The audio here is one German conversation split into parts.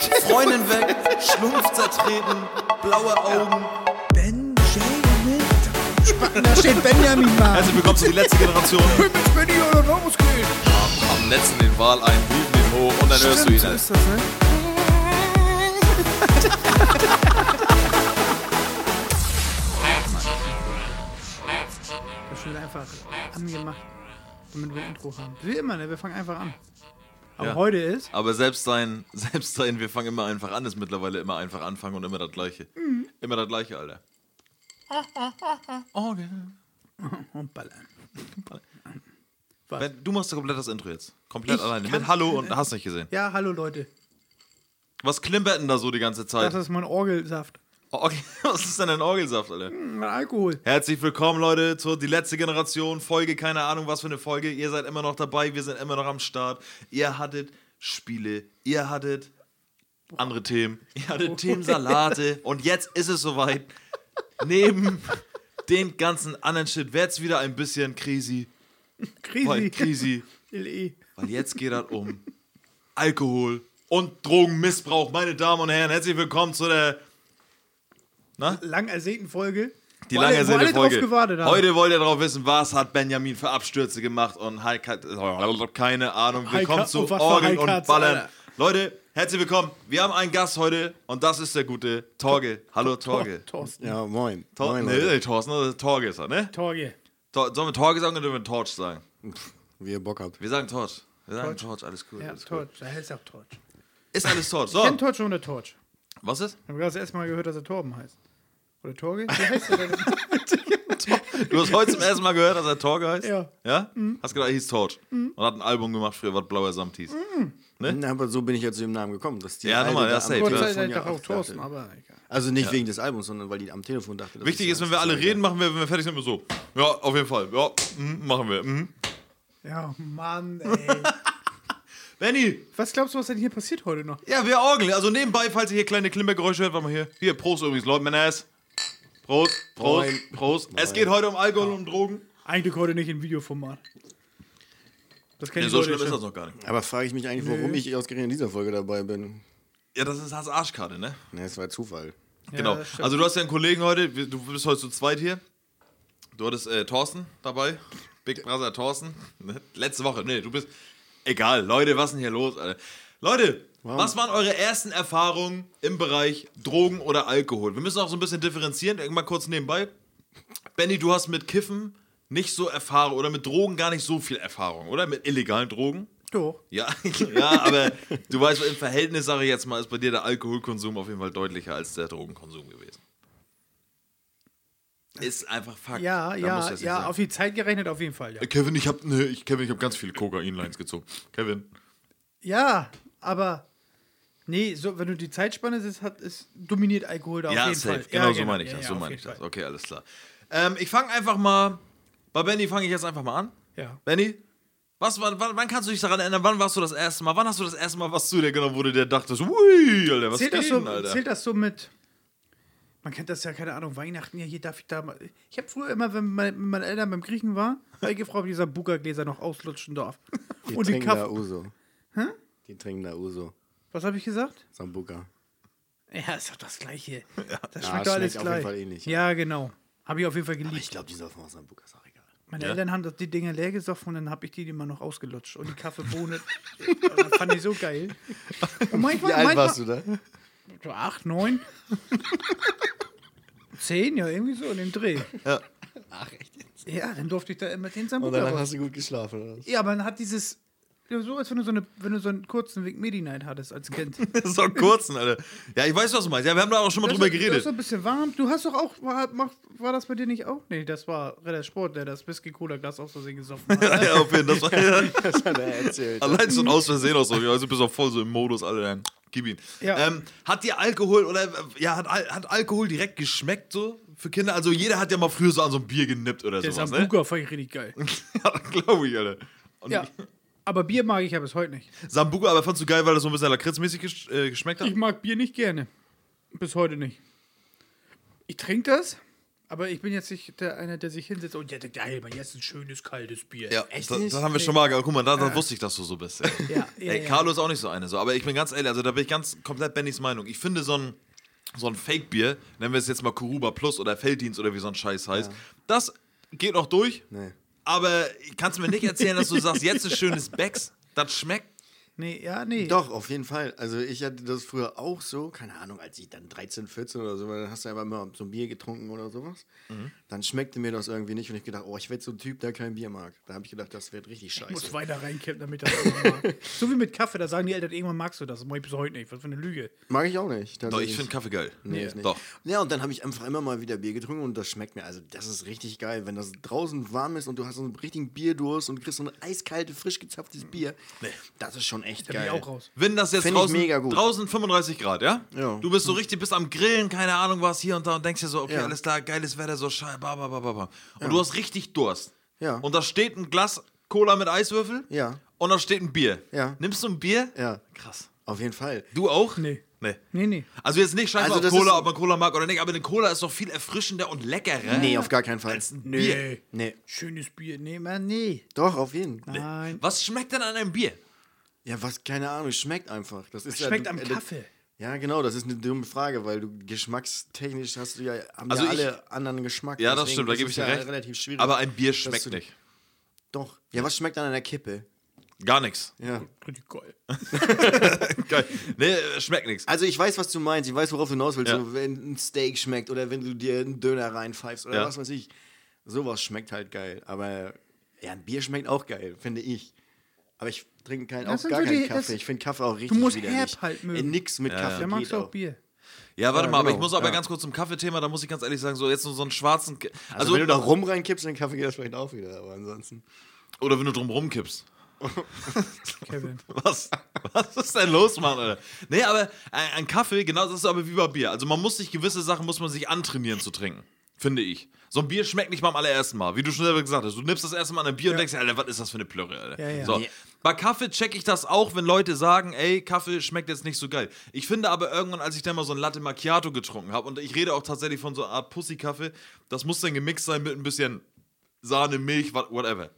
Freundin weg, Schlumpf zertreten, blaue Augen. Benjamin. Spacken, da steht Benjamin mal. Herzlich willkommen zu die letzte Generation. mit Benny oder Ramos gehen. Am letzten den Wal ein, hielten ihn hoch und dann hörst du ihn. so ist das, ne? Das wird einfach angemacht, damit wir ein Intro haben. Wie immer, ne? Wir fangen einfach an. Aber Ja. heute ist. Aber selbst sein, selbst sein, wir fangen immer einfach an, ist mittlerweile immer einfach anfangen und immer das Gleiche. Immer das Gleiche, Alter. Orgel. Und ballern. Ben, Du machst komplett das Intro jetzt. Komplett Ich alleine. Mit Hallo und hast nicht gesehen. Ja, hallo Leute. Was klimpert denn da so die ganze Zeit? Das ist mein Orgelsaft. Orgel, was ist denn ein Orgelsaft, Alter? Mein Alkohol. Herzlich willkommen, Leute, zur die letzte Generation. Folge, keine Ahnung, was für eine Folge. Ihr seid immer noch dabei, wir sind immer noch am Start. Ihr hattet Spiele, ihr hattet andere Themen, ihr hattet Themensalate und jetzt ist es soweit. Neben den ganzen anderen Shit wird es wieder ein bisschen crazy. Weil, Krisi. crazy. LE. Weil jetzt geht es um Alkohol und Drogenmissbrauch. Meine Damen und Herren, herzlich willkommen zu der Lang ersehnten Folge. Die lange ersehnte Folge. Heute wollt ihr darauf wissen, was hat Benjamin für Abstürze gemacht und Heik hat, keine Ahnung. Willkommen zu Orgeln und Ballern. Leute, herzlich willkommen. Wir haben einen Gast heute und das ist der gute Torge. Hallo Torge. Thorsten. Ja, moin. Tor moin nee, Leute. nee, Thorsten, ist Torge ist er, ne? Torge. Tor sollen wir Torge sagen oder dürfen wir Torch sagen? Wie ihr Bock habt. Wir sagen Torch. Wir sagen Torch. Torch, alles cool. Ja, alles cool. Torch. Da heißt auch Torch. Ist alles Torch. Ich So, kenne Torch ohne Torch. was ist? Ich habe gerade das erste Mal gehört, dass er Torben heißt. Oder Torge? Wie heißt er denn? Du hast heute zum ersten Mal gehört, dass er Torge heißt? Ja. Ja? Hast gedacht, er hieß Torch. Und hat ein Album gemacht früher, was Blauer Samt hieß. Ne? Na, aber so bin ich ja zu dem Namen gekommen. Dass die Ja, nochmal, da ja, am safe, Gott ja. sei Telefon Dank ja auch Thorsten, aber egal. Also nicht wegen des Albums, sondern weil die am Telefon dachte. dass Wichtig ich ist, wenn wir alle reden, machen wir, wenn wir fertig sind, immer so. Ja, auf jeden Fall. Ja, mhm, machen wir. Mhm. Ja, Mann, ey. Benny! Was glaubst du, was denn hier passiert heute noch? Ja, wir orgeln. Also nebenbei, falls ihr hier kleine Klimpergeräusche hört, warte mal hier. Hier, Prost übrigens, Leute, Männers. Prost, Prost, Moin. Prost. Es geht heute um Alkohol und um Drogen. Eigentlich heute nicht im Videoformat. Das kennen Ja, die so schlimm ist das noch gar nicht. Aber frage ich mich eigentlich, warum ich ausgerechnet in dieser Folge dabei bin. Ja, das ist das Arschkarte, ne? Ne, es war Zufall. genau. das stimmt. Also du hast ja einen Kollegen heute, du bist heute zu zweit hier. Du hattest äh, Thorsten dabei. Big Brother Thorsten. Ne? Letzte Woche. Nee, du bist. Egal, Leute, was ist denn hier los, Alter? Leute, was waren eure ersten Erfahrungen im Bereich Drogen oder Alkohol? Wir müssen auch so ein bisschen differenzieren, mal kurz nebenbei. Benny, du hast mit Kiffen nicht so Erfahrung oder mit Drogen gar nicht so viel Erfahrung, oder? Mit illegalen Drogen? Doch. Ja, ja, aber du weißt, im Verhältnis, sage ich jetzt mal, ist bei dir der Alkoholkonsum auf jeden Fall deutlicher als der Drogenkonsum gewesen. Ist einfach Fakt. Ja, Da ja, ja, sagen. auf die Zeit gerechnet auf jeden Fall, ja. Kevin, ich habe ne, ich, Kevin, ich hab ganz viele Kokain-Lines gezogen. Kevin. Ja, aber nee, so, wenn du die Zeitspanne siehst, hat, ist, dominiert Alkohol da auf Ja, jeden safe. Fall. Genau ja, so meine ich ja, das. ja, so auf meine ich das. Fall. Okay, alles klar. Ähm, ich fange einfach mal. Bei Benny fange ich jetzt einfach mal an. Ja. Benny, was, wann, wann, wann kannst du dich daran erinnern? Wann warst du das erste Mal? Wann hast du das erste Mal was zu dir genommen, wo du dir dachtest, ui, Alter, was Zählt geht das, so, denn, Alter? zählt das so mit. Man kennt das ja, keine Ahnung, Weihnachten, ja, hier darf ich da mal. Ich habe früher immer, wenn mein, meine Eltern beim Griechen ich gefragt, ob dieser Buka-Gläser noch auslutschen darf. Die Und die trinken da Kaffee. Uso. Die trinken da Uso. Was habe ich gesagt? Sambuca. Ja, ist doch das Gleiche. Das Ja, schmeckt doch schmeckt alles auf gleich. jeden Fall ähnlich, Ja, genau. Habe ich auf jeden Fall geliebt. Ich glaube, die saufen aus Sambuca, ist auch egal. Meine Ja? Eltern haben das- die Dinger leer gesoffen und dann habe ich die immer noch ausgelutscht. Und die Kaffeebohne, das fand ich so geil. Und manchmal, Wie alt manchmal, warst du da? So acht, neun. Zehn, ja, irgendwie so in dem Dreh. Ach, echt jetzt? Ja, dann durfte ich da immer den Und Sambuca danach raus. hast du gut geschlafen, oder? was? Ja, man hat dieses. Ja, so als wenn du so, eine, wenn du so einen kurzen Weg Medi-Night hattest als Kind. so einen kurzen, Alter. Ja, ich weiß, was du meinst. Ja, wir haben da auch schon mal Das drüber ist- Das geredet. ist so ein bisschen warm. Du hast doch auch. War, war das bei dir nicht auch? Nee, das war Redder Sport, der das Whisky-Cola-Glas aus Versehen gesoffen hat. ja, auf jeden Fall. Das war, ja. Das hat er erzählt. Allein schon aus Versehen auch so. Ja, Also bist auch voll so im Modus, Alter. Dann gib ihn. Ja. Ähm, hat dir Alkohol oder ja, hat, Al- hat Alkohol direkt geschmeckt so für Kinder? Also jeder hat ja mal früher so an so ein Bier genippt oder Der sowas, ne? Sambuca fand ich richtig geil. ja, glaube ich, Alter. Und Ja. Aber Bier mag ich ja bis heute nicht. Sambuca, aber fandst du geil, weil das so ein bisschen lakritzmäßig gesch äh, geschmeckt hat? Ich mag Bier nicht gerne. Bis heute nicht. Ich trinke das, Aber ich bin jetzt nicht der einer, der sich hinsetzt und ja, geil, man, jetzt ein schönes kaltes Bier. Ja, Echt das, nicht? das haben wir schon mal. Guck mal, da, da wusste ich, dass du so bist. Ey. Ja, ja, Ey, ja. Carlo ist auch nicht so eine. So. Aber ich bin ganz ehrlich, also da bin ich ganz komplett Bennys Meinung. Ich finde so ein, so ein Fake-Bier, nennen wir es jetzt mal Kuruba Plus oder Felddienst oder wie so ein Scheiß heißt, das geht noch durch. Nee. Aber kannst du mir nicht erzählen, dass du sagst, jetzt ist schönes Becks, das schmeckt. Nee, ja, nee. Doch, auf jeden Fall. Also ich hatte das früher auch so, keine Ahnung, als ich dann 13, 14 oder so, war, dann hast du einfach mal so ein Bier getrunken oder sowas. Mhm. Dann schmeckte mir das irgendwie nicht und ich gedacht, oh, ich werde so ein Typ, der kein Bier mag. Da habe ich gedacht, das wird richtig Ich muss scheiße. weiter reinkippen, damit das mag. So wie mit Kaffee, da sagen die Eltern, irgendwann magst du das. Das mach ich bis heute nicht. Was für eine Lüge. Mag ich auch nicht. Doch, ich finde Kaffee geil. Nee, ist nicht. Doch. Ja, und dann habe ich einfach immer mal wieder Bier getrunken und das schmeckt mir. Also, das ist richtig geil. Wenn das draußen warm ist und du hast so einen richtigen Bierdurst und kriegst so ein eiskalte, frisch gezapftes Bier. Das ist schon echt Da bin geil. ich auch raus. Wenn das jetzt Find ich draußen, mega gut. draußen 35 Grad, ja? Ja. Du bist so richtig, bist am Grillen, keine Ahnung was, hier und da und denkst dir so, okay, Ja. alles klar, geiles Wetter, so scheiße, ba, ba, ba, ba, ba. Und du hast richtig Durst. Ja. Und da steht ein Glas Cola mit Eiswürfel. Ja. Und da steht ein Bier. Ja. Nimmst du ein Bier? Ja, Krass. auf jeden Fall. Du auch? Nee. Nee. Nee, nee. Also jetzt nicht scheiße Also auf Cola, ob man Cola mag oder nicht, aber eine Cola ist doch viel erfrischender und leckerer. Nee, auf gar keinen Fall. als ein Nee. Bier. Nee. Schönes Bier. Nee, man, nee. Doch, auf jeden Fall. Nein. Was schmeckt denn an einem Bier? Ja, was, keine Ahnung, schmeckt einfach. Das ist Schmeckt ja, am äh, Kaffee. Ja, genau, das ist eine dumme Frage, weil du geschmackstechnisch hast du ja, haben Also ja ich- alle anderen Geschmack. Ja, das stimmt, da gebe ich dir ja recht. relativ schwierig. Aber ein Bier schmeckt du- nicht. Doch. Ja, was schmeckt dann an der Kippe? Gar nichts. Ja. Richtig geil. Geil. Nee, schmeckt nichts. Also ich weiß, was du meinst. Ich weiß, worauf du hinaus willst. Ja. So, wenn ein Steak schmeckt oder wenn du dir einen Döner reinpfeifst oder Ja. was weiß ich. Sowas schmeckt halt geil. Aber ja, ein Bier schmeckt auch geil, finde ich. Aber ich trinke kein, Das auch gar so keinen die- Kaffee. Ich finde Kaffee auch richtig musst widerlich. herb halt mögen. Äh, Nix mit Kaffee Da magst geht du auch Bier. Ja, warte Ja, mal, aber ich genau, muss aber ja. ganz kurz zum Kaffeethema, da muss ich ganz ehrlich sagen, so jetzt so so einen schwarzen. K- Also, Also, wenn du da rum reinkippst in den Kaffee, geht das vielleicht auch wieder. Aber ansonsten. oder wenn du drum rumkippst. Kevin. Was? Was ist denn los, Mann, Alter? Nee, aber ein, ein Kaffee, genau das ist aber wie bei Bier. Also man muss sich gewisse Sachen, muss man sich antrainieren zu trinken. Finde ich. So ein Bier schmeckt nicht beim allerersten Mal. Wie du schon selber gesagt hast. Du nimmst das erste Mal ein Bier und denkst, dir, Alter, was ist das für eine Plörre, Alter? Ja, ja. So. Bei Kaffee check ich das auch, wenn Leute sagen, ey, Kaffee schmeckt jetzt nicht so geil. Ich finde aber irgendwann, als ich dann mal so ein Latte Macchiato getrunken habe, und ich rede auch tatsächlich von so einer Art Pussy-Kaffee, das muss dann gemixt sein mit ein bisschen Sahne, Milch, what- whatever.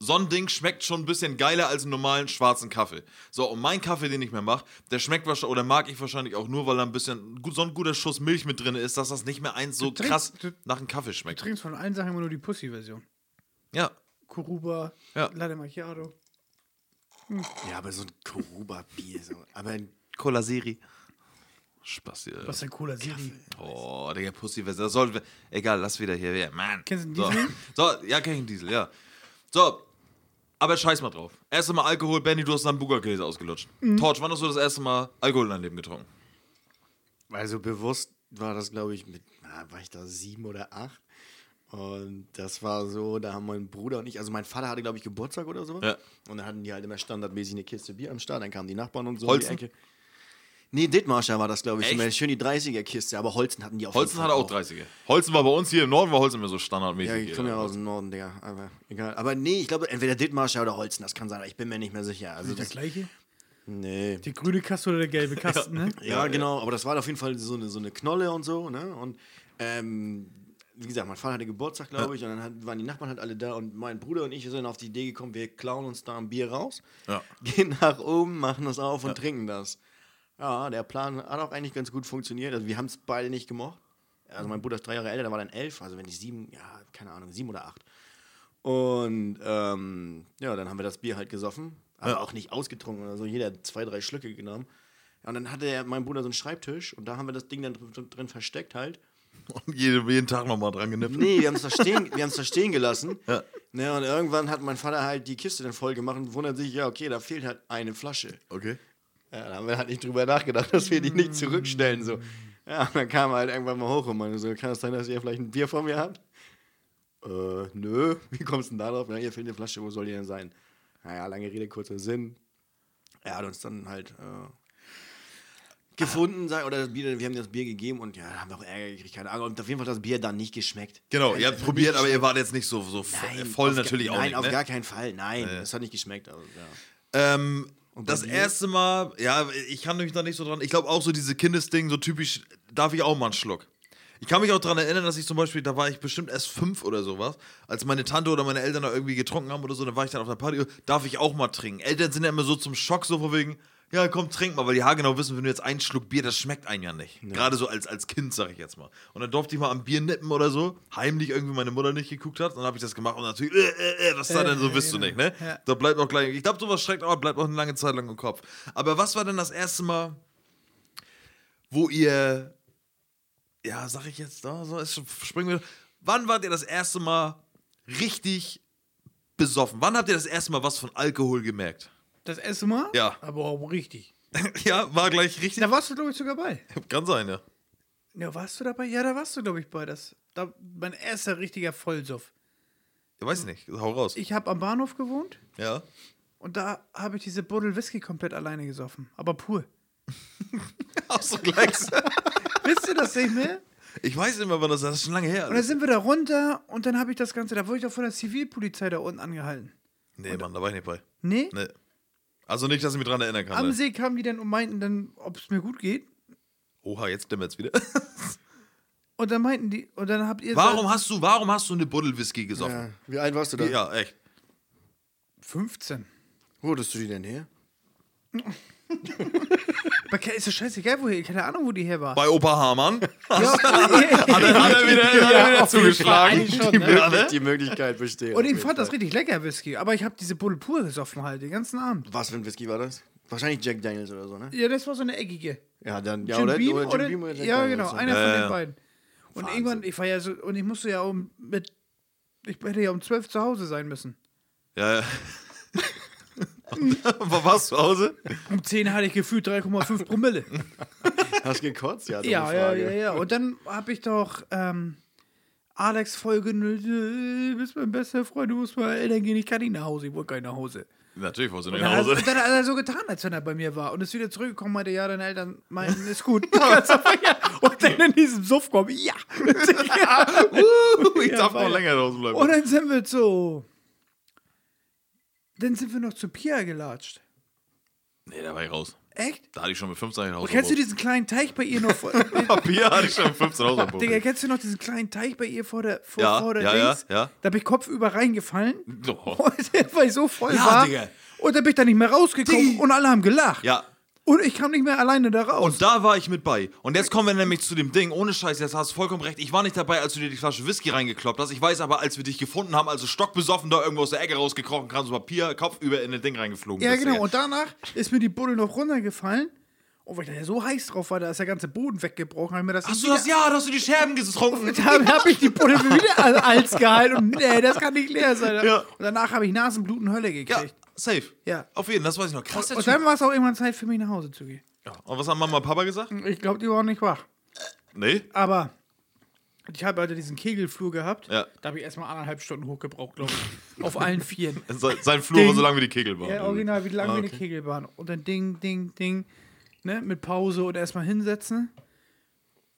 So ein Ding schmeckt schon ein bisschen geiler als einen normalen schwarzen Kaffee. So, und mein Kaffee, den ich mir mache, der schmeckt wahrscheinlich, oder mag ich wahrscheinlich auch nur, weil da ein bisschen so ein guter Schuss Milch mit drin ist, dass das nicht mehr eins so trinkst- krass du- nach einem Kaffee schmeckt. Du trinkst von allen Sachen immer nur die Pussy-Version. Ja. Kuruba, Ja. Latte Macchiato. Ja, aber so ein Koruba-Bier. So. Aber ein Cola Siri. Spaß hier. Was ist denn Cola Siri? Oh, Digga, Pussy, das soll. Egal, lass wieder hier. Ja, Mann. Kennst du einen so. Diesel? so, ja, kenn ich einen Diesel, ja. So, aber scheiß mal drauf. Erste Mal Alkohol, Benny, du hast deinen Buga-Gläser ausgelutscht. Mhm. Torch, wann hast du das erste Mal Alkohol in deinem Leben getrunken? Also bewusst war das, glaube ich, mit, na, war ich da sieben oder acht. Und das war so, da haben mein Bruder und ich, also mein Vater hatte, glaube ich, Geburtstag oder so. Ja. Und dann hatten die halt immer standardmäßig eine Kiste Bier am Start. Dann kamen die Nachbarn und so Holzen? um die Ecke. Nee, Dithmarscher war das, glaube ich. Echt? Schön die 30er-Kiste, aber Holzen hatten die auf Holzen hatte auch 30er. Holzen war bei uns hier im Norden, war Holzen immer so standardmäßig. Ja, ich komme ja aus dem Norden, Digga. Aber egal. Aber nee, ich glaube, entweder Dithmarscher oder Holzen, das kann sein. aber Ich bin mir nicht mehr sicher. Also Ist das das, gleiche? nee. Die grüne Kaste oder der gelbe Kasten, ne? Ja, genau, aber das war auf jeden Fall so eine, so eine Knolle und so, ne? Und ähm, wie gesagt, mein Vater hatte Geburtstag, glaube ich, und dann hat, waren die Nachbarn halt alle da und mein Bruder und ich sind auf die Idee gekommen, wir klauen uns da ein Bier raus, Ja. gehen nach oben, machen das auf und trinken das. Ja, der Plan hat auch eigentlich ganz gut funktioniert. Also wir haben es beide nicht gemocht. Also mein Bruder ist drei Jahre älter, der war dann elf, also wenn ich sieben, ja, keine Ahnung, sieben oder acht. Und ähm, ja, dann haben wir das Bier halt gesoffen, aber auch nicht ausgetrunken oder so, jeder zwei, drei Schlücke genommen. Und dann hatte er, mein Bruder so einen Schreibtisch und da haben wir das Ding dann drin versteckt halt. Und jeden, jeden Tag nochmal dran genippt. Nee, wir haben es da stehen, wir da stehen gelassen. Ja. Ne, und irgendwann hat mein Vater halt die Kiste dann voll gemacht und wundert sich, ja, okay, da fehlt halt eine Flasche. Okay. Ja, da haben wir halt nicht drüber nachgedacht, dass wir die nicht zurückstellen. So. Ja, und dann kam er halt irgendwann mal hoch und meinte so, kann es sein, dass ihr vielleicht ein Bier von mir habt? Äh, nö, wie kommst du denn da drauf? Ja, hier fehlt eine Flasche, wo soll die denn sein? Naja, lange Rede, kurzer Sinn. Er hat uns dann halt äh, gefunden, sag, oder das Bier, wir haben das Bier gegeben und ja, da haben wir auch Ärger gekriegt, keine Ahnung. Und auf jeden Fall hat das Bier dann nicht geschmeckt. Genau, ihr habt probiert, aber ihr wart jetzt nicht so, so Nein, voll auf natürlich auch Nein, nicht. auf ne? gar keinen Fall. Nein, es hat nicht geschmeckt. Also, ja. Ähm, das dir? erste Mal, ja, ich kann mich da nicht so dran. Ich glaube auch so diese Kindesding, so typisch, darf ich auch mal einen Schluck. Ich kann mich auch daran erinnern, dass ich zum Beispiel, da war ich bestimmt erst fünf oder sowas, als meine Tante oder meine Eltern da irgendwie getrunken haben oder so, dann war ich dann auf der Party, darf ich auch mal trinken. Eltern sind ja immer so zum Schock, so von wegen, ja, komm, trink mal, weil die haargenau wissen, wenn du jetzt einen Schluck Bier, das schmeckt einem ja nicht. Gerade so als, als Kind, sag ich jetzt mal. Und dann durfte ich mal am Bier nippen oder so, heimlich irgendwie meine Mutter nicht geguckt hat, dann habe ich das gemacht und natürlich, äh, äh, äh, was da Äh, denn so, ja, wisst du genau. nicht, ne? Ja. Da bleibt auch gleich, ich glaube, sowas schreckt aber bleibt auch eine lange Zeit lang im Kopf. Aber was war denn das erste Mal, wo ihr, ja, sag ich jetzt, da, so, ist, springen wir, wann wart ihr das erste Mal richtig besoffen? Wann habt ihr das erste Mal was von Alkohol gemerkt? Das erste Mal? Ja. Aber auch richtig. ja, war gleich richtig. Da warst du, glaube ich, sogar bei. Kann sein, ja. Ja, warst du dabei? Ja, da warst du, glaube ich, bei. Das, da, mein erster richtiger Vollsuff. Ich weiß nicht, hau raus. Ich habe am Bahnhof gewohnt ja. und da habe ich diese Buddel Whisky komplett alleine gesoffen. Aber pur. Auch so gleich. Wisst ihr das nicht mehr? ich weiß nicht mehr, wann das, das ist schon lange her. Und dann sind wir da runter und dann habe ich das Ganze, da wurde ich doch von der Zivilpolizei da unten angehalten. Nee, Mann, da war ich nicht bei. Nee? Nee. Also nicht, dass ich mich dran erinnern kann. Am Ne? See kamen die dann und meinten dann, ob es mir gut geht. Oha, jetzt dämmert's wieder. Und dann meinten die, und dann habt ihr. warum hast du, warum hast du eine Buddel Whisky Ja. gesoffen? Wie alt warst du da? Ja, echt. 15. Wo hattest du die denn her? Aber ist doch scheißegal, woher, keine Ahnung, wo die her war. Bei Opa Hamann. Ja, Hat er, hat er wieder, hat er wieder zugeschlagen. schon, Die, ne? Möglichkeit, die Möglichkeit besteht. Und ich fand das richtig lecker, Whisky. Aber ich habe diese Buddel pur gesoffen halt, den ganzen Abend. Was für ein Whisky war das? Wahrscheinlich Jack Daniels oder so, ne? Ja, das war so eine eckige. Ja, dann. Ja, Jim oder, Beam oder Jim oder, Beam oder Jack Ja, Daniels, genau, so. einer Ja, von ja. den beiden. Und Wahnsinn. irgendwann, ich war ja so, und ich musste ja um mit, ich hätte ja um 12 zu Hause sein müssen. Ja, ja. Warst du zu Hause? Um 10 hatte ich gefühlt 3,5 Promille. Hast gekotzt? Ja, ja, ja, ja, ja. Und dann habe ich doch ähm, Alex Folge, du bist mein bester Freund, du musst mal Eltern gehen, ich kann nicht nach Hause, ich wollte gar nicht nach Hause. Natürlich du nicht dann, nach Hause. und dann hat er so getan, als wenn er bei mir war. Und ist wieder zurückgekommen, meinte, ja, deine Eltern meinten, ist gut. Du. Und dann in diesem Suff kommen, ja. Uh, ich Ja, darf noch länger draußen bleiben. Und dann sind wir so. Dann sind wir noch zu Pia gelatscht. Nee, da war ich raus. Echt? Da hatte ich schon mit 15 Jahren Und kennst du diesen kleinen Teich bei ihr noch vor. Papier hatte ich schon mit 15 raus. Digga, kennst du noch diesen kleinen Teich bei ihr vor der, vor, Ja, vor der ja, ja, Dings? ja. Da bin ich kopfüber reingefallen. Oh. Weil ich so voll Ja, war. Digga. Und dann bin ich da nicht mehr rausgekommen Diggi. und alle haben gelacht. Ja, Und ich kam nicht mehr alleine da raus. und da war ich mit bei. Und jetzt kommen wir nämlich zu dem Ding, ohne Scheiß, jetzt hast du vollkommen recht. Ich war nicht dabei, als du dir die Flasche Whisky reingekloppt hast. Ich weiß aber, als wir dich gefunden haben, also stockbesoffen da irgendwo aus der Ecke rausgekrochen, kam so Papier, Kopf über in das Ding reingeflogen. ja, genau. Digga. Und danach ist mir die Buddel noch runtergefallen. Und weil ich da ja so heiß drauf war, da ist der ganze Boden weggebrochen. Hab mir das Hast du das? Ja, da hast du die Scherben getrunken. Da habe ich die Buddel wieder als gehalten und nee, das kann nicht leer sein. Ja. Und danach habe ich Nasenbluten Hölle Ja, gekriegt. Safe. Ja. Auf jeden, das weiß ich noch. Krass, Und dann war es auch irgendwann Zeit für mich nach Hause zu gehen. Ja. Und was haben Mama und Papa gesagt? Ich glaube, die waren nicht wach. Nee. Aber ich habe also diesen Kegelflur gehabt. Ja. Da habe ich erstmal anderthalb Stunden hochgebraucht, glaube ich. Auf allen Vieren. Se- Sein Flur Ding. war so lang wie die Kegelbahn. Ja, original, wie lang Ah, wie eine okay. Kegelbahn. Und dann Ding, Ding, Ding. Ne, mit Pause und erstmal hinsetzen.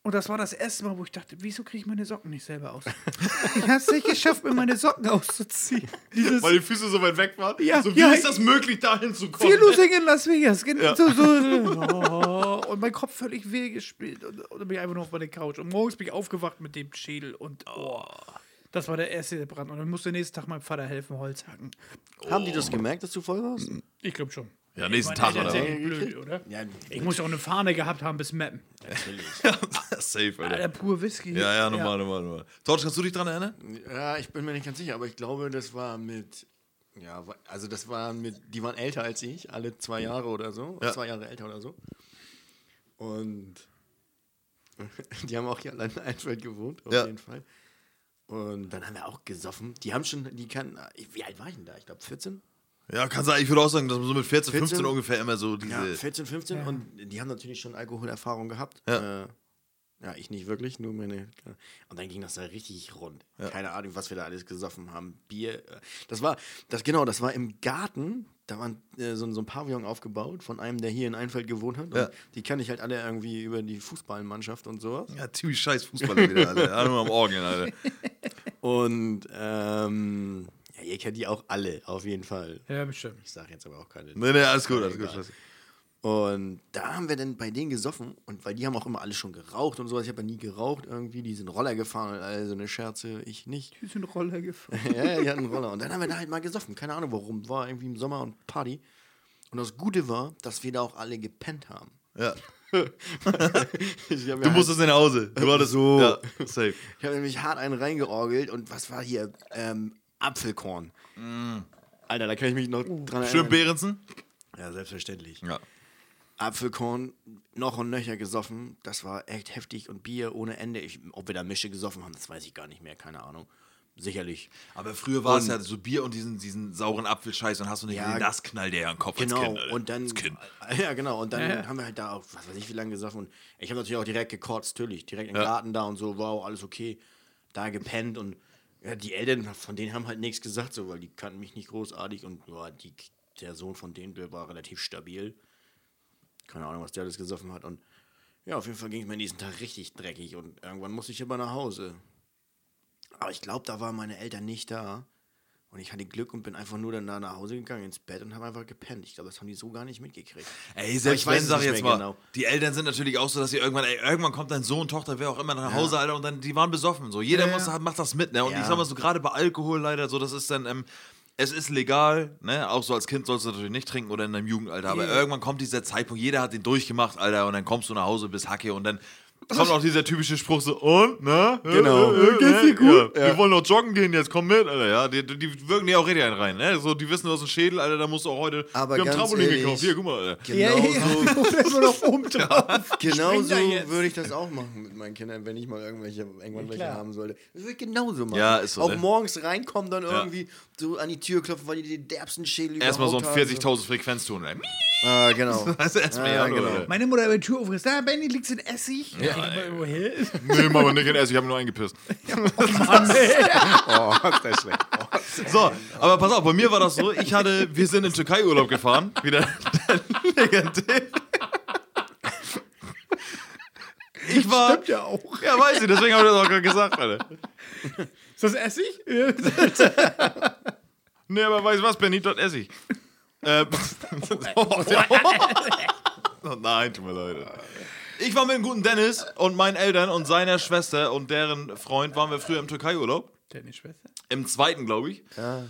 Und das war das erste Mal, wo ich dachte, wieso kriege ich meine Socken nicht selber aus? ich habe es nicht geschafft, mir meine Socken auszuziehen. Dieses Weil die Füße so weit weg waren. Ja, so wie ja. ist das möglich, dahin zu kommen? Viel Losing in Las Vegas. Ja. So, so, oh, und mein Kopf völlig weh gespielt. Und, und dann bin ich einfach nur auf meine Couch. Und morgens bin ich aufgewacht mit dem Schädel. Und oh, das war der erste Brand. Und dann musste nächsten Tag meinem Vater helfen, Holz hacken. Haben die das gemerkt, dass du voll warst? Ich glaube schon. Ja, nächsten Meine Tag oder nicht blöd, oder? Ja, Ich muss auch eine Fahne gehabt haben bis Mappen. Safe, Alter. Alter, pur Whisky. Ja, ja, normal, normal, normal. Torch, kannst du dich dran erinnern? Ja, ich bin mir nicht ganz sicher, aber ich glaube, das war mit. Ja, also das war mit. Die waren älter als ich, alle zwei Jahre oder so. Ja. Zwei Jahre älter oder so. Und die haben auch hier allein in Einfeld gewohnt, auf Ja. jeden Fall. Und dann haben wir auch gesoffen. Die haben schon, die kann. Wie alt war ich denn da? Ich glaube 14? Ja, kann sein. Ich würde auch sagen, dass man so mit 14, 15 14? ungefähr immer so diese. Ja, 14, 15 und die haben natürlich schon Alkoholerfahrung gehabt. Ja. Äh, ja, ich nicht wirklich, nur meine. Und dann ging das da richtig rund. Keine Ahnung, was wir da alles gesoffen haben. Bier. äh, Das war, das genau, das war im Garten. Da war äh, so, so ein Pavillon aufgebaut von einem, der hier in Einfeld gewohnt hat. Und Ja. Die kenne ich halt alle irgendwie über die Fußballmannschaft und sowas. Ja, ziemlich scheiß Fußballer wieder. Alle nur am Orgeln, Alter. Und ähm, ja, ihr kennt die auch alle, auf jeden Fall. Ja, bestimmt. Ich sage jetzt aber auch keine. Nee, nee, alles gut, alles gut. Egal. Und da haben wir dann bei denen gesoffen und weil die haben auch immer alle schon geraucht und sowas. Ich habe ja nie geraucht irgendwie. Die sind Roller gefahren und all so eine Scherze. Ich nicht. Die sind Roller gefahren. ja, die hatten einen Roller. Und dann haben wir da halt mal gesoffen. Keine Ahnung warum. War irgendwie im Sommer und Party. Und das Gute war, dass wir da auch alle gepennt haben. Ja. Du halt- musstest nach Hause. Du wartest So. Ja, safe. Ich habe nämlich hart einen reingeorgelt und was war hier? Ähm, Apfelkorn. Alter, da kann ich mich noch dran Schön erinnern. Behrensen? Ja, selbstverständlich. Ja. Apfelkorn noch und nöcher gesoffen. Das war echt heftig und Bier ohne Ende. Ich, ob wir da Mische gesoffen haben, das weiß ich gar nicht mehr. Keine Ahnung. Sicherlich. Aber früher war es Und- ja so Bier und diesen, diesen sauren Apfelscheiß und hast du nicht Ja, gesehen, das knallt dir ja im Kopf Genau, als Kind. Und dann. Als Kind. Ja, genau. Und dann Ja, ja. haben wir halt da auch, was weiß ich, wie lange gesoffen. Und ich habe natürlich auch direkt gekotzt, natürlich. Direkt im Ja. Garten da und so, wow, alles okay. Da gepennt und ja, die Eltern von denen haben halt nichts gesagt, so, weil die kannten mich nicht großartig und ja, die, der Sohn von denen, war relativ stabil. Keine Ahnung, was der alles gesoffen hat. Und ja, auf jeden Fall ging es mir diesen Tag richtig dreckig und irgendwann musste ich aber nach Hause. Aber ich glaube, da waren meine Eltern nicht da. Und ich hatte Glück und bin einfach nur dann da nach Hause gegangen ins Bett und habe einfach gepennt. Ich glaube, das haben die so gar nicht mitgekriegt. Ey, selbst ich wenn, sag ich jetzt mal, genau. die Eltern sind natürlich auch so, dass sie irgendwann, ey, irgendwann kommt dein Sohn, Tochter, wer auch immer nach Hause, Alter, und dann, die waren besoffen. So, jeder Ja, muss, ja. macht das mit, ne? Und Ja. ich sag mal so, gerade bei Alkohol leider, so, das ist dann, ähm, es ist legal, ne? Auch so als Kind sollst du natürlich nicht trinken oder in deinem Jugendalter, aber Ja. irgendwann kommt dieser Zeitpunkt, jeder hat den durchgemacht, Alter, und dann kommst du nach Hause, bist Hacke und dann kommt auch dieser typische Spruch so, und, ne? Genau. Äh, äh, Geht's dir gut? Ja. Wir wollen noch joggen gehen, jetzt komm mit, Alter, ja. Die, die wirken dir auch richtig einen rein, ne? So, die wissen aus dem Schädel, Alter, da musst du auch heute, Aber wir haben Trampolin ehrlich, gekauft, hier, guck mal, Alter. Ja, ja, Genau ja. Oben drauf. Genau so würde ich das auch machen mit meinen Kindern, wenn ich mal irgendwelche, irgendwann welche haben sollte. Das würde ich genauso machen. Ja, ist so, Auch ne? morgens reinkommen, dann Ja. irgendwie so an die Tür klopfen, weil die den derbsten Schädel Erstmal so ein überhaupt haben. 40.000 Frequenzton. Ah, genau. Also erstmal Ja, ja, genau. Meine Mutter hat die Tür aufgerissen. Da, Benny, liegt's in Essig? Ja, woher? Nee, Mama, nicht in Essen, ich habe nur eingepisst. Mann, ey. Oh, ist das schlecht. Oh. So, aber pass auf, bei mir war das so, ich hatte, wir sind in Türkei-Urlaub gefahren, wieder der legendär. Ich war, Stimmt ja auch. ja, weiß ich, deswegen habe ich das auch gerade gesagt, Alter. Ist das Essig? Nee, aber weißt du was, Benny, dort esse ich. Ähm, oh, nein, tut mir leid. Ich war mit dem guten Dennis und meinen Eltern und seiner Schwester und deren Freund waren wir früher im Türkei-Urlaub. Deine Schwester? Im zweiten, glaube ich. Ja.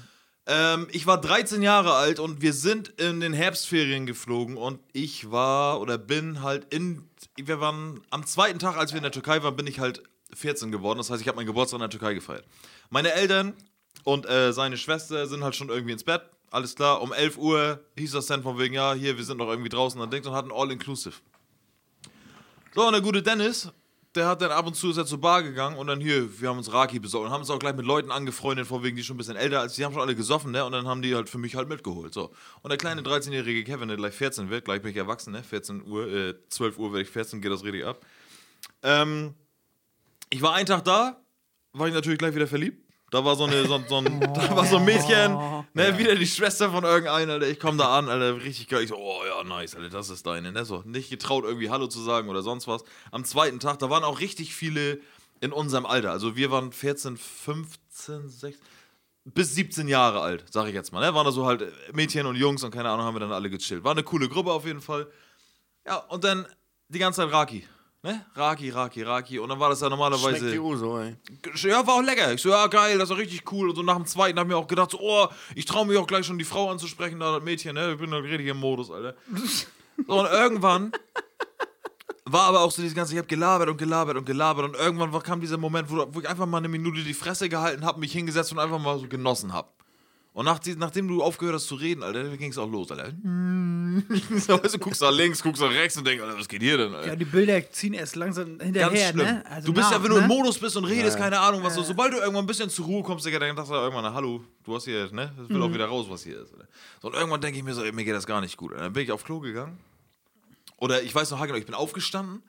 Ähm, ich war 13 Jahre alt und wir sind in den Herbstferien geflogen und ich war oder bin halt in. Wir waren am zweiten Tag, als wir in der Türkei waren, bin ich halt 14 geworden. Das heißt, ich habe meinen Geburtstag in der Türkei gefeiert. Meine Eltern und äh, seine Schwester sind halt schon irgendwie ins Bett. Alles klar. Um 11 Uhr hieß das dann von wegen, ja, hier, wir sind noch irgendwie draußen und Dings und hatten All-Inclusive. So, und der gute Dennis, der hat dann ab und zu ist er zur Bar gegangen und dann hier, wir haben uns Raki besorgt und haben uns auch gleich mit Leuten angefreundet, von wegen, die schon ein bisschen älter als die haben schon alle gesoffen, ne? Und dann haben die halt für mich halt mitgeholt. So. Und der kleine 13-jährige Kevin, der gleich 14 wird, gleich bin ich erwachsen, ne? 14 Uhr, äh, 12 Uhr werde ich 14, geht das richtig ab. Ähm, ich war einen Tag da, war ich natürlich gleich wieder verliebt. Da war so, eine, so, so ein, da war so ein Mädchen, ne, wieder die Schwester von irgendeiner, Alter. Ich komme da an, Alter, richtig geil. Ich so, oh ja, nice, Alter, das ist deine, ne? So, nicht getraut, irgendwie Hallo zu sagen oder sonst was. Am zweiten Tag, da waren auch richtig viele in unserem Alter. Also wir waren 14, 15, 16, bis 17 Jahre alt, sag ich jetzt mal. Ne? Waren da so halt Mädchen und Jungs und keine Ahnung, haben wir dann alle gechillt. War eine coole Gruppe auf jeden Fall. Ja, und dann die ganze Zeit Raki. Ne? Raki, Raki, Raki. Und dann war das ja normalerweise. Schmeckt dir so, ey. Ja, war auch lecker. Ich so, ja, geil, das ist richtig cool. Und so nach dem zweiten habe ich mir auch gedacht, so, oh, ich traue mich auch gleich schon die Frau anzusprechen, da das Mädchen, ne? Ich bin da richtig im Modus, Alter. So, und irgendwann war aber auch so dieses ganze, ich habe gelabert und gelabert und gelabert und irgendwann war, kam dieser Moment, wo, wo ich einfach mal eine Minute die Fresse gehalten habe, mich hingesetzt und einfach mal so genossen habe. Und nach, die- nachdem du aufgehört hast zu reden, Alter, ging es auch los, Alter. so, weißt du, guckst nach links, guckst nach rechts und denkst, Alter, was geht hier denn, Alter? Ja, die Bilder ziehen erst langsam hinterher, Ganz schlimm. ne? Also du bist ja, nach, wenn du im ne? Modus bist und redest, keine Ahnung, was so. Sobald du irgendwann ein bisschen zur Ruhe kommst, Digga, dann sagst du irgendwann, na, hallo, du hast hier, ne? Das will Mhm. auch wieder raus, was hier ist. Alter. So, und irgendwann denke ich mir so, ey, mir geht das gar nicht gut. Und dann bin ich auf Klo gegangen. Oder ich weiß noch, genau, ich bin aufgestanden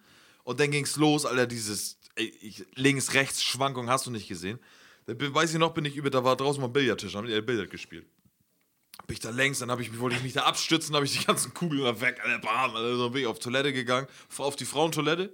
und dann ging es los, Alter, dieses ey, ich, links, rechts Schwankung hast du nicht gesehen. Da bin, weiß ich noch, bin ich über, da war draußen mal ein Billardtisch, haben die Billard gespielt. Bin ich da längs, dann habe ich, wollte ich mich da abstützen, habe ich die ganzen Kugeln da weg, Alter, bam, Alter, so bin ich auf Toilette gegangen, auf die Frauentoilette,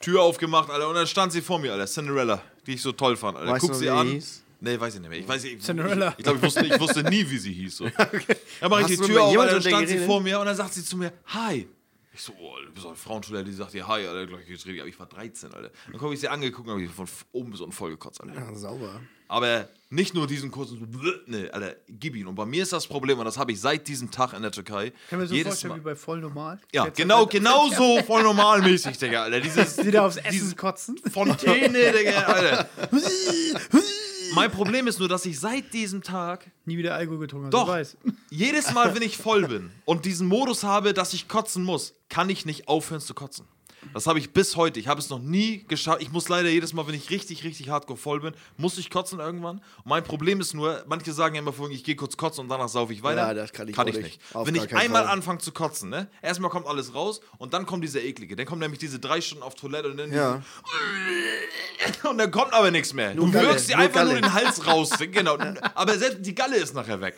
Tür aufgemacht, Alter, und dann stand sie vor mir, Alter, Cinderella, die ich so toll fand, Alter. Weißt Guck du, sie an. hieß? Nee, weiß ich nicht mehr. Ich weiß ich, Cinderella. Ich, ich glaube, ich wusste, ich wusste nie, wie sie hieß. So. Dann mache ich die Tür auf, Alter, dann stand sie vor mir und dann sagt sie zu mir, hi. Ich so, oh, du bist eine Frauentoilette, die sagt dir hi, Alter, gleich geredet, aber ich war 13, Alter. Dann habe ich sie angeguckt und habe ich von oben bis unten voll gekotzt, Alter. Ja, sauber. Aber nicht nur diesen kurzen, so, ne, Alter, gib ihn. Und bei mir ist das Problem, und das habe ich seit diesem Tag in der Türkei. Kann mir so jedes vorstellen Mal- wie bei voll normal. Ja, Jetzt genau, genau so voll normalmäßig, Digga, Alter. Dieses, Wieder aufs Essen dieses kotzen. Fontäne, Digga, Alter. mein Problem ist nur, dass ich seit diesem Tag Nie wieder Alkohol getrunken, Doch. du weißt. jedes Mal, wenn ich voll bin und diesen Modus habe, dass ich kotzen muss, kann ich nicht aufhören zu kotzen. Das habe ich bis heute. Ich habe es noch nie geschafft. Ich muss leider jedes Mal, wenn ich richtig, richtig hardcore voll bin, muss ich kotzen irgendwann. Und mein Problem ist nur, manche sagen ja immer vorhin, ich gehe kurz kotzen und danach saufe ich weiter. Ja, das kann ich kann ich nicht. Auf Wenn ich einmal Fall. anfange zu kotzen, ne? Erstmal kommt alles raus und dann kommt dieser eklige. Dann kommt nämlich diese drei Stunden auf Toilette und dann Ja. und dann kommt aber nichts mehr. Nur du Galle, wirkst dir nur einfach nur Galle. den Hals raus. Genau. Aber selbst die Galle ist nachher weg.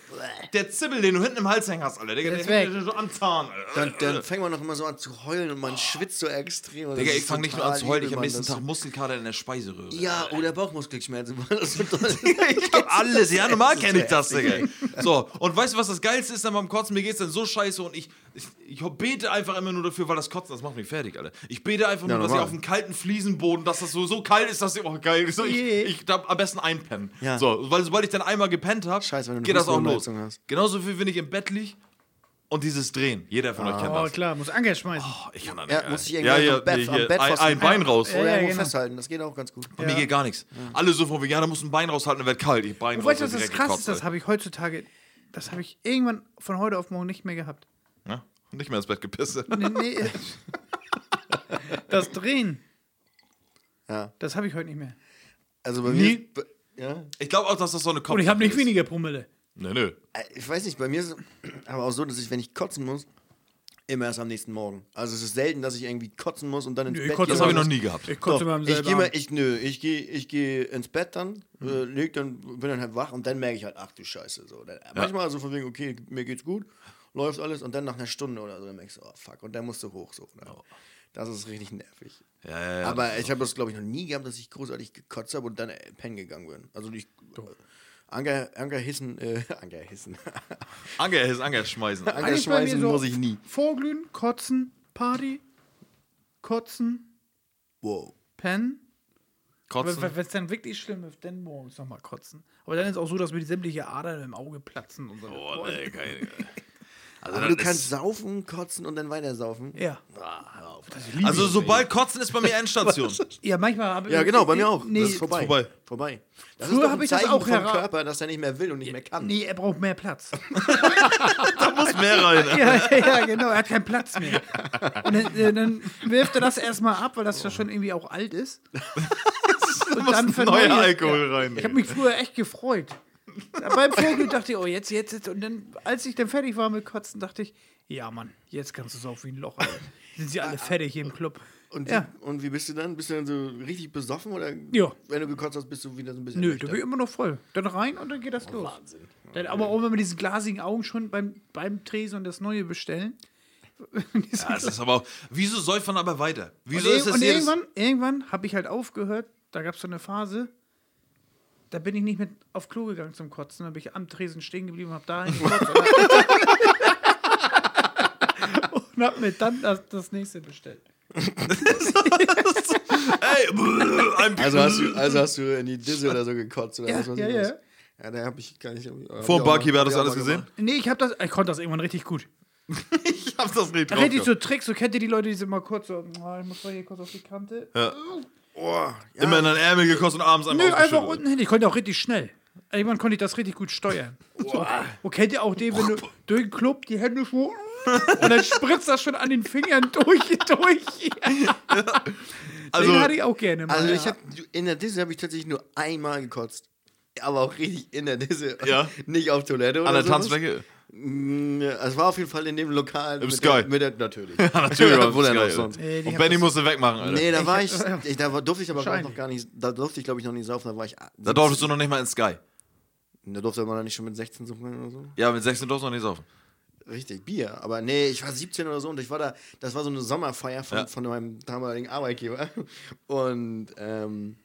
Der Zibbel, den du hinten im Hals hängen hast, Alter. Der ist weg. hängt dir so am Zahn, Alter. Dann, dann fängt man noch immer so an zu heulen und man schwitzt so extrem. das Digga, ich fange nicht nur an zu heulen, ich habe Mann, nächsten Tag Muskelkater in der Speiseröhre. Ja, oder Bauchmuskelschmerzen, ich hab alles. Ja, normal kenne ich das, Digga. So, und weißt du, was das Geilste ist dann beim Kotzen? Mir geht's dann so scheiße und ich, ich, ich bete einfach immer nur dafür, weil das Kotzen, das macht mich fertig, Alter. Ich bete einfach nur, Ja, dass ich normal. auf dem kalten Fliesenboden, dass das so, so kalt ist, dass ich, oh geil, so, ich, ich darf am besten einpennen. Ja. So, weil sobald ich dann einmal gepennt habe, geht das auch los. Hast. Genauso wie wenn ich im Bett lieg und dieses Drehen. Jeder von euch kennt Oh, das. klar, muss Anker schmeißen. Oh, ich kann da Ja, nicht. muss ich ja, irgendwie ja, am Bett- nee, am hier, Bett ein, fast- ein Bein raus. Ja, Oder irgendwo genau. festhalten, das geht auch ganz gut. Bei mir geht gar nichts. Alle so von wegen, ja, da musst du ein Bein raushalten, dann wird kalt. Ich Bein Und raus, weißt du, was das krass ist? Das habe ich heutzutage, das habe ich irgendwann von heute auf morgen nicht mehr gehabt. Ja? Nicht mehr ins Bett gepisst. Nee, nee. Das Drehen, Ja. das habe ich heute nicht mehr. Also bei Nie? mir. Ja. Ich glaube auch, dass das so eine Kopf Und ich habe nicht ist. weniger Promille. Nö, nö. Äh, Ich weiß nicht, bei mir ist es aber auch so, dass ich, wenn ich kotzen muss, immer erst am nächsten Morgen. Also es ist selten, dass ich irgendwie kotzen muss und dann ins Nö, ich Bett kotze Das gehe. habe ich noch nie gehabt. Ich kotze immer am ich selben gehe mal, Abend. ich, nö, ich gehe ich geh ins Bett dann, äh, leg dann, bin dann halt wach und dann merke ich halt, ach du Scheiße. So. Dann, Manchmal so von wegen, okay, mir geht's gut, läuft alles und dann nach einer Stunde oder so, dann merkst du, oh fuck, und dann musst du hoch. So, ne? Das ist richtig nervig. Ja, ja, ja. Aber ich habe das, glaube ich, noch nie gehabt, dass ich großartig gekotzt habe und dann äh, pennen gegangen bin. Also ich. Anker, Anker hissen, äh, Anker hissen. Anker ist Anker schmeißen. Eigentlich mir schmeißen so muss ich nie. Vorglühen, kotzen, Party, kotzen, Wow. pennen. Kotzen. Wenn es dann wirklich schlimm ist, dann morgens nochmal kotzen. Aber dann ist auch so, dass mir die sämtliche Adern im Auge platzen und so. Oh, nee, geil. Also, Aber du kannst saufen, kotzen und dann weiter saufen. Ja. also sobald Kotzen ist bei mir Endstation. Ja, manchmal habe Ja, genau, bei mir auch. Nee, das ist vorbei. vorbei. vorbei. Das Früher ist doch hab ein ich das Zeichen auch vom Körper, dass er nicht mehr will und nicht mehr kann. nee, er braucht mehr Platz. da muss mehr rein. ja, ja, genau, er hat keinen Platz mehr. Und dann, äh, dann wirft er das erstmal ab, weil das ja schon irgendwie auch alt ist. Und dann neuer Alkohol rein. Ich habe mich früher echt gefreut. Beim Vorglühen dachte ich, oh, jetzt, jetzt, jetzt. Und dann, als ich dann fertig war mit Kotzen, dachte ich, ja, Mann, jetzt kannst du es auf wie ein Loch. Alter. Sind sie alle fertig hier im Club. Und, Ja. wie, und wie bist du dann? Bist du dann so richtig besoffen oder Ja. wenn du gekotzt hast, bist du wieder so ein bisschen Nö, da bin ich immer noch voll. Dann rein und dann geht das los. Wahnsinn. Dann aber auch wenn wir diese glasigen Augen schon beim, beim Tresen und das Neue bestellen. Ja, das ist aber auch, wieso säuft man aber weiter? Wieso und ist das und irgendwann, irgendwann habe ich halt aufgehört, da gab es so eine Phase, da bin ich nicht mit auf Klo gegangen zum Kotzen, da bin ich am Tresen stehen geblieben und habe da gekotzt. und habe mir dann das, das nächste bestellt. Ey, Also hast, du, also hast du in die Disse oder so gekotzt oder Ja, was weiß ja, ich ja. Ja, da habe ich gar nicht. hab ich Vor Barkeeper hat das ich alles gesehen? gemacht. Nee, ich, hab das, ich konnte das irgendwann richtig gut. Ich hab das nicht drauf. Richtig so. Tricks, so kennt ihr die Leute, die sind mal kurz so, oh, ich muss mal hier kurz auf die Kante. Oh, ja. Immer in den Ärmel gekostet und abends einmal Nö, einfach unten hin. Ich konnte auch richtig schnell. Irgendwann konnte ich das richtig gut steuern. So. Und kennt ihr auch den, wenn du durch den Club die Hände so und dann spritzt das schon an den Fingern durch, durch. Also, den hatte ich auch gerne mal. Also ja. ich habe in der Disse habe ich tatsächlich nur einmal gekotzt. Aber auch richtig in der Disse. Ja. Nicht auf Toilette oder an der sowas. Tanzfläche. Mm, ja, Es war auf jeden Fall in dem Lokal. Im mit Sky. Der, mit der, natürlich. Natürlich, Wo denn geil, auch sonst? Die Und Benny musste wegmachen, Alter. Nee, da war ich, ich da war- durfte ich aber glaub ich, noch gar nicht, da durfte ich glaube ich noch nicht saufen, da war ich, Da durftest du noch nicht mal ins Sky. da durfte man da nicht schon mit 16 saufen oder so. Ja, mit 16 durfst du noch nicht saufen. Richtig, Bier. Aber nee, ich war 17 oder so und ich war da, das war so eine Sommerfeier von, Ja. von meinem damaligen Arbeitgeber. Und ähm,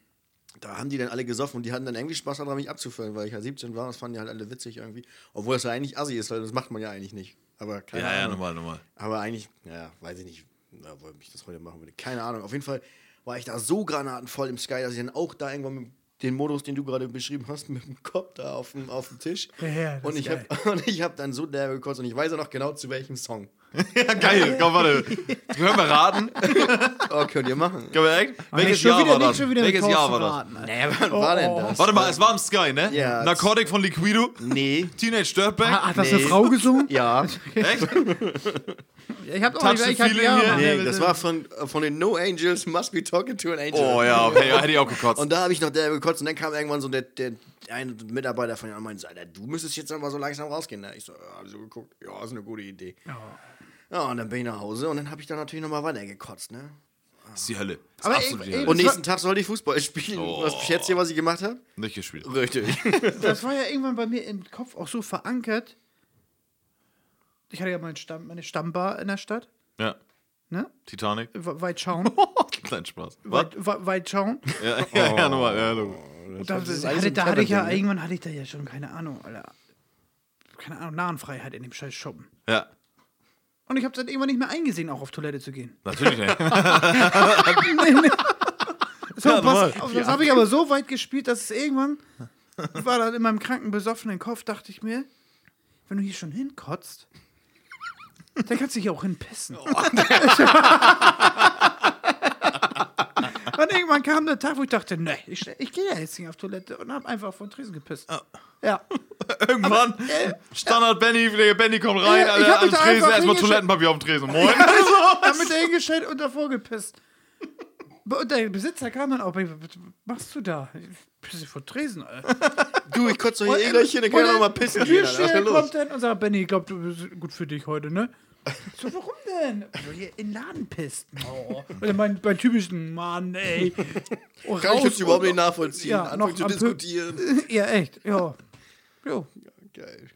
da haben die dann alle gesoffen und die hatten dann irgendwie Spaß daran, mich abzuführen, weil ich ja 17 war. Das fanden die halt alle witzig irgendwie. Obwohl das ja eigentlich assi ist, weil das macht man ja eigentlich nicht. Aber keine Ja, ja, Ahnung. normal, normal. Aber eigentlich, ja, weiß ich nicht, na, wo ich das heute machen würde. Keine Ahnung. Auf jeden Fall war ich da so granatenvoll im Sky, dass ich dann auch da irgendwann mit den Modus, den du gerade beschrieben hast, mit dem Kopf da auf dem, auf dem Tisch. Ja, ja, das und, ist ich hab, und ich habe dann so derbe gekotzt und ich weiß auch noch genau zu welchem Song. Ja, geil. Komm, warte. Können wir raten? Oh, könnt ihr machen. Können wir echt? Nicht Welches schon Jahr wieder, war nicht das? schon wieder mit Welches Jahr war das? Naja, wann war denn das? Warte mal, es war im Sky, ne? Ja. Narcotic von Liquido. Nee. Teenage Dirtbag. Ah, Hat das Nee. eine Frau gesungen? Ja. Echt? Ich hab Touch the ich hab- ja, Nee, ja, das war von, von den No Angels Must Be Talking to an Angel. Oh ja, okay, ja, hätte ich auch gekotzt. Und da habe ich noch derbe gekotzt und dann kam irgendwann so der, der ein Mitarbeiter von ihm und meinte, so, Alter, du müsstest jetzt aber so langsam rausgehen. Ne? Ich so, ja, hab so geguckt, ja, ist eine gute Idee. Ja, und dann bin ich nach Hause und dann habe ich dann natürlich nochmal weiter gekotzt, ne? Das ist die Hölle. Das Aber ist absolut ey, die Hölle. Und nächsten Tag sollte ich Fußball spielen. Oh. Was schätzt ihr, was ich gemacht habe? Nicht gespielt. Richtig. Das war ja irgendwann bei mir im Kopf auch so verankert. Ich hatte ja mein Stamm, meine Stammbar in der Stadt. Ja. Ne? Titanic. We- Weitschauen. Kleinen Spaß. Weit, we- Weitschauen. Ja, ja, ja, nochmal. Ja. Und da, das da, hatte, da hatte ich ja, ne? irgendwann hatte ich da ja schon, keine Ahnung, Alter. Keine Ahnung, Nahenfreiheit in dem scheiß Schuppen. Ja, Und ich habe dann irgendwann nicht mehr eingesehen, auch auf Toilette zu gehen. natürlich nicht. nee, nee. So, Ja, pass, auf, das habe ich aber so weit gespielt, dass es irgendwann war dann in meinem kranken, besoffenen Kopf, dachte ich mir, wenn du hier schon hinkotzt, dann kannst du hier auch hinpissen. Oh. und irgendwann kam der Tag, wo ich dachte, nee, ich, ich gehe ja jetzt nicht auf Toilette und habe einfach von Tresen gepisst. Ja. Irgendwann, Standard Benny, der Benny kommt rein, Ja, ich mich am da Tresen, erstmal. Toilettenpapier auf dem Tresen. Moin. Hab mit der hingestellt und davor gepisst. Und der Besitzer kam dann auch, was machst du da? Ich pisse vor Tresen, Alter. Du, ich kotze doch hier eh gleich hin, dann kann ich mal pissen Türsteher kommt dann und sagt, Benny, ich glaube, du bist gut für dich heute, ne? So, warum denn? Weil ihr in den Laden pisst. Oh. Und mein, mein typischen Mann, ey. Oh, Kann ich jetzt überhaupt nicht nachvollziehen, Ja, anfangen noch zu diskutieren. Ja, echt, ja. Jo. Geil.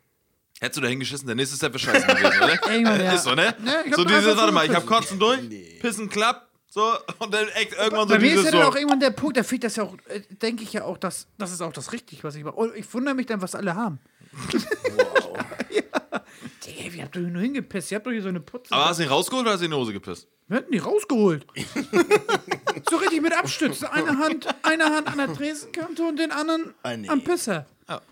Hättest du da hingeschissen, der nächste Step wäre scheiße gewesen, oder? Irgendwann, ja. Ist so, ne? Ja, so dieses, warte mal, ich hab. Kotzen durch, Pissen klappt, so, und dann echt irgendwann so Bei mir ist ja dann so. auch irgendwann der Punkt, da fehlt das ja auch, äh, denke ich ja auch, dass das ist auch das richtig, was ich mache. Und ich wundere mich dann, was alle haben. Wow. Ja. Digga, wie habt ihr nur hingepisst? Ihr habt doch hier so eine Putze. Aber hast du ihn rausgeholt oder hast du ihn in die Hose gepisst? Wir hätten die rausgeholt. so richtig mit Abstützen. Eine Hand, eine Hand an der Tresenkante und den anderen Ah, nee. am Pisser.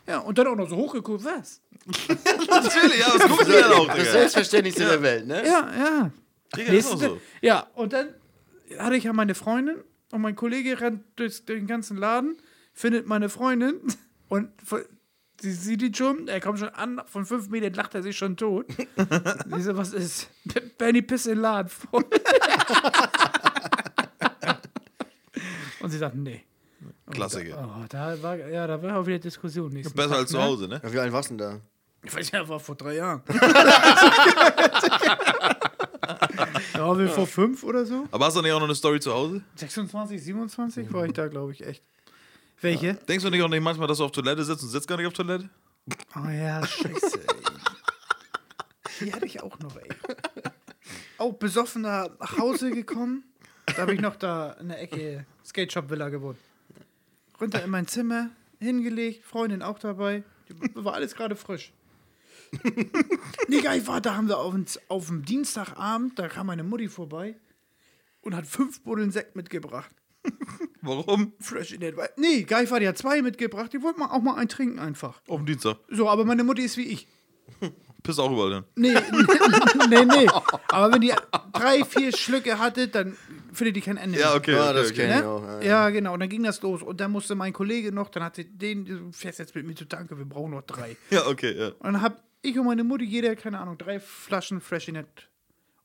Ja. und dann auch noch so hochgeguckt, was? Natürlich, ja, das die dann auch, Das. Selbstverständlichste der Welt, ne? Ja, ja. Digga, ist auch so. Ja, und dann hatte ich ja meine Freundin und mein Kollege rennt durch den ganzen Laden, findet meine Freundin und sie sieht ihn schon, er kommt schon an, von fünf Metern lacht er sich schon tot. sie so, was ist? Benny piss in den Laden voll. und sie sagt, nee. Klassiker. Oh, da war, ja, da war auch wieder Diskussion. Besser Tag, als zu ne? Hause, ne? Ja, Wie alt warst du denn da? Ich weiß ja, war vor drei Jahren. ja, wir vor fünf oder so. Aber hast du nicht auch noch eine Story zu Hause? 26, 27 war ich da, glaube ich, echt. Welche? Denkst du nicht auch nicht manchmal, dass du auf Toilette sitzt und sitzt gar nicht auf Toilette? Oh ja, scheiße, ey. Die hatte ich auch noch, ey. Auch besoffener nach Hause gekommen. Da habe ich noch da in der Ecke Skate Shop Villa gewohnt. Runter in mein Zimmer, hingelegt, Freundin auch dabei. War alles gerade frisch. geil war, da haben wir auf, auf dem Dienstagabend, da kam meine Mutti vorbei und hat fünf Buddeln Sekt mitgebracht. Warum? Fresh in der Nee, geil war, die hat zwei mitgebracht. Die wollten mal auch mal einen trinken einfach. Auf dem Dienstag. So, aber meine Mutti ist wie ich. Piss auch überall dann. Nee, nee, nee. Aber wenn die drei, vier Schlücke hatte, dann findet die kein Ende. Ja, mehr. okay. Ja, okay, das okay. kenn ich Ne? auch. Ja, Ja, genau. Und dann ging das los. Und dann musste mein Kollege noch, dann hatte den, du fährst jetzt mit mir zu Danke, wir brauchen noch drei. Ja, okay, ja. Und dann hab ich und meine Mutti jeder, keine Ahnung, drei Flaschen Freshinet.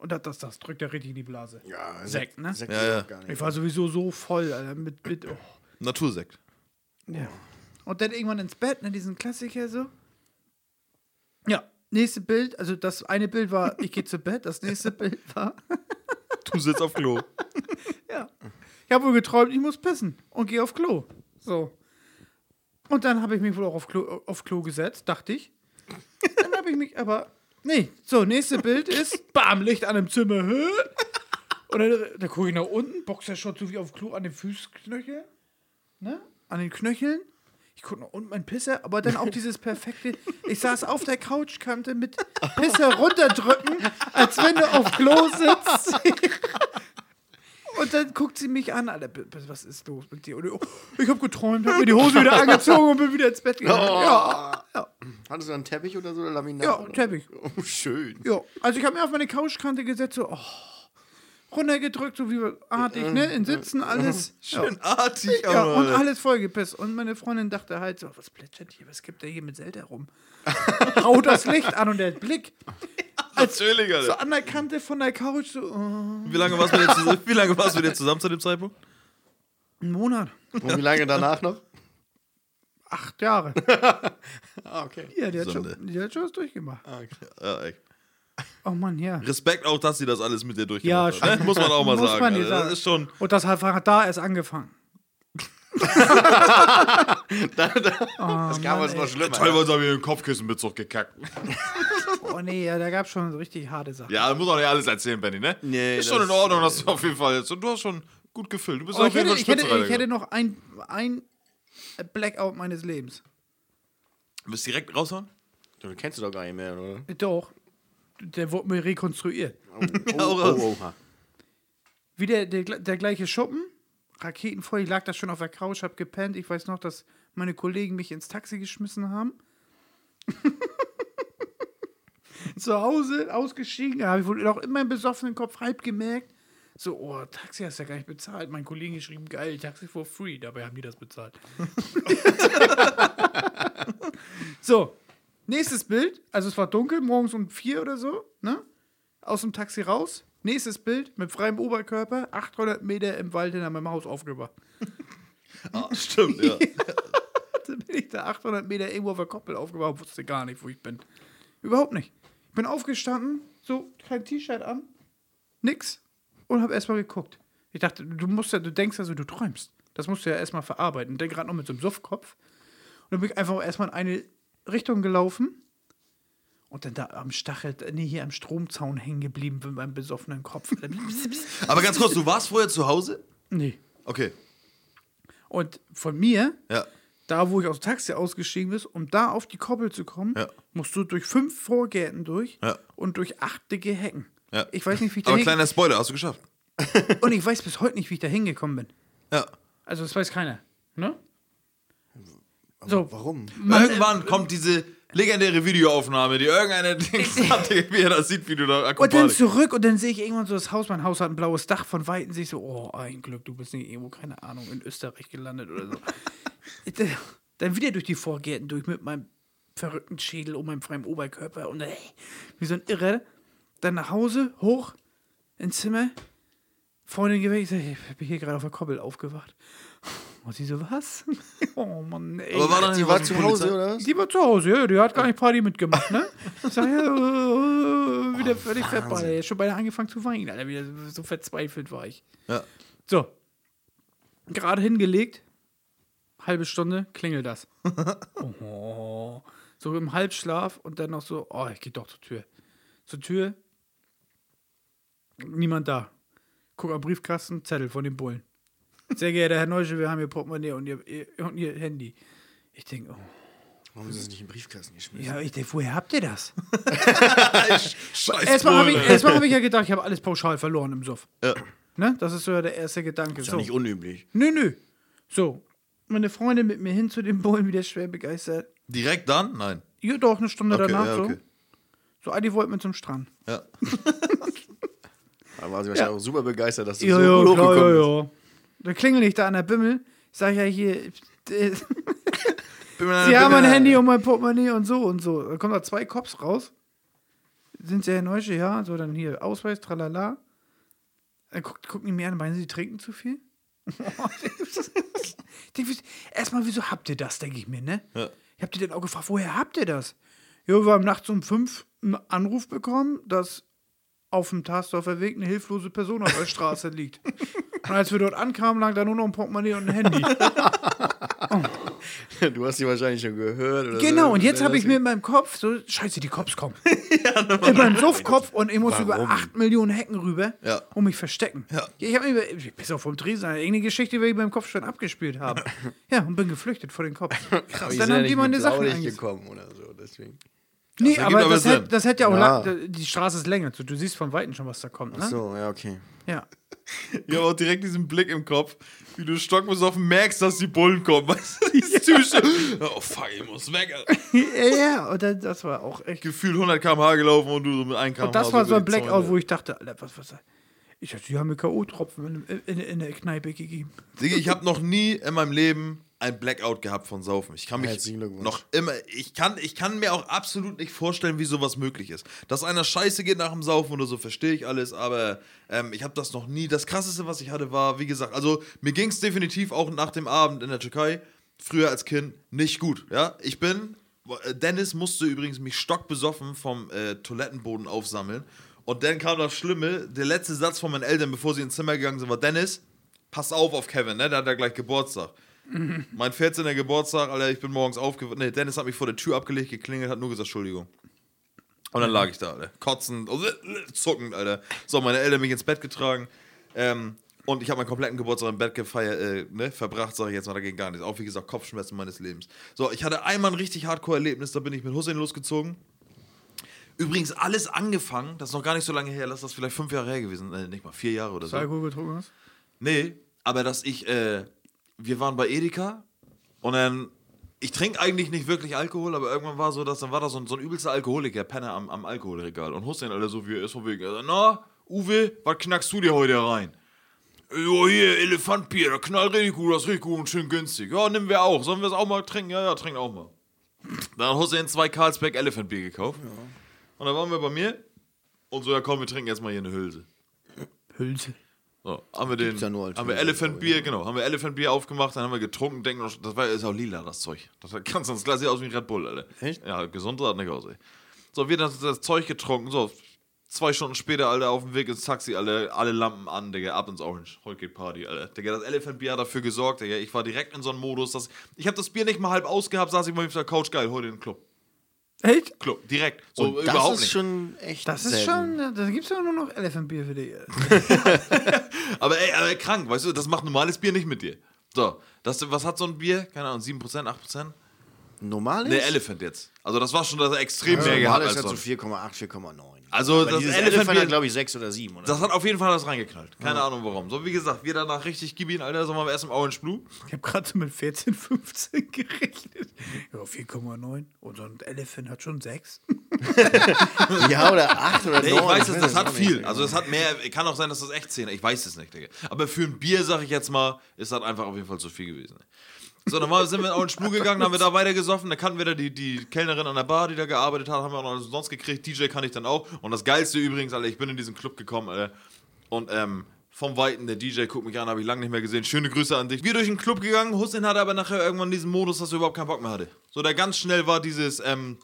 Und das, das, das drückt ja richtig in die Blase. Ja, Sekt, ne? Sekt Ja, ja, gar nicht. Ich war sowieso so voll, Alter, mit, mit oh. Natursekt. Ja. Und dann irgendwann ins Bett, ne, diesen Klassiker so. Ja, nächste Bild, also das eine Bild war, ich gehe zu Bett, das nächste Bild war, Du sitzt auf Klo. ja. Ich habe wohl geträumt, ich muss pissen und gehe auf Klo. So. Und dann habe ich mich wohl auch auf Klo, auf Klo gesetzt, dachte ich. Dann habe ich mich aber. Nee, so, nächste Bild ist, bam, Licht an dem Zimmer. hä? Und dann, da gucke ich nach unten, Boxershot so wie auf Klo an den Fußknöchel. Ne? an den Knöcheln. Ich gucke noch, und mein Pisser, aber dann auch dieses perfekte. Ich saß auf der Couchkante mit Pisser runterdrücken, als wenn du auf Klo sitzt. Und dann guckt sie mich an, Alter, was ist los mit dir? Und ich, oh, ich habe geträumt, habe mir die Hose wieder angezogen und bin wieder ins Bett gegangen. Ja, ja, Hattest du einen Teppich oder so? Oder Laminat? ja, oder? Teppich. Oh, schön. Ja, also ich habe mir auf meine Couchkante gesetzt, so, oh, runtergedrückt, so wie artig, ne, in Sitzen, alles. Ja. Schön artig, Ja, aber. und alles vollgepisst. Und meine Freundin dachte halt so, was plätschert hier, was gibt der hier mit Zelda rum? Haut das Licht an und der Blick Natürlich, Alter. so an der Kante von der Couch, so, oh, Wie lange warst du mit dir zusammen, wie lange warst du mit dir zusammen zu dem Zeitpunkt? ein Monat, Und wie lange danach noch? acht Jahre. Ah, okay. Ja, der hat, Sonde. schon, der hat schon was durchgemacht. Ah, okay. Ja, ey. Oh Mann, ja. Respekt auch, dass sie das alles mit dir Ja, durchgemacht hat. schon. Ne? Muss man auch mal Muss sagen. man Alter. Das sagen. ist schon. Und das hat hat da erst angefangen. Das kam uns noch schlimmer. Teilweise habe ich den Kopfkissenbezug gekackt. Oh nee, ja, da gab es schon so richtig harte Sachen. Ja, muss auch nicht alles erzählen, Benny, ne? Nee, ist schon in Ordnung, dass du auf jeden Fall jetzt. Und du hast schon gut gefüllt. Du bist auf Oh, ich jeden hätte, Fall ich, hätte, ich hätte noch ein, ein Blackout meines Lebens. Willst du direkt raushauen? Du kennst du doch gar nicht mehr, oder? Doch. Der wurde mir rekonstruiert. Oh, oh, oh, oh. Wieder der, der gleiche Schuppen, raketenvoll. Ich lag da schon auf der Couch, hab gepennt. Ich weiß noch, dass meine Kollegen mich ins Taxi geschmissen haben. Zu Hause ausgestiegen, da habe ich wohl noch in meinem besoffenen Kopf halb gemerkt. So, oh, Taxi hast du ja gar nicht bezahlt. Mein Kollege geschrieben, geil, Taxi for free. Dabei haben die das bezahlt. so, nächstes Bild. Also es war dunkel, morgens um vier oder so, ne? Aus dem Taxi raus. Nächstes Bild mit freiem Oberkörper, 800 Meter im Wald hinter meinem Haus aufgewacht. Ah, stimmt, ja. Dann bin ich da 800 Meter irgendwo auf der Koppel aufgewacht, wusste gar nicht, wo ich bin. Überhaupt nicht. Ich bin aufgestanden, so kein T-Shirt an, nix und habe erstmal geguckt. Ich dachte, du musst ja, du denkst ja so, du träumst. Das musst du ja erstmal verarbeiten. Denk gerade noch mit so einem Suffkopf. Und dann bin ich einfach erstmal in eine Richtung gelaufen und dann da am Stachel, nee, hier am Stromzaun hängen geblieben mit meinem besoffenen Kopf. Aber ganz kurz, du warst vorher zu Hause? nee. Okay. Und von mir Ja. Da wo ich aus dem Taxi ausgestiegen bin, um da auf die Koppel zu kommen, Ja. musst du durch fünf Vorgärten durch Ja. und durch acht dicke Hecken. ja. Ich weiß nicht, wie ich da Aber kleiner Spoiler, hast du geschafft. Und ich weiß bis heute nicht, wie ich da hingekommen bin. Ja. Also das weiß keiner. Ne? So, Warum? Irgendwann kommt diese legendäre Videoaufnahme, die irgendeiner Dings hatte, wie er das sieht, wie du da und dann zurück und dann sehe ich irgendwann so das Haus. Mein Haus hat ein blaues Dach von Weitem. Sehe ich so, oh, ein Glück, du bist nicht irgendwo, keine Ahnung, in Österreich gelandet oder so. Ich, äh, dann wieder durch die Vorgärten durch mit meinem verrückten Schädel und meinem freien Oberkörper und ey, wie so ein Irrer. Dann nach Hause, hoch, ins Zimmer. Freundin geweckt, ich bin hier gerade auf der Koppel aufgewacht. Und sie so, was? oh Mann, ey. Aber war dann Die war zu Polizei? Hause, oder was? Die war zu Hause, ja, die hat gar nicht Party mitgemacht, ne? Ich sag, ja, äh, wieder völlig verballt. Er hat schon beinahe angefangen zu weinen, Alter. Wieder so verzweifelt war ich. Ja. So. Gerade hingelegt. Halbe Stunde klingelt das. oh, so im Halbschlaf und dann noch so, oh, ich geh doch zur Tür. Zur Tür. Niemand da. Guck am Briefkasten, Zettel von den Bullen. Sehr geehrter Herr Neusche, wir haben Ihr Portemonnaie und Ihr, ihr, und ihr Handy. Ich denke, oh. Warum ist es nicht im Briefkasten geschmissen? Ja, ich denke, woher habt ihr das? Scheiß Erstmal habe ich, erstmal hab ich ja gedacht, ich habe alles pauschal verloren im Suff. Ja. Ne? Das ist so ja der erste Gedanke. Ist ja So. nicht unüblich. Nö, nö. So. Meine Freundin mit mir hin zu den Bullen, wieder schwer begeistert. Direkt dann? Nein. Ja, doch, eine Stunde Okay, danach ja, so. okay. So, Adi wollte mit zum Strand. Ja. Da war sie wahrscheinlich auch super begeistert, dass du so ja, hochgekommen ja, bist. ja. Da klingel ich da an der Bimmel. Ich sag ja hier, äh, Sie haben mein Handy und mein Portemonnaie und so und so. Da kommen da zwei Cops raus. Sind sie Herr Neusche? Ja. So, dann hier Ausweis, tralala. Dann guckt, gucken die mir an, meinen sie, die trinken zu viel? erstmal, wieso habt ihr das, denke ich mir, ne? Ja. Ich hab die dann auch gefragt, woher habt ihr das? Ja, wir haben nachts um fünf einen Anruf bekommen, dass auf dem Tarsdorfer Weg eine hilflose Person auf der Straße liegt. Und als wir dort ankamen, lag da nur noch ein Portemonnaie und ein Handy. Du hast sie wahrscheinlich schon gehört. Oder Genau, so. und jetzt habe ich mir in meinem Kopf so, scheiße, die Cops kommen. in meinem Suffkopf und ich muss über 8 Millionen Hecken rüber Ja. und mich verstecken. Ja. ich habe mir, über- bis auf vom Tresen, irgendeine Geschichte, die ich beim Kopf schon abgespielt habe. ja, und bin geflüchtet vor den Cops. Krass, dann ja haben die meine Sachen gekommen oder so, deswegen. Nee, ergibt aber das, hätte, das hätte ja auch Ja. lang, die Straße ist länger. Du, siehst von Weitem schon, was da kommt. Ne? So, ja, okay. Ja. Ich habe auch direkt diesen Blick im Kopf, wie du stockbesoffen merkst, dass die Bullen kommen. Weißt du, dieses typische, oh fuck, ich muss weg. Ja, ja, und dann, das war auch echt. Gefühlt 100 km/h gelaufen und du so mit 1 km/h. Und das war so ein Blackout, ne? Wo ich dachte, Alter, was, was. Ich dachte, die haben mir K.O.-Tropfen in, in, in der Kneipe gegeben. Digga, ich habe noch nie in meinem Leben ein Blackout gehabt von Saufen. Ich kann mich noch immer, ich kann, ich kann mir auch absolut nicht vorstellen, wie sowas möglich ist. Dass einer scheiße geht nach dem Saufen oder so, verstehe ich alles, aber ähm, ich habe das noch nie. Das krasseste, was ich hatte, war, wie gesagt, also mir ging es definitiv auch nach dem Abend in der Türkei, früher als Kind, nicht gut. Ja, ich bin, äh, Dennis musste übrigens mich stockbesoffen vom äh, Toilettenboden aufsammeln. Und dann kam das Schlimme, der letzte Satz von meinen Eltern, bevor sie ins Zimmer gegangen sind, war: Dennis, pass auf auf Kevin, ne? Der hat ja gleich Geburtstag. Mein 14. Geburtstag, Alter, ich bin morgens aufgewacht. Ne, Dennis hat mich vor der Tür abgelegt, geklingelt, hat nur gesagt, Entschuldigung. Und dann lag ich da, Alter. Kotzend, zuckend, Alter. So, meine Eltern mich ins Bett getragen. Ähm, und ich habe meinen kompletten Geburtstag im Bett gefeiert, äh, ne, verbracht, sage ich jetzt mal, da ging gar nichts. Auch wie gesagt, Kopfschmerzen meines Lebens. So, ich hatte einmal ein richtig Hardcore-Erlebnis, da bin ich mit Hussein losgezogen. Übrigens alles angefangen, das ist noch gar nicht so lange her, lass das vielleicht fünf Jahre her gewesen, äh, nicht mal vier Jahre oder so. Alkohol getrunken hast? Nee, aber dass ich, äh, wir waren bei Edeka und dann, ich trinke eigentlich nicht wirklich Alkohol, aber irgendwann war so, dass dann war da so ein, so ein übelster Alkoholiker, Penner am, am Alkoholregal und Hussein, Alter, so wie er ist, von wegen, also, na, Uwe, was knackst du dir heute rein? Ja, hier, Elefantbier, das knallt richtig gut, das ist richtig gut und schön günstig. Ja, nehmen wir auch. Sollen wir es auch mal trinken? Ja, ja, trinken auch mal. Dann hat Hussein zwei Carlsberg Elephant-Bier gekauft. Und dann waren wir bei mir und so, ja komm, wir trinken jetzt mal hier eine Hülse. Hülse. So, haben wir den, ja haben wir Elephant Bier, genau, haben wir Elephant Bier aufgemacht, dann haben wir getrunken, denken, das war ist auch lila, das Zeug. Das ganz, ganz klar sieht aus wie ein Red Bull, Alter. Echt? Ja, gesund sah nicht aus, ey. So, wir dann das Zeug getrunken, so, zwei Stunden später, Alter, auf dem Weg ins Taxi, Alter, alle Lampen an, Digga, ab ins Orange. Heute geht Party, Alter. Digga, das Elephant Bier hat dafür gesorgt, Digga. Ich war direkt in so einem Modus, dass, ich habe das Bier nicht mal halb ausgehabt, saß ich mal auf der Couch, geil, heute in den Club. Echt? Club, direkt. So, Und das überhaupt ist nicht. schon echt Das ist selten. schon, da gibt es ja nur noch Elephant-Bier für dich. Aber ey, aber krank, weißt du, das macht normales Bier nicht mit dir. So, das, was hat so ein Bier? Keine Ahnung, 7%, 8%? Normal ist? Ne, Elephant jetzt. Also das war schon das extrem Also mehr normal gehabt ist als halt so sonst. 4,8, 4,9. Also Aber das Elephant Elephant hat, glaube ich, 6 oder 7. Oder? Das hat auf jeden Fall das reingeknallt. Keine Ahnung warum. So wie gesagt, wir danach richtig gib Alter. So waren wir erst im Orange Blue. Ich habe gerade so mit 14, 15 gerechnet. Ja, 4,9. Und so ein Elephant hat schon 6. ja, oder 8 oder 9. Nee, ich weiß es, das auch hat viel. Also es hat mehr, kann auch sein, dass das echt 10 Ich weiß es nicht, Digga. Aber für ein Bier, sag ich jetzt mal, ist das einfach auf jeden Fall zu viel gewesen. So, dann sind wir in Orange Blue gegangen, haben wir da weiter gesoffen. Da kannten wir da die, die Kellnerin an der Bar, die da gearbeitet hat, haben wir auch noch umsonst gekriegt. DJ kann ich dann auch. Und das Geilste übrigens, Alter, ich bin in diesen Club gekommen, Alter. Und ähm, vom Weiten, der DJ guckt mich an, habe ich lange nicht mehr gesehen. Schöne Grüße an dich. Wir durch den Club gegangen. Hussein hatte aber nachher irgendwann diesen Modus, dass er überhaupt keinen Bock mehr hatte. So, der ganz schnell war dieses, ähm,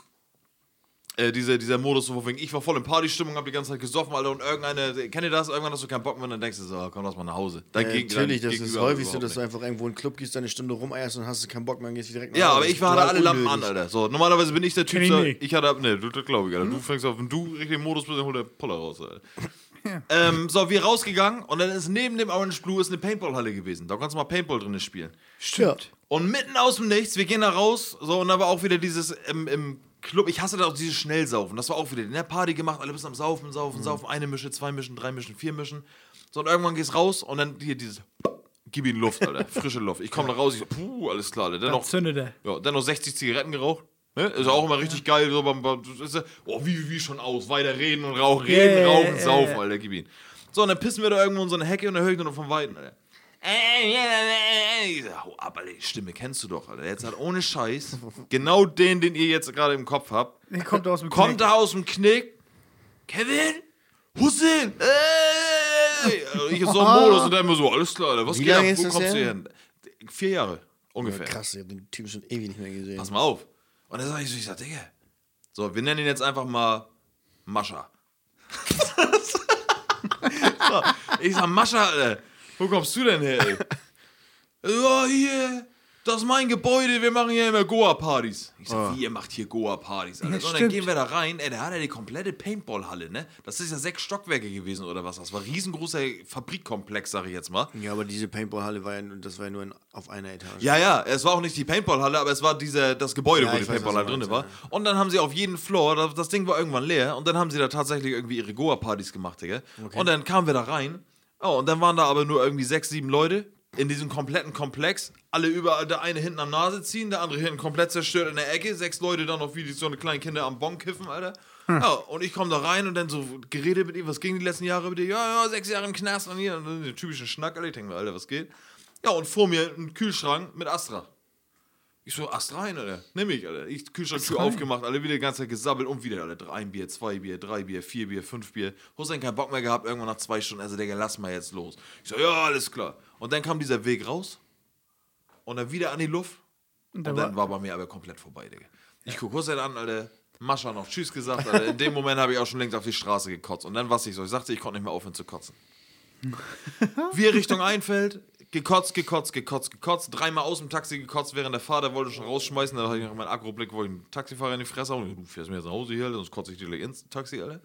äh, dieser, dieser Modus, so wegen, ich war voll in Partystimmung, hab die ganze Zeit gesoffen, Alter, und irgendeine, kennt ihr das? Irgendwann hast du keinen Bock mehr, und dann denkst du so, oh, komm, lass mal nach Hause. Dein Ja, Gegen- natürlich, dein das ist häufig so, dass du einfach irgendwo in einen Club gehst, eine Stunde rumeierst und hast du keinen Bock mehr und gehst direkt nach Ja, Hause. aber Das ich war, hatte alle Lampen an. Alter. So, normalerweise bin ich der Typ, ich so, ich hatte, ne, du, das glaube ich, Alter. Du fängst auf, wenn du richtig im Modus bist, dann hol der Puller raus, Alter. Ähm, so, wir rausgegangen und dann ist neben dem Orange Blue ist eine Paintball-Halle gewesen. Da kannst du mal Paintball drin spielen. Stimmt. Und mitten aus dem Nichts, wir gehen da raus, so, und da war auch wieder dieses im, im Club, ich hasse da auch dieses Schnellsaufen. Das war auch wieder in der Party gemacht, alle bist am Saufen, Saufen, Saufen, eine Mische, zwei Mischen, drei Mischen, vier Mischen. So, und irgendwann gehst raus und dann hier dieses, gib ihm Luft, Alter, frische Luft. Ich komme da raus, ich so, puh, alles klar, Alter. Dennoch, ja, dann noch 60 Zigaretten geraucht. Ne? Ist auch immer richtig geil. So ja- oh, wie, wie schon aus. Weiter reden und rauchen, reden, Yeah, rauchen, yeah, saufen, yeah. Alter, gib ihn. So, und dann pissen wir da irgendwo in so eine Hecke und dann höre ich nur noch von Weitem, Alter. Ich sag, hau ab, Alter, die Stimme kennst du doch, Alter. Jetzt hat ohne Scheiß, genau den, den ihr jetzt gerade im Kopf habt, Der kommt aus dem kommt Knick. da aus dem Knick. Kevin? Hussein? Ey! Also Ich so einem Modus und dann immer so, alles klar, Alter, was Wie geht ab? Wo kommst du hin? Vier Jahre, ungefähr. Krass, ich hab den Typen schon ewig nicht mehr gesehen. Pass mal auf. Und dann sag ich so, ich sag, Digga. So, wir nennen ihn jetzt einfach mal Mascha. so, ich sag, Mascha, Alter, wo kommst du denn her, ey? Ja, hier. das ist mein Gebäude, wir machen hier immer Goa-Partys. Ich sag, wie, ihr macht hier Goa-Partys? Alter? Ja, so, und dann gehen wir da rein, ey, da hat er die komplette Paintball-Halle, ne? Das ist ja sechs Stockwerke gewesen oder was. Das war ein riesengroßer Fabrikkomplex, sag ich jetzt mal. Ja, aber diese Paintball-Halle war ja, nur- das war ja nur in, auf einer Etage. Ja, ja, es war auch nicht die Paintball-Halle, aber es war diese, das Gebäude, Ja, wo die Paintball-Halle drin war. Und dann haben sie auf jeden Floor, das, das Ding war irgendwann leer, und dann haben sie da tatsächlich irgendwie ihre Goa-Partys gemacht, Digga. Und dann kamen wir da rein, oh, und dann waren da aber nur irgendwie sechs, sieben Leute in diesem kompletten Komplex, alle überall, der eine hinten am Nase ziehen, der andere hinten komplett zerstört in der Ecke, sechs Leute dann noch wie die, so eine kleine Kinder am Bon kiffen, Alter. Ja, und ich komme da rein und dann so geredet mit ihm, was ging die letzten Jahre mit dir? Ja, ja, sechs Jahre im Knast und hier, und den typischen Schnack, Alter. Ich denke mir, Alter, was geht? Ja, und vor mir ein Kühlschrank mit Astra. Ich so, Astra rein, Alter. Nimm ich, Alter. Ich Kühlschranktür aufgemacht, alle wieder die ganze Zeit gesabbelt und wieder, Alter. Ein Bier, zwei Bier, drei Bier, vier Bier, fünf Bier. Hussein keinen Bock mehr gehabt, irgendwann nach zwei Stunden. Also, Digga, lass mal jetzt los. Ich so, ja, alles klar. Und dann kam dieser Weg raus und dann wieder an die Luft. Und da dann war- war bei mir aber komplett vorbei, Digga. Ich guck Hussein an, Alter. Mascha noch Tschüss gesagt, Alter. In dem Moment habe ich auch schon längst auf die Straße gekotzt. Und dann, was ich so, ich sagte, ich konnte nicht mehr aufhören zu kotzen. Wir Richtung Einfeld, gekotzt, gekotzt, gekotzt, gekotzt, dreimal aus dem Taxi gekotzt, während der Vater wollte schon rausschmeißen, da hatte ich noch meinen Akroblick, wo ich einen Taxifahrer in die Fresse hauen. Du fährst mir jetzt nach Hause hier, sonst kotze ich dir gleich ins Taxi, Alter.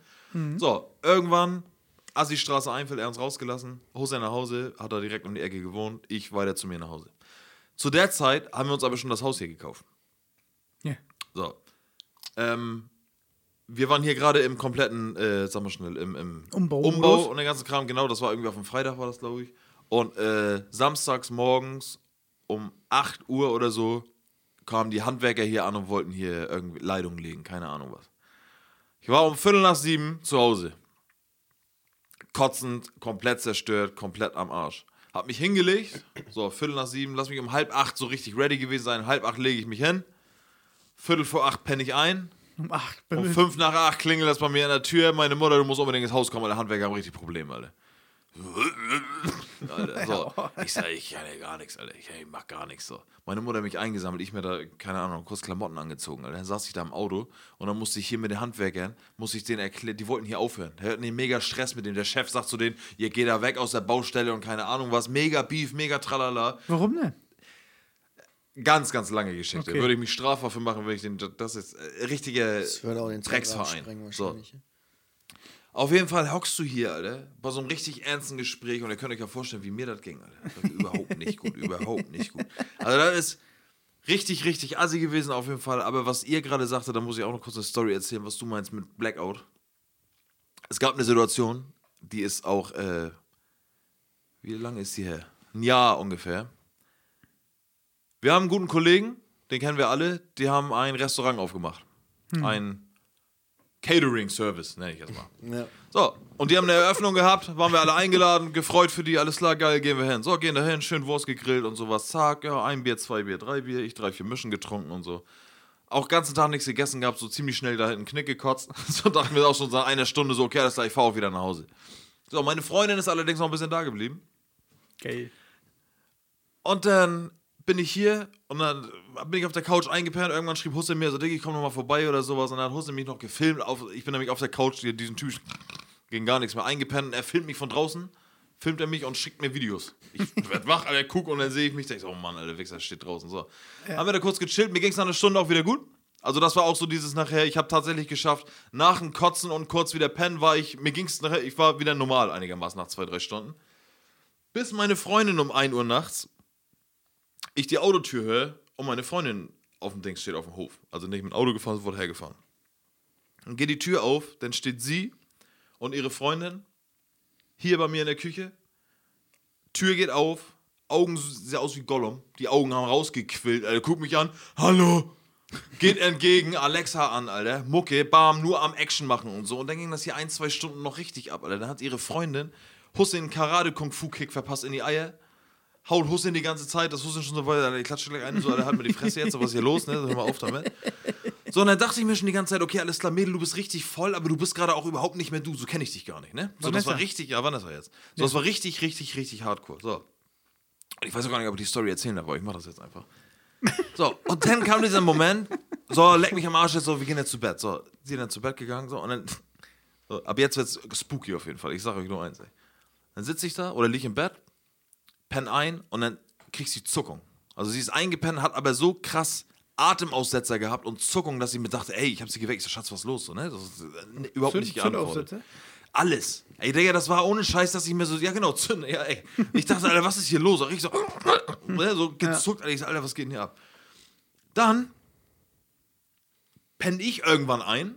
So, irgendwann, Assi-Straße Einfeld, er uns rausgelassen, Hussein nach Hause, hat er direkt um die Ecke gewohnt, ich weiter zu mir nach Hause. Zu der Zeit haben wir uns aber schon das Haus hier gekauft. Ja. So. Ähm, wir waren hier gerade im kompletten, äh, sag mal schnell, im, im Umbau- Umbau und den ganzen Kram. Genau, das war irgendwie auf dem Freitag, war das, glaube ich. Und äh, samstags morgens um 8 Uhr oder so kamen die Handwerker hier an und wollten hier irgendwie Leitungen legen, keine Ahnung was. Ich war um Viertel nach sieben zu Hause. Kotzend, komplett zerstört, komplett am Arsch. Hab mich hingelegt, so Viertel nach sieben, lass mich um halb acht so richtig ready gewesen sein. Halb acht lege ich mich hin. Viertel vor acht penne ich ein. Um acht. Um fünf nach acht klingelt das bei mir an der Tür. Meine Mutter, du musst unbedingt ins Haus kommen, weil der Handwerker haben richtig Probleme, Alter. Alter so. Ich sag, ich kann ja gar nichts, Alter. Ich, ich mach gar nichts so. Meine Mutter hat mich eingesammelt, ich mir da, keine Ahnung, kurz Klamotten angezogen, Alter. Dann saß ich da im Auto und dann musste ich hier mit den Handwerkern, musste ich denen erklären, die wollten hier aufhören. Die hatten den mega Stress mit dem. Der Chef sagt zu denen, ihr geht da weg aus der Baustelle und keine Ahnung was. Mega Beef, mega Tralala. Warum denn? Ganz, ganz lange Geschichte. Okay. Würde ich mich strafbar für machen, wenn ich den, das ist äh, richtige Das würde auch den Drecksverein. So. wahrscheinlich. Auf jeden Fall hockst du hier, Alter, bei so einem richtig ernsten Gespräch und ihr könnt euch ja vorstellen, wie mir das ging, Alter. Das überhaupt nicht gut, überhaupt nicht gut. Also das ist richtig, richtig assi gewesen auf jeden Fall. Aber was ihr gerade sagte, da muss ich auch noch kurz eine Story erzählen, was du meinst mit Blackout. Es gab eine Situation, die ist auch, äh, wie lange ist die her? Ein Jahr ungefähr. Wir haben einen guten Kollegen, den kennen wir alle, die haben ein Restaurant aufgemacht. Ein Catering-Service, nenne ich jetzt mal. Ja. So, und die haben eine Eröffnung gehabt, waren wir alle eingeladen, gefreut für die, alles klar, geil, gehen wir hin. So, gehen da hin, schön Wurst gegrillt und sowas, zack, ja, ein Bier, zwei Bier, drei Bier, ich drei, vier Mischen getrunken und so. Auch ganzen Tag nichts gegessen gehabt, so ziemlich schnell da hinten Knick gekotzt. So dachten wir auch schon nach einer Stunde so, okay, alles klar, ich fahre auch wieder nach Hause. So, meine Freundin ist allerdings noch ein bisschen da geblieben. Geil. Und dann bin ich hier und dann bin ich auf der Couch eingepennt. Irgendwann schrieb Hussein mir so, Digga, ich komm noch mal vorbei oder sowas. Und dann hat Hussein mich noch gefilmt. Auf, ich bin nämlich auf der Couch, diesen Typ ging gar nichts mehr eingepennt. Und er filmt mich von draußen, filmt er mich und schickt mir Videos. Ich werd wach, Alter, guck und dann sehe ich mich, denke so, oh Mann, Alter, Wichser steht draußen. So. Haben wir da kurz gechillt, mir ging es nach einer Stunde auch wieder gut. Also das war auch so dieses nachher, ich habe tatsächlich geschafft, nach dem Kotzen und kurz wieder pennen war ich, mir ging es nachher, ich war wieder normal einigermaßen nach zwei, drei Stunden. Bis meine Freundin um 1 Uhr nachts ich die Autotür höre und meine Freundin auf dem Ding steht auf dem Hof. Also nicht mit dem Auto gefahren, wurde hergefahren. Dann geht die Tür auf, dann steht sie und ihre Freundin hier bei mir in der Küche. Tür geht auf, Augen sehen aus wie Gollum. Die Augen haben rausgequillt, Alter. Guck mich an. Hallo! Geht entgegen, Alexa an, Alter. Mucke, bam, nur am Action machen und so. Und dann ging das hier ein, zwei Stunden noch richtig ab, Alter. Dann hat ihre Freundin Hussein Karate-Kung-Fu-Kick verpasst in die Eier haut Hussein die ganze Zeit, das Hussein schon so weit, ich klatsche gleich einen, so, Alter, halt mir die Fresse jetzt, was ist hier los, ne, hör mal auf damit. So, und dann dachte ich mir schon die ganze Zeit, okay, alles klar, Mädel, du bist richtig voll, aber du bist gerade auch überhaupt nicht mehr du, so kenne ich dich gar nicht, ne? So, das war richtig, ja, Vanessa jetzt. So, das war richtig, richtig, richtig hardcore, so. Und ich weiß auch gar nicht, ob ich die Story erzählen darf, aber ich mach das jetzt einfach. So, und dann kam dieser Moment, so, leck mich am Arsch jetzt, so, wir gehen jetzt zu Bett, so, sie dann zu Bett gegangen, so, und dann, so, ab jetzt wird's spooky auf jeden Fall, ich sag euch nur eins, ey. Dann sitze ich da oder lieg im Bett, penn ein und dann kriegst du die Zuckung. Also sie ist eingepennt, hat aber so krass Atemaussetzer gehabt und Zuckung, dass sie mir dachte, ey, ich hab sie geweckt. Ich so, Schatz, was ist los? So, ne? Das ist, äh, überhaupt Zünd- nicht geantwortet. Alles. Ey, Digga, das war ohne Scheiß, dass ich mir so, ja genau, zünden, ja, ey. Ich dachte, Alter, was ist hier los? Ich so, ne, so gezuckt, Alter, ich so, Alter, was geht denn hier ab? Dann penne ich irgendwann ein.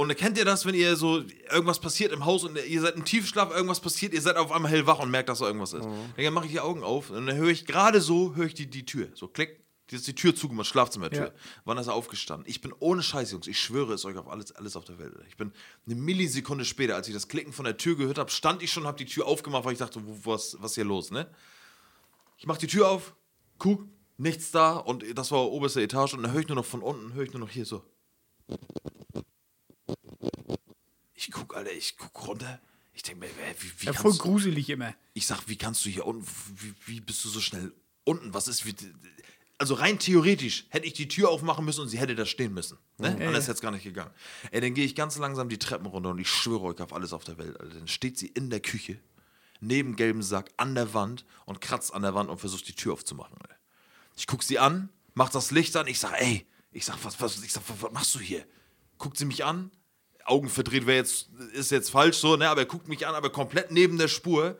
Und kennt ihr das, wenn ihr so, irgendwas passiert im Haus und ihr seid im Tiefschlaf, irgendwas passiert, ihr seid auf einmal hellwach und merkt, dass da irgendwas ist. Dann mache ich die Augen auf und dann höre ich gerade so, höre ich die, die Tür. So, klick, die ist die Tür zugemacht, Schlafzimmertür. Ja. Wann ist er aufgestanden? Ich bin ohne Scheiß, Jungs. Ich schwöre es euch auf alles, alles auf der Welt. Ich bin eine Millisekunde später, als ich das Klicken von der Tür gehört habe, stand ich schon, habe die Tür aufgemacht, weil ich dachte, was, was ist hier los, ne? Ich mach die Tür auf, guck, nichts da und das war oberste Etage und dann höre ich nur noch von unten, höre ich nur noch hier so. Ich guck, Alter, ich guck runter. Ich denke mir, wie, wie Ja, voll kannst gruselig immer. ich sag, wie kannst du hier unten, wie, wie bist du so schnell unten? Was ist, wie, also rein theoretisch hätte ich die Tür aufmachen müssen und sie hätte da stehen müssen. Ne? Anders hätte es gar nicht gegangen. Ey, dann gehe ich ganz langsam die Treppen runter und ich schwöre euch auf alles auf der Welt. Alter. Dann steht sie in der Küche, neben gelbem Sack, an der Wand und kratzt an der Wand und versucht die Tür aufzumachen. Alter. Ich guck sie an, mach das Licht an, ich sag, ey, ich sag, was, was, ich sag, was, was machst du hier? Guckt sie mich an, Augen verdreht, wäre jetzt, ist jetzt falsch so, ne, aber er guckt mich an, aber komplett neben der Spur.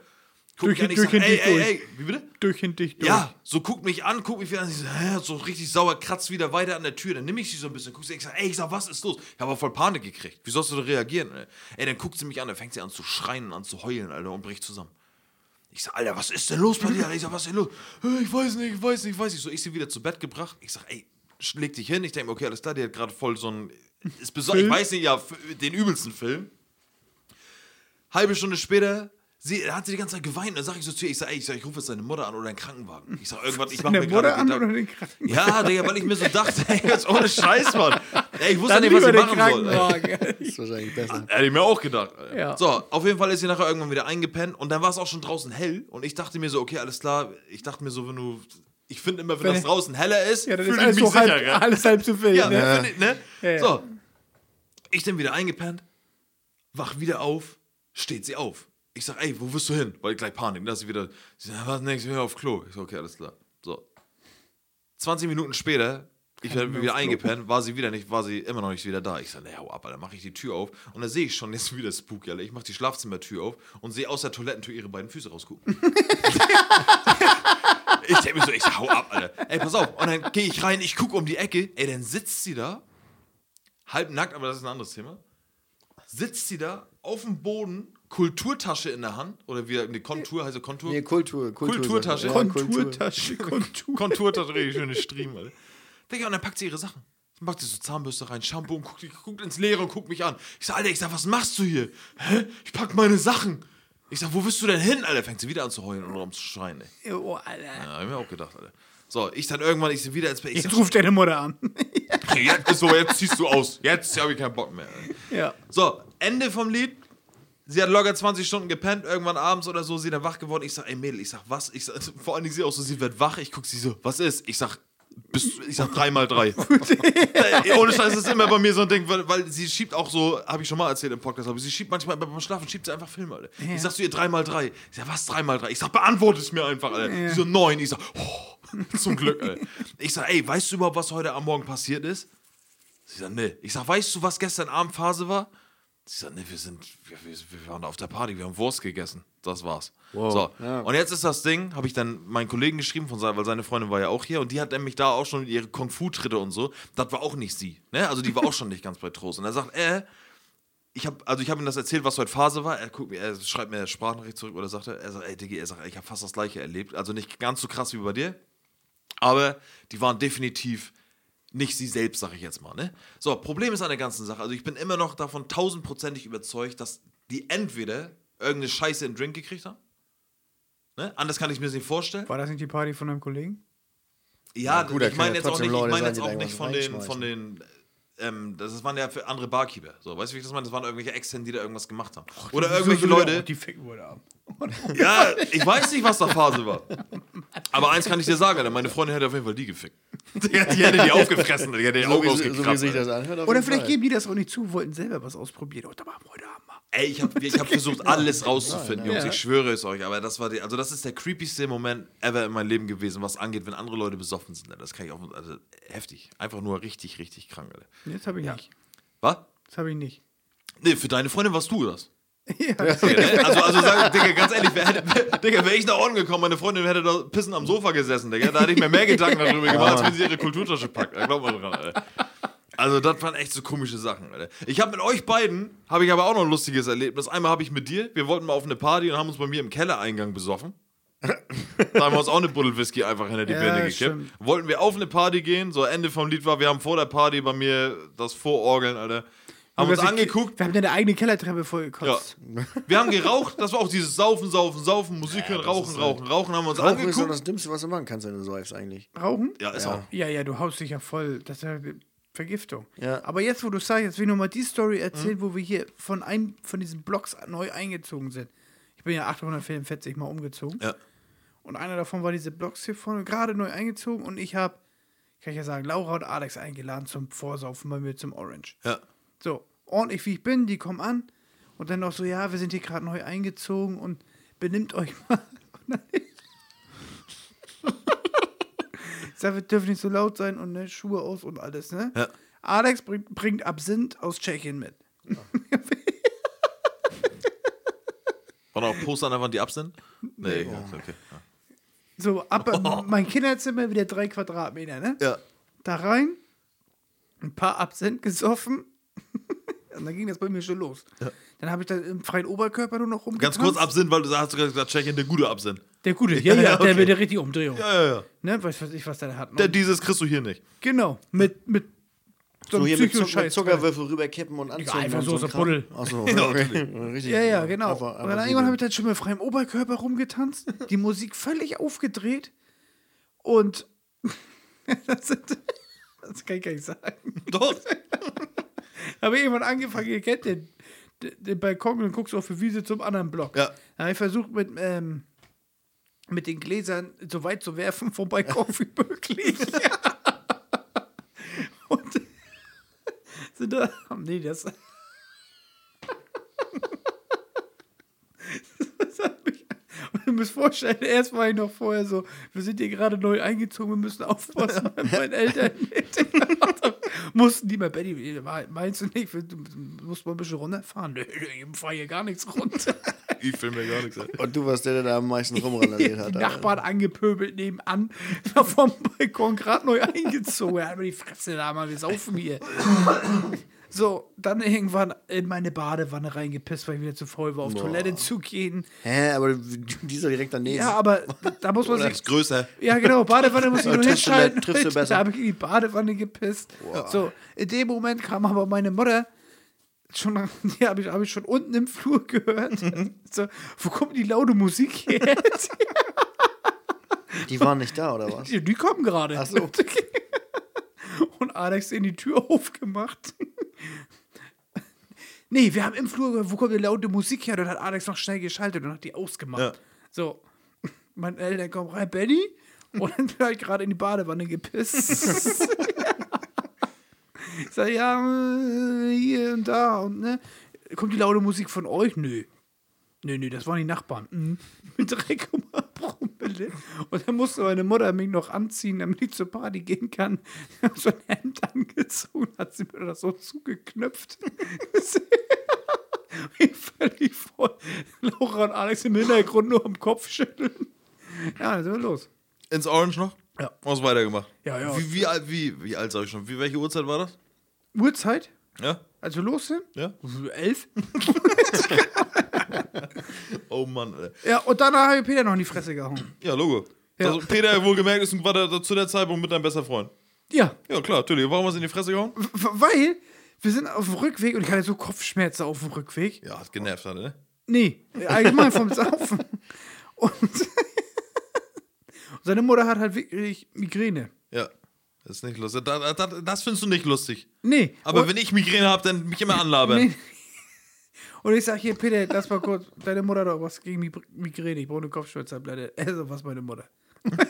Guckt Durch- mich an, ich durch sag, ey, ey, durch. ey, wie bitte? Durch und durch. Ja, so guckt mich an, guckt mich wieder an, ich so, hä, so richtig sauer, kratzt wieder weiter an der Tür. Dann nehme ich sie so ein bisschen, guck sie, ich sag, ey, ich sag, was ist los? Ich habe voll Panik gekriegt. Wie sollst du da reagieren? Ey? ey, dann guckt sie mich an, dann fängt sie an zu schreien an zu heulen, Alter, und bricht zusammen. Ich sag, Alter, was ist denn los bei dir? Alter? Ich sag, was ist denn los? "Äh, Ich weiß nicht, ich weiß nicht, ich weiß nicht. So, ich sie wieder zu Bett gebracht. Ich sag, ey, leg dich hin. Ich denke, okay, alles klar, die hat gerade voll so ein, ist besonders, ich weiß nicht, ja, den übelsten Film. Halbe Stunde später, sie da hat sie die ganze Zeit geweint. Dann sag ich so zu ihr, ich sag, ey, ich, sag, ich rufe jetzt deine Mutter an oder einen Krankenwagen. Ich sag, irgendwann, ich mach Deine mir gerade Mutter an Gedanken. oder den Kranken? Ja, Digga, weil ich mir so dachte, ey, jetzt ohne Scheiß, Mann. Ey, ich wusste Dann nicht, was ich machen soll. ey. Das ist wahrscheinlich besser. Hätte ich mir auch gedacht. Ja. So, auf jeden Fall ist sie nachher irgendwann wieder eingepennt und dann war es auch schon draußen hell und ich dachte mir so, okay, alles klar. Ich dachte mir so, wenn du, ich finde immer, wenn, Wenn- das draußen heller ist, Ja, fühle ich mich so halb, sicherer. alles halb so wild. Ja, ne? ne? Ich, ne? Ja, ja. So, ich dann wieder eingepennt, wach wieder auf, steht sie auf. Ich sag, ey, wo wirst du hin? Weil gleich Panik, da ist sie wieder, sie sagt, was, nix, ich will auf Klo. Ich sag, okay, alles klar. So. 20 Minuten später, ich werde wieder eingepennt, war sie wieder nicht, war sie immer noch nicht wieder da. Ich sag, ne, hau ab, Alter, mach ich die Tür auf und da sehe ich schon jetzt wieder spooky, Alter. Ich mach die Schlafzimmertür auf und sehe aus der Toilettentür ihre beiden Füße rausgucken. ich denke mir so, ich sag, hau ab, Alter. Ey, pass auf. Und dann gehe ich rein, ich gucke um die Ecke, ey, dann sitzt sie da, halb nackt, aber das ist ein anderes Thema. Sitzt sie da auf dem Boden, Kulturtasche in der Hand, oder wie eine Kontur, heißt Kontur? Nee, Kultur. Kultur Kulturtasche. Ja, Konturtasche, Kontur. Konturtasche, richtig schöne Striemen, Alter. Digga, und dann packt sie ihre Sachen. Dann packt sie so Zahnbürste rein, Shampoo und guckt, guckt ins Leere und guckt mich an. Ich sag, Alter, ich sag, was machst du hier? Hä? Ich pack meine Sachen. Ich sag, wo bist du denn hin, Alter? Fängt sie wieder an zu heulen und rumzuschreien, ey. Oh, Alter. Ja, hab ich mir auch gedacht, Alter. So, ich dann irgendwann, ich sie wieder ins Bett. Ich Jetzt ruft deine Mutter an. jetzt, so, jetzt ziehst du aus. Jetzt habe ich keinen Bock mehr. Alter. ja. So, Ende vom Lied. Sie hat locker 20 Stunden gepennt, irgendwann abends oder so, sie dann wach geworden. Ich sag, ey Mädel, ich sag, was? Ich sag, vor allen Dingen sie auch so, sie wird wach. Ich guck sie so, was ist? Ich sag, bist, du- ich sag drei mal drei. Ohne Scheiß, ist immer bei mir so ein Ding, weil, weil sie schiebt auch so, habe ich schon mal erzählt im Podcast, aber sie schiebt manchmal beim Schlafen, schiebt sie einfach Filme, Alter. Ich sag zu ihr drei mal drei. Ich sag, was drei mal drei? Ich sag, beantworte es mir einfach, Alter. Sie so, neun. Ich sag, oh, zum Glück, Alter. Ich sag, ey, weißt du überhaupt, was heute am Morgen passiert ist? Sie sagt, nee. Ich sag, weißt du, was gestern Abend Phase war? Sie sagt, nee, wir sind, wir, wir, waren auf der Party, wir haben Wurst gegessen. Das war's. So. Ja. Und jetzt ist das Ding, habe ich dann meinen Kollegen geschrieben, von weil seine Freundin war ja auch hier und die hat nämlich da auch schon ihre Kung-Fu-Tritte und so. Das war auch nicht sie. Ne? Also die war auch schon nicht ganz bei Trost. Und er sagt, äh, ich habe also ich habe ihm das erzählt, was heute Phase war. Er guckt mir, er schreibt mir eine Sprachnachricht zurück oder sagt er, er sagt, ey Diggi, er sagt, ich habe fast das gleiche erlebt. Also nicht ganz so krass wie bei dir, aber die waren definitiv nicht sie selbst, sag ich jetzt mal. Ne? So, Problem ist an der ganzen Sache. Also ich bin immer noch davon tausendprozentig überzeugt, dass die entweder irgendeine Scheiße im Drink gekriegt haben. Ne? Anders kann ich mir das nicht vorstellen. War das nicht die Party von deinem Kollegen? Ja, Ja, gut, ich meine jetzt auch nicht, ich sein, jetzt auch nicht von den, von den, ähm, das waren ja für andere Barkeeper. So, weißt du, wie ich das meine? Das waren irgendwelche Externen, die da irgendwas gemacht haben. Oder irgendwelche Leute. Die ficken wurde ab. Ja, ich weiß nicht, was da Phase war. Aber eins kann ich dir sagen, Alter, meine Freundin hätte auf jeden Fall die gefickt. Die, die hätte die aufgefressen, die hätte die So Augen wie, so wie sich das anhört. Oder vielleicht Fall. geben die das auch nicht zu, wollten selber was ausprobieren. Oh, da machen wir heute Abend mal. Ey, ich habe ich hab versucht, alles rauszufinden, Jungs. Ja. Ich schwöre es euch. Aber das war die, also das ist der creepyste Moment ever in meinem Leben gewesen, was angeht, wenn andere Leute besoffen sind. Das kann ich auch, also heftig. Einfach nur richtig, richtig krank, Alter. Jetzt habe ich nicht. Was? Das habe ich nicht. Nee, für deine Freundin warst du das. Ja. Also, also sag, Digga, ganz ehrlich, wer hätte, Digga, wäre ich nach Orden gekommen, meine Freundin hätte da pissen am Sofa gesessen, Digga. Da hätte ich mir mehr Gedanken darüber gemacht, als wenn sie ihre Kulturtasche packt. Da glaubt man dran, Alter. Also, das waren echt so komische Sachen, Alter. Ich habe mit euch beiden, habe ich aber auch noch ein lustiges Erlebnis. Einmal habe ich mit dir, wir wollten mal auf eine Party und haben uns bei mir im Kellereingang besoffen. Da haben wir uns auch eine Buddel Whisky einfach hinter die Ja, Birne gekippt. stimmt. Wollten wir auf eine Party gehen, so Ende vom Lied war, wir haben vor der Party bei mir das Vororgeln, Alter. Haben uns Wir- angeguckt, Wir haben deine eigene Kellertreppe vollgekotzt. ja. Wir haben geraucht, das war auch dieses Saufen, Saufen, Saufen, Musik hören, rauchen, rauchen, rauchen, haben wir uns Rauchen ist doch angeguckt. das Dümmste, was du machen kannst, wenn du säufst eigentlich. Rauchen? Ja, ist Ja. auch. Ja, ja, du haust dich ja voll. Das ist ja Vergiftung. Ja. Aber jetzt, wo du sagst, jetzt will ich nochmal die Story erzählen, Mhm. wo wir hier von einem von diesen Blocks neu eingezogen sind. Ich bin ja 844 Mal umgezogen. Ja. Und einer davon war diese Blocks hier vorne, gerade neu eingezogen. Und ich habe, kann ich ja sagen, Laura und Alex eingeladen zum Vorsaufen bei mir zum Orange. Ja. So, ordentlich wie ich bin, die kommen an. Und dann noch so, ja, wir sind hier gerade neu eingezogen und benimmt euch mal. Ich sag, wir dürfen nicht so laut sein und ne, Schuhe aus und alles, ne? Ja. Alex bringt, bringt Absinth aus Tschechien mit. Waren auch Poster an der Wand, die ab sind? Nee, ja, ist okay. Ja. So, ab mein Kinderzimmer wieder drei Quadratmeter, ne? Ja. Da rein, ein paar Absinth gesoffen. Und dann ging das bei mir schon los. Dann habe ich da im freien Oberkörper nur noch rumgetanzt. Ganz kurz Absinn, weil du hast gerade gesagt, Tschechien, der gute Absinn. Der gute, ja, ja, Ja, der okay. wird ja richtig Umdrehung. Ja, ja, ja. Ne, weiß was ich, was der hat. Der, dieses kriegst du hier nicht. genau, mit, mit so, So einem hier mit, Zucker. Zuckerwürfel rüberkippen und anzünden. einfach und so ein so Kram. Buddel. Achso, Ja, okay. Richtig. Ja, ja, genau. Einfach- und einfach dann irgendwann habe ich dann schon mit freiem Oberkörper rumgetanzt, die Musik völlig aufgedreht und das, sind, das kann ich gar nicht sagen. Doch. Habe ich irgendwann angefangen, ihr kennt den, den, Balkon und guckst auf die Wiese zum anderen Block. Ja. Dann habe ich versucht, mit, ähm, mit den Gläsern so weit zu werfen vom Balkon wie möglich. und sind da. Nee, das. und ihr müsst vorstellen, erst war ich noch vorher so, wir sind hier gerade neu eingezogen, wir müssen aufpassen bei meinen Eltern. Mussten die mal, Betty, meinst du nicht, du musst mal ein bisschen runterfahren? Nö, ich fahre hier gar nichts runter. Ich film mir gar nichts. ein. Und du warst der, der da am meisten rumrandaliert hat. Die Alter. Nachbarn angepöbelt nebenan, war vom Balkon gerade neu eingezogen. Er hat mir die Fresse da mal, wir saufen hier. So, dann irgendwann in meine Badewanne reingepisst, weil ich wieder zu faul war, auf Toilette zu gehen. Hä, aber die ist doch direkt daneben. Ja, aber da muss man Das sich. ist größer. Ja, genau, Badewanne muss ich nur hinschalten. triffst du besser. Da habe ich in die Badewanne gepisst. So, in dem Moment kam aber meine Mutter. Schon, die habe ich, hab ich schon unten im Flur gehört. So, wo kommt die laute Musik her? Die waren nicht da, oder was? Die, die kommen gerade. Ach so. Und Alex in die Tür aufgemacht. nee, wir haben im Flur wo kommt die laute Musik her? Dann hat Alex noch schnell geschaltet und hat die ausgemacht. Ja. So, mein Eltern kommen rein, Benny. Und dann ich gerade in die Badewanne gepisst. ich sag, ja, äh, hier und da und ne. Kommt die laute Musik von euch? Nö. Nö, nö, das waren die Nachbarn. Mhm. Mit 3,0 Promille. Und dann musste meine Mutter mich noch anziehen, damit ich zur Party gehen kann. Ich habe so ein Hemd angezogen, hat sie mir das so zugeknöpft. ich völlig voll. Laura und Alex im Hintergrund nur am Kopf schütteln. Ja, dann sind wir los. Ins Orange noch? Ja. Was weitergemacht? Ja, ja. Wie, wie, alt- wie, wie alt sag ich schon? Wie, welche Uhrzeit war das? Uhrzeit? Ja? Als wir los sind? Ja? Elf? Oh Mann, ey. Ja, und danach habe ich Peter noch in die Fresse gehauen. Ja, Logo. Ja. Also, Peter, wohlgemerkt, ist, war der, zu der Zeitpunkt mit deinem bester Freund. Ja, Ja, klar, natürlich. Warum hast du in die Fresse gehauen? weil wir sind auf dem Rückweg und ich hatte so Kopfschmerzen auf dem Rückweg. Ja, hat genervt, hat, ne? Nee, allgemein vom Saufen. Und seine Mutter hat halt wirklich Migräne. Ja. Das ist nicht lustig. Das, das, das findest du nicht lustig. Nee. Aber und, wenn ich Migräne habe, dann mich immer anlabern. nee. Und ich sag hier, Peter, lass mal kurz, deine Mutter hat doch was gegen Mig- Migräne, ich brauche eine Kopfschmerztablette. Also, was meine Mutter. Sag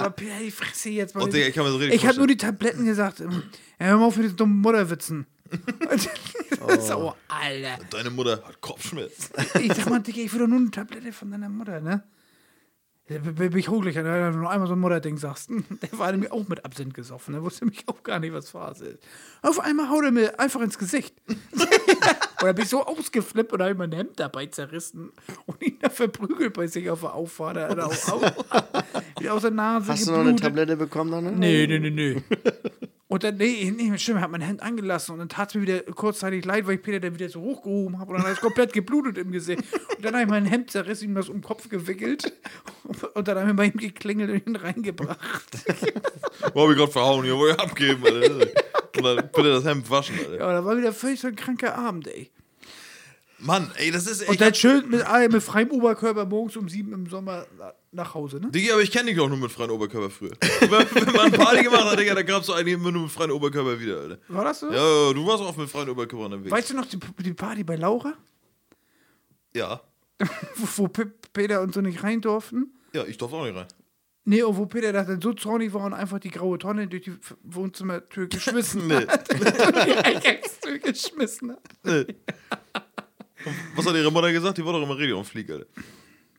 mal, Peter, die Fresse jetzt mal. Oh, Digga, ich kann mir so richtig ich habe nur die Tabletten gesagt. ähm, Ja, hör mal auf mit diesen dummen Mutterwitzen. so, Alter. Deine Mutter hat Kopfschmerzen. Ich sag mal, Digga, ich will doch nur eine Tablette von deiner Mutter, ne? Bin ich hochlich, wenn du noch einmal so ein Mutterding sagst. Der war nämlich auch mit Absinth gesoffen. Der wusste mich auch gar nicht, was Phase ist. Auf einmal haut er mir einfach ins Gesicht. da bin ich so ausgeflippt und habe mein Hemd dabei zerrissen und ihn da verprügelt bei sich auf der Auffahrt. Da hat er auch, auch, wieder aus der Nase Hast du noch eine Tablette bekommen dann? Nee, nee, nee, nee. Und dann, nee, nee, stimmt, hat mein Hemd angelassen und dann tat es mir wieder kurzzeitig leid, weil ich Peter dann wieder so hochgehoben habe und dann hat es komplett geblutet im Gesicht. Und dann habe ich mein Hemd zerrissen, ihm das um den Kopf gewickelt und dann haben wir bei ihm geklingelt und ihn reingebracht. Wo hab ich gerade verhauen hier, wo ich abgeben, Alter. Und dann bitte das Hemd waschen, Alter. Ja, da war wieder völlig so ein kranker Abend, ey. Mann, ey, das ist echt. Und dann schön mit, ah, mit freiem Oberkörper morgens um sieben im Sommer nach Hause, ne? Digga, aber ich kenne dich auch nur mit freiem Oberkörper früher. wenn, wenn man Party gemacht hat, Digga, da gab's doch eigentlich immer nur mit freiem Oberkörper wieder, Alter. War das so? Ja, du warst auch mit freiem Oberkörper unterwegs. Weißt du noch die, die Party bei Laura? ja. wo, wo Peter und so nicht rein durften? Ja, ich durfte auch nicht rein. Nee, und wo Peter da dann so zornig war und einfach die graue Tonne durch die Wohnzimmertür geschmissen Nee. hat. die Eingangstür geschmissen hat. Nee. Was hat ihre Mutter gesagt? Die war doch immer richtig am Flieg, Alter.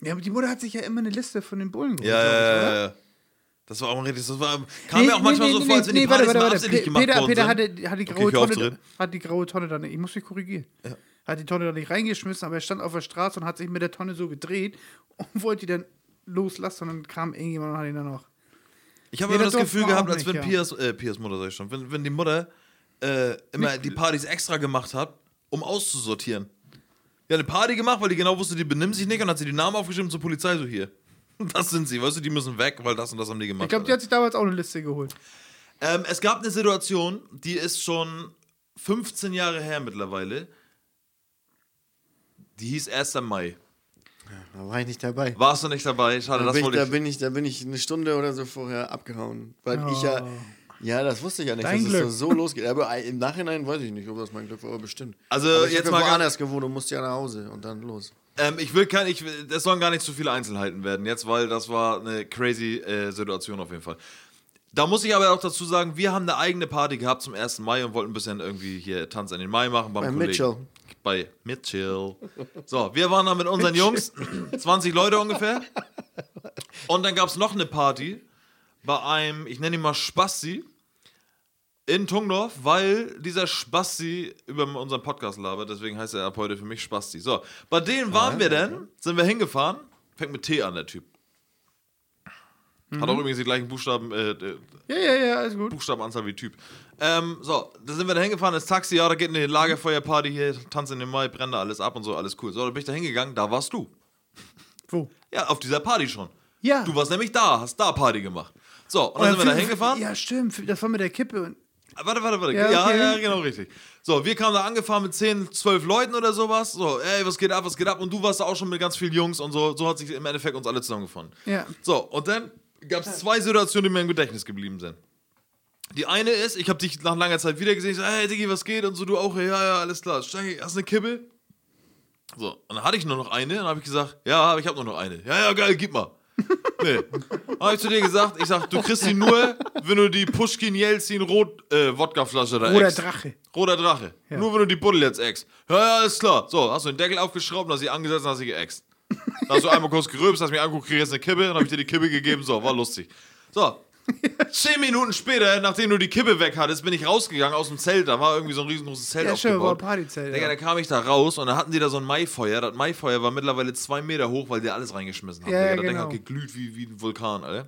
Ja, aber die Mutter hat sich ja immer eine Liste von den Bullen geholt. Ja, ja, ja, ja. Das war auch ein richtig. Das war, kam mir auch manchmal so vor, als wenn die warte, Partys warte, warte. Pe- gemacht Peter, worden Peter hatte, hat, die Okay, graue zu Tonne, hat die graue Tonne dann, ich muss mich korrigieren, hat die Tonne dann nicht reingeschmissen, aber er stand auf der Straße und hat sich mit der Tonne so gedreht und wollte die dann loslassen und dann kam irgendjemand und hat ihn dann noch. Ich habe Nee, immer das Gefühl gehabt, als nicht, wenn ja. Pias, äh, Pias Mutter, sag ich schon, wenn, wenn die Mutter äh, immer die Partys extra gemacht hat, um auszusortieren. Die hat eine Party gemacht, weil die genau wusste, die benimmt sich nicht und hat sie die Namen aufgeschrieben zur Polizei so hier. Das sind sie, weißt du, die müssen weg, weil das und das haben die gemacht. Ich glaube, die hat sich damals auch eine Liste geholt. ähm, es gab eine Situation, die ist schon 15 Jahre her mittlerweile. Die hieß 1. Mai. Da war ich nicht dabei. Warst du nicht dabei? Schade, Da das bin, ich, wollte da, bin ich, da bin ich eine Stunde oder so vorher abgehauen. Weil ich ja. Ja, das wusste ich ja nicht, Dein dass Glück. es so losgeht. Aber im Nachhinein weiß ich nicht, ob das mein Glück war, aber bestimmt. Also, aber ich jetzt mal woanders gewohnt und musste ja nach Hause und dann los. Ähm, ich will kein, ich, es sollen gar nicht zu viele Einzelheiten werden jetzt, weil das war eine crazy äh, Situation auf jeden Fall. Da muss ich aber auch dazu sagen, wir haben eine eigene Party gehabt zum 1. Mai und wollten ein bisschen irgendwie hier Tanz in den Mai machen beim Bei Kollegen. Mitchell. Bei Mitchell. So, wir waren da mit unseren Jungs, 20 Leute ungefähr. Und dann gab es noch eine Party bei einem, ich nenne ihn mal Spasti, in Tungdorf, weil dieser Spasti über unseren Podcast labert, deswegen heißt er ab heute für mich Spasti. So, bei denen waren wir dann, sind wir hingefahren, fängt mit T an, der Typ. Hat auch übrigens die gleichen Buchstaben, äh, äh, Ja, ja, ja, alles gut. Buchstabenanzahl wie Typ. Ähm, so, da sind wir da hingefahren, das Taxi, ja, da geht eine Lagerfeuerparty hier, Tanz in den Mai, brennt da alles ab und so, alles cool. So, da bin ich da hingegangen, da warst du. Wo? Ja, auf dieser Party schon. Ja. Du warst nämlich da, hast da Party gemacht. So, und dann sind wir da hingefahren. Ja, stimmt. Das war mit der Kippe. Und Warte, warte, warte. Ja, Ja, okay. ja, genau richtig. So, wir kamen da angefahren mit 10, 12 Leuten oder sowas. So, ey, was geht ab, was geht ab? Und du warst da auch schon mit ganz vielen Jungs und so. So hat sich im Endeffekt uns alle zusammengefunden. Ja. So, und dann gab es zwei Situationen, die mir im Gedächtnis geblieben sind. Die eine ist, ich habe dich nach langer Zeit wieder gesehen. Ich so, hey, Diggi, was geht? Und so, du auch? Ja, ja, alles klar. Steig, hast du eine Kippe? So, und dann hatte ich nur noch eine. Dann habe ich gesagt, ja, ich habe nur noch eine. Ja, ja, geil, gib mal. Nee. Habe ich zu dir gesagt, ich sag, du kriegst sie nur, wenn du die Pushkin Jelzin Rot äh, Wodkaflasche da Roter. Drache. Roter Drache. Ja. Nur wenn du die Buddel jetzt eckst. Ja, ja, alles klar. So, hast du den Deckel aufgeschraubt, hast sie angesetzt und hast sie geäxt. Dann hast du einmal kurz gerülpst, hast mich angeguckt, kriegst jetzt eine Kippe, dann habe ich dir die Kippe gegeben. So, war lustig. So. Zehn Minuten später, nachdem du die Kippe weg hattest, bin ich rausgegangen aus dem Zelt. Da war irgendwie so ein riesengroßes Zelt Ja, stimmt, war ein aufgebaut. Partyzelt. Digga, Ja. da kam ich da raus und da hatten die da so ein Maifeuer. Das Maifeuer war mittlerweile zwei Meter hoch, weil die alles reingeschmissen haben. Ja, Digga, ja, das Ding genau. hat geglüht wie, wie ein Vulkan, Alter.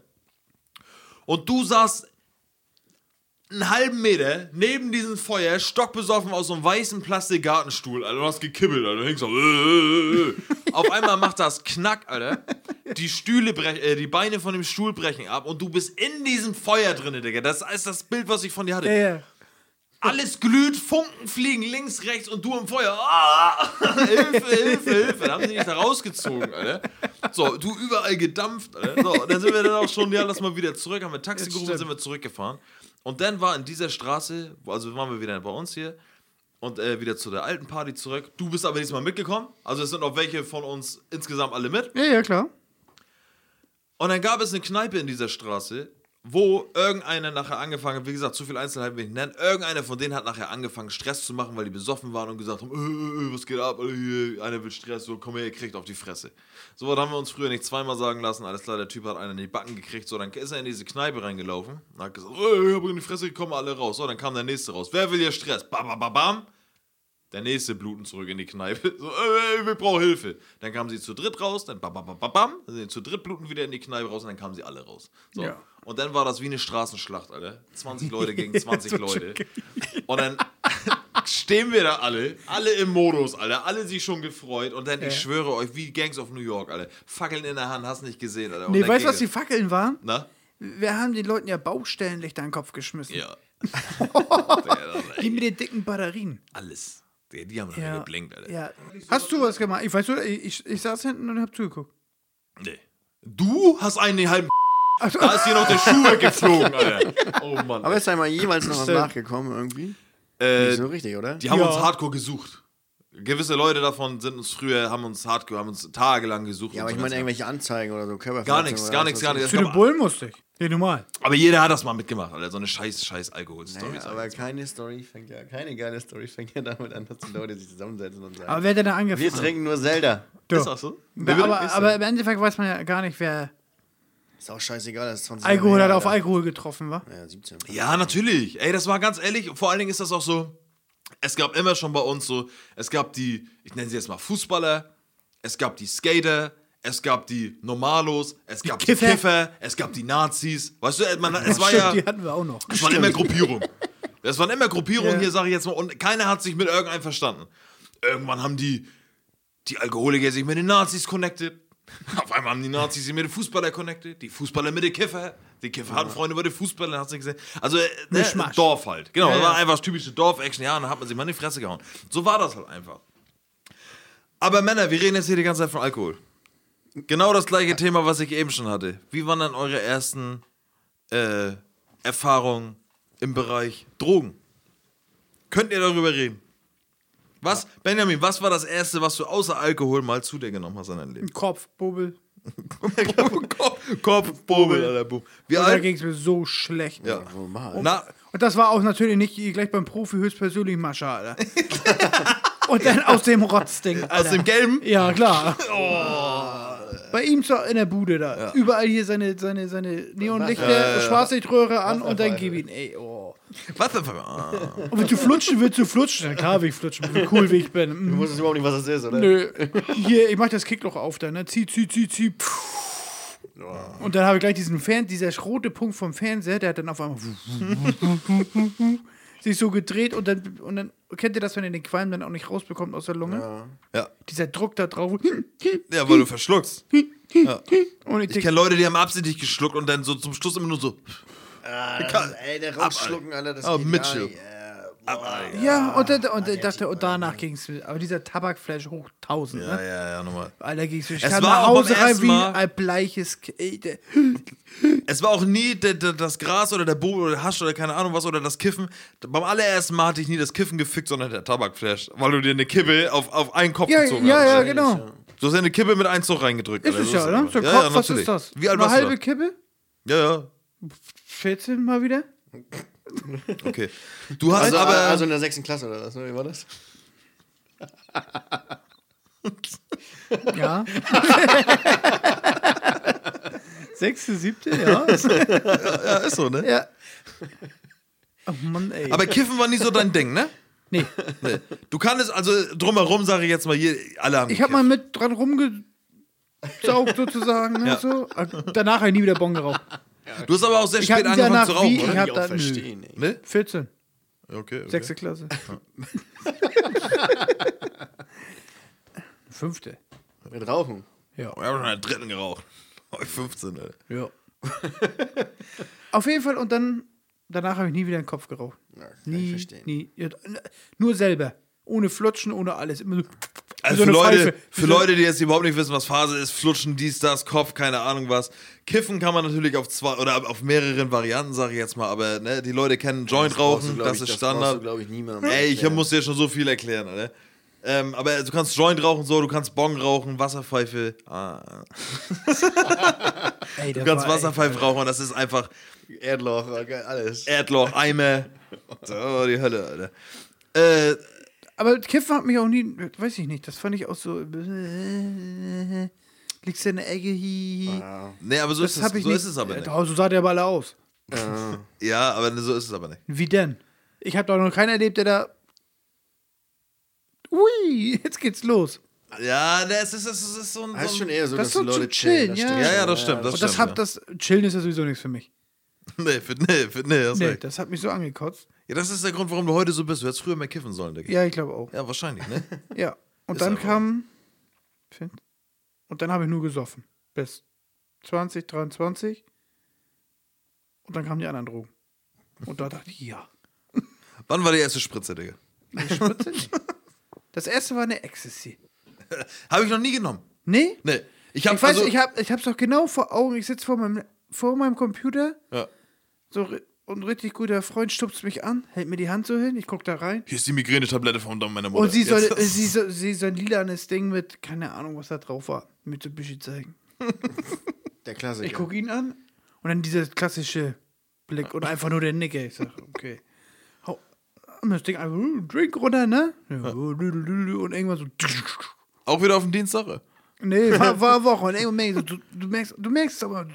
Und du saßt einen halben Meter neben diesem Feuer, stockbesoffen aus so einem weißen Plastikgartenstuhl, Alter. Du hast gekibbelt, Alter. Du hängst so. Äh, äh, äh. Auf einmal macht das Knack, Alter. Die Stühle brechen, äh, die Beine von dem Stuhl brechen ab und du bist in diesem Feuer drin, Digga. Das ist das Bild, was ich von dir hatte. Ja. Alles glüht, Funken fliegen links, rechts und du im Feuer. Ah, Hilfe, Hilfe, Hilfe. Dann haben sie dich da rausgezogen, Alter. So, du überall gedampft, Alter. So, und dann sind wir dann auch schon, ja, lass mal wieder zurück, haben wir Taxi gerufen, sind wir zurückgefahren. Und dann war in dieser Straße, also waren wir wieder bei uns hier und äh, wieder zu der alten Party zurück. Du bist aber diesmal mitgekommen. Also es sind auch welche von uns insgesamt alle mit. Ja, ja, klar. Und dann gab es eine Kneipe in dieser Straße, wo irgendeiner nachher angefangen hat, wie gesagt, zu viel Einzelheiten will ich nennen, irgendeiner von denen hat nachher angefangen, Stress zu machen, weil die besoffen waren und gesagt haben, äh, äh, was geht ab, Alter, hier, einer will Stress, so, komm her, ihr kriegt auf die Fresse. So was haben wir uns früher nicht zweimal sagen lassen, alles klar, der Typ hat einen in die Backen gekriegt, so, dann ist er in diese Kneipe reingelaufen und hat gesagt, äh, ich hab in die Fresse gekommen, alle raus. So, dann kam der nächste raus, wer will hier Stress? Bam, bam, bam, bam. Der nächste bluten zurück in die Kneipe. So, äh, wir brauchen Hilfe. Dann kamen sie zu dritt raus, dann bam, bam, bam, bam, bam. Dann sind sie zu dritt bluten wieder in die Kneipe raus und dann kamen sie alle raus. So. Ja. Und dann war das wie eine Straßenschlacht, Alter. 20 Leute gegen 20 so Leute. Und dann stehen wir da alle, alle im Modus, Alter. Alle sich schon gefreut. Und dann, Ja. ich schwöre euch, wie Gangs of New York, Alter. Fackeln in der Hand, hast nicht gesehen, Alter. Und Nee, weißt du, was die. Fackeln waren? Na? Wir haben den Leuten ja Baustellenlichter in den Kopf geschmissen. Ja. Die mit den dicken Batterien. Alles. Die, die haben ja. geblinkt, Alter. ja. Hast du was gemacht? Ich weiß nur, ich, ich, ich saß hinten und hab zugeguckt. Nee. Du hast einen den halben. So. Da ist hier noch der Schuh weggeflogen, Alter. Oh Mann. Aber ist da mal jeweils noch was nachgekommen irgendwie? äh, Nicht so richtig, oder? Die haben Ja. uns hardcore gesucht. Gewisse Leute davon sind uns früher, haben uns hardcore, haben uns tagelang gesucht. Ja, aber ich meine irgendwelche Anzeigen oder so, Körperverletzungen Gar nichts, gar nichts, gar ich. nichts. Zu den Bullen musste ich. Ja, normal. Aber jeder hat das mal mitgemacht, Alter. So eine scheiß, scheiß Alkohol-Story. Naja, aber keine Story fängt ja, keine geile Story fängt ja damit an, dass die Leute sich zusammensetzen und sagen, Aber wer hat denn da wir angefangen? trinken nur Zelda. Du. Ist das so? Ja, aber, aber im Endeffekt weiß man ja gar nicht, wer Ist auch scheißegal, das ist 20 Alkohol Jahre hat auf Alkohol getroffen war. Ja, 17. Ja, natürlich. Ey, das war ganz ehrlich. Vor allen Dingen ist das auch so. Es gab immer schon bei uns so, es gab die, ich nenne sie jetzt mal Fußballer, es gab die Skater, es gab die Normalos, es gab die Kiffer. Kiffer, es gab die Nazis. Weißt du, man, es war ja. die hatten wir auch noch. Es waren immer Gruppierungen. Es waren immer Gruppierungen Ja. hier, sage ich jetzt mal, und keiner hat sich mit irgendeinem verstanden. Irgendwann haben die, die Alkoholiker sich mit den Nazis connected. Auf einmal haben die Nazis sich mit den Fußballer connected, die Fußballer mit den Kiffer. Die Kiffer hatten Freunde bei den Fußballern, hast du gesehen. Also, äh, ne. Dorf halt. Genau, Ja, das war ja. einfach das typische Dorf-Action. Ja, und dann hat man sich mal in die Fresse gehauen. So war das halt einfach. Aber Männer, wir reden jetzt hier die ganze Zeit von Alkohol. Genau das gleiche Thema, was ich eben schon hatte. Wie waren dann eure ersten äh, Erfahrungen im Bereich Drogen? Könnt ihr darüber reden? Was, Benjamin, was war das erste, was du außer Alkohol mal zu dir genommen hast in deinem Leben? Kopf, Bubbel. Kopf, Kopf, Bobel, Alter, Bub. Wie Und da alt? ging es mir so schlecht. Ja. Normal. Na, Und das war auch natürlich nicht gleich beim Profi höchstpersönlich Mascha, Alter. Und dann aus dem Rotzding, Alter. aus dem Gelben? Ja, klar. Bei ihm zu, in der Bude da. Überall hier seine, seine, seine Neonlichter, Schwarzlichtröhre an und dann gib ihn. Ey, oh. Was denn? Ah. Und willst du flutschen, willst du flutschen? Ja, klar will ich flutschen, wie cool wie ich bin. Du Mm, wusstest überhaupt nicht, was das ist, oder? Nö. Hier, ich mach das Kickloch auf da, ne? Zieh, zieh, zieh, zieh. Und dann habe ich gleich diesen Fern, dieser rote Punkt vom Fernseher, der hat dann auf einmal sich so gedreht und dann, und dann kennt ihr das, wenn ihr den Qualm dann auch nicht rausbekommt aus der Lunge? Ja. Dieser Druck da drauf. ja, weil du verschluckst. Ja. Und ich Ich kenne Leute, die haben absichtlich geschluckt und dann so zum Schluss immer nur so. Ah, Kann- das, ey, der rausschlucken, Alter, das Oh, geht mitschlucken. Nicht. Äh, boah. ja, und, dann, und ich dachte, und danach ging es Aber dieser Tabakflash hoch 1000, Ja, ne? ja, ja, nochmal. Alter, ging es Ich kam war nach Hause rein wie ein bleiches. K- der- Es war auch nie das Gras oder der Bobo oder der Hasch oder keine Ahnung was oder das Kiffen. Beim allerersten Mal hatte ich nie das Kiffen gefickt, sondern der Tabakflash. Weil du dir eine Kippe auf, auf einen Kopf Ja, gezogen ja, hast. ja, genau. Du hast ja eine Kippe mit einem Zug reingedrückt. Ist es ja, oder? So, ja, Kopf, ja, was ist das? Wie alt Eine halbe? Kippe? Ja, ja. 14 mal wieder? Okay. Du hast Also, aber. also in der sechsten Klasse, oder was? Wie war das? Ja. Sechste, siebte, ja. ja, ist so, ne? ja. Oh Mann, ey. Aber Kiffen war nie so dein Ding, ne? nee, Nee. Du kannst, also drumherum sage ich jetzt mal hier, alle haben ich habe mal mit dran rumgesaugt sozusagen. Ne, Ja. so. Danach habe ich nie wieder Bon geraucht. Du hast aber auch sehr Ich spät angefangen zu rauchen, wie- oder? ich hab ich da- auch verstehen. Ne? 14, Okay, okay. sechste Klasse. Fünfte. Mit Rauchen. Ja. Ich habe schon in der dritten geraucht. Oh, 15, ey. ja. Auf jeden Fall und dann, danach habe ich nie wieder den Kopf geraucht. Ja, kann ich Nie, verstehen. nie. Ja, nur selber. Ohne Flutschen, ohne alles. Immer so. Also so für, Leute, Pfeife. für so- Leute, die jetzt überhaupt nicht wissen, was Phase ist, flutschen, dies, das, Kopf, keine Ahnung was. Kiffen kann man natürlich auf zwei oder auf mehreren Varianten, sage ich jetzt mal, aber ne, die Leute kennen Joint du, rauchen, glaub das ich, ist das Standard. du, glaube ich, niemandem Ey, ich muss dir schon so viel erklären, Alter. Ähm, aber du kannst Joint rauchen, so, du kannst Bong rauchen, Wasserpfeife. Ah. Ey, Du das kannst Wasserpfeife rauchen das ist einfach Erdloch, alles. Erdloch, Eimer. So, die Hölle, Alter. Äh, Aber Kiffen hat mich auch nie, weiß ich nicht, das fand ich auch so. Liegst du in der Ecke, hi. nee, aber so, Das ist, hab es, ich so nicht. ist es aber nicht. Ja, so sah der aber alle aus. Ja, aber so ist es aber nicht. Wie denn? Ich habe doch noch keinen erlebt, der da. Ui, jetzt geht's los. Ja, ne, es ist, es ist, so ein. Das ist schon eher so, Das dass so Leute chillen, chillen. ja. stimmt Ja, ja, schon. das stimmt. Das Und das stimmt, hat das. Chillen ist ja sowieso nichts für mich. Nee, für, nee, für, nee, hast Nee, recht. das hat mich so angekotzt. Ja, das ist der Grund, warum du heute so bist. Du hättest früher mehr kiffen sollen, Digga. Ja, ich glaube auch. Ja, wahrscheinlich, ne? Ja. Und Ist dann kam. Und dann habe ich nur gesoffen. Bis 2023. Und dann kamen die anderen Drogen. Und da dachte ich, ja. Wann war die erste Spritze, Digga? Eine Spritze? Das erste war eine Ecstasy. Habe ich noch nie genommen. Nee? Nee. Ich, hab, Ich weiß, also, ich, hab, ich hab's doch genau vor Augen. Ich sitze vor meinem, vor meinem Computer ja. So, und ein richtig guter Freund stupst mich an, hält mir die Hand so hin, ich guck da rein. Hier ist die Migränetablette von meiner Mutter. Und sie soll, äh, sie, soll, sie soll ein lilanes Ding mit, keine Ahnung, was da drauf war, mit so ein bisschen zeigen. Der Klassiker. Ich gucke ihn an und dann dieser klassische Blick und einfach nur der Nicke. Ich sag, okay. Hau und das Ding einfach, uh, Drink runter, ne? Und irgendwann so. Auch wieder auf den Dienstag? Ja? Nee, war, war Woche. Und irgendwann merkst du, du merkst, du merkst aber.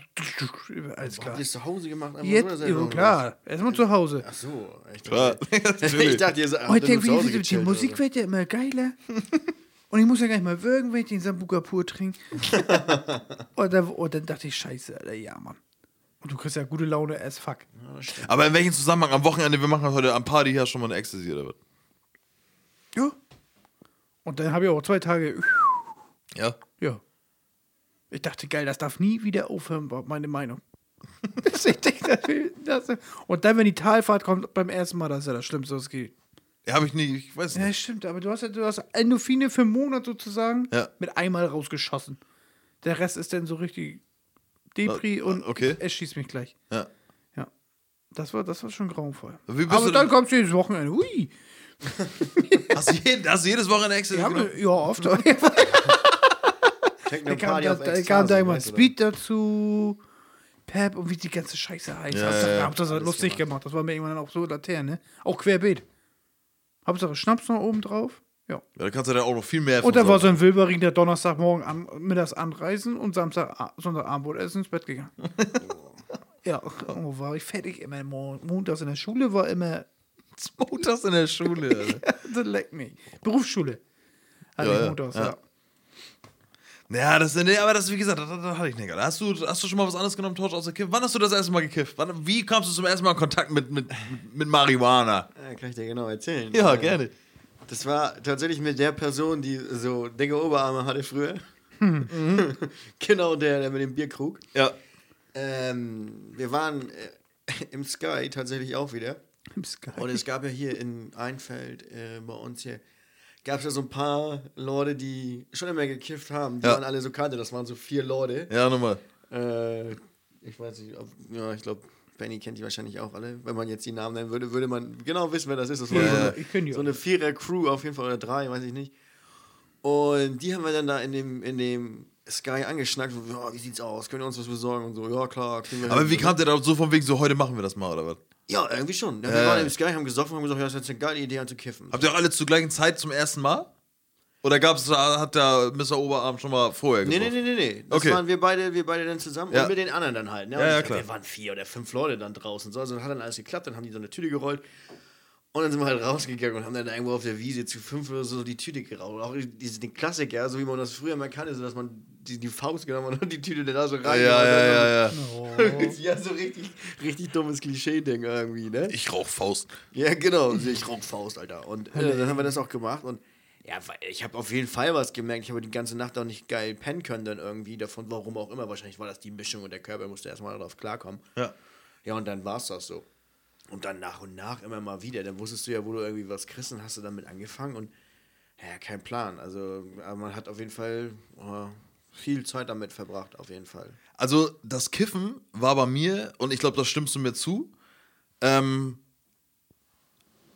Alles klar. Habt ihr es zu Hause gemacht? einfach Jetzt, so, oder ja, klar. Erstmal zu Hause. Ach so. Ich Klar. dachte, ich dachte ihr seid Oh, ich denke, zu Hause die, Musik oder wird ja immer geiler. Und ich muss ja gar nicht mal würgen, wenn ich den Sambuka pur trinke. und, dann, und dann dachte ich, scheiße, Alter, ja, Mann. Und du kriegst ja gute Laune as fuck. Aber in welchem Zusammenhang? Am Wochenende, wir machen heute am Party hier schon mal eine Ecstasy oder was? Ja. Und dann habe ich auch zwei Tage. Ja. Ja. Ich dachte, geil, das darf nie wieder aufhören, war meine Meinung. Und dann, wenn die Talfahrt kommt, beim ersten Mal, das ist ja das Schlimmste, was geht. Ja, habe ich nie, ich weiß Ja, nicht. stimmt, aber du hast ja du hast Endorphine für einen Monat sozusagen Ja. mit einmal rausgeschossen. Der Rest ist dann so richtig Depri Ah, und okay. es schießt mich gleich. Ja. Ja. Das war, das war schon grauenvoll. Aber dann kommst du jedes Wochenende. Hui. Hast du, jeden, hast du jedes Wochenende Ecstasy Ja, ja oft. Techno Da kam, Party da, da kam da immer Speed dazu, Pep und wie die ganze Scheiße heißt. Ja, Hauptsache, ja, ja. Hauptsache Alles lustig gemacht. gemacht. Das war mir irgendwann auch so Laterne. Auch querbeet. Hauptsache Schnaps noch oben drauf. Ja. Ja, da kannst du dann auch noch viel mehr Und da war so ein Wilberin, der Donnerstagmorgen an, mittags anreisen und Samstag, Sonntagabend wurde erst ins Bett gegangen. ja, oh, war ich fertig immer. Mon- Montags in der Schule war immer, Montags in der Schule, das leckt mich. Berufsschule. Also Ja, ja, ja, Montags, ja. ja. Ja, das, nee, aber das, wie gesagt, das, das, das hatte ich nicht. Hast du, hast du schon mal was anderes genommen, Torch, außer Kiff? Wann hast du das erste Mal gekifft? Wann, wie kamst du zum ersten Mal in Kontakt mit, mit, mit Marihuana? Ja, kann ich dir genau erzählen. Ja, Äh, gerne. Das war tatsächlich mit der Person, die so dicke Oberarme hatte früher. genau der, der mit dem Bierkrug. Ja. Ähm, wir waren äh, im Sky tatsächlich auch wieder. Im Sky. Und es gab ja hier in Einfeld äh, bei uns hier, gab es ja so ein paar Leute, die schon immer gekifft haben. Die Ja. waren alle so kannte. Das waren so vier Leute. Ja, nochmal. Äh, ich weiß nicht, ob, ja, ich glaube, Benny kennt die wahrscheinlich auch alle. Wenn man jetzt die Namen nennen würde, würde man genau wissen, wer das ist. Das war Ja, so eine, Ich die so eine Vierer-Crew auf jeden Fall oder drei, weiß ich nicht. Und die haben wir dann da in dem, in dem Sky angeschnackt. So, ja, wie sieht's aus? Können wir uns was besorgen? Und so, ja, klar. kriegen wir Aber hin. wie kam der da so von wegen so, heute machen wir das mal, oder was? Ja, irgendwie schon. Ja, wir waren im Sky, haben gesoffen und haben gesagt, ja, das ist jetzt eine geile Idee anzukiffen. Habt ihr alle zur gleichen Zeit zum ersten Mal? Oder gab's da, hat der Mr. Oberarm schon mal vorher Nee, gesoffen? nee, nee, nee, nee. Das Okay. waren wir beide, wir beide dann zusammen Ja. und mit den anderen dann halt. Ne? Ja, Und ja, ich- klar. Wir waren vier oder fünf Leute dann draußen. So, also hat dann alles geklappt, dann haben die so eine Tüte gerollt. Und dann sind wir halt rausgegangen und haben dann irgendwo auf der Wiese zu fünf oder so die Tüte gerollt. Auch diese, den Klassiker, so wie man das früher mal kannte, so dass man die, die Faust genommen hat und die Tüte dann da so Ja, rein. ja, ja, ja. ja, so richtig, richtig dummes Klischee-Ding irgendwie, ne? Ich rauch Faust. Ja, genau. Ich rauch Faust, Alter. Und äh, dann haben wir das auch gemacht und ja, ich habe auf jeden Fall was gemerkt. Ich habe die ganze Nacht auch nicht geil pennen können dann irgendwie davon, warum auch immer. Wahrscheinlich war das die Mischung und der Körper musste erstmal darauf klarkommen. Ja. Ja, und dann war es das so. Und dann nach und nach immer mal wieder. Dann wusstest du ja, wo du irgendwie was kriegst und hast du damit angefangen und ja, kein Plan. Also, man hat auf jeden Fall äh, viel Zeit damit verbracht, auf jeden Fall. Also, das Kiffen war bei mir, und ich glaube, da stimmst du mir zu, ähm,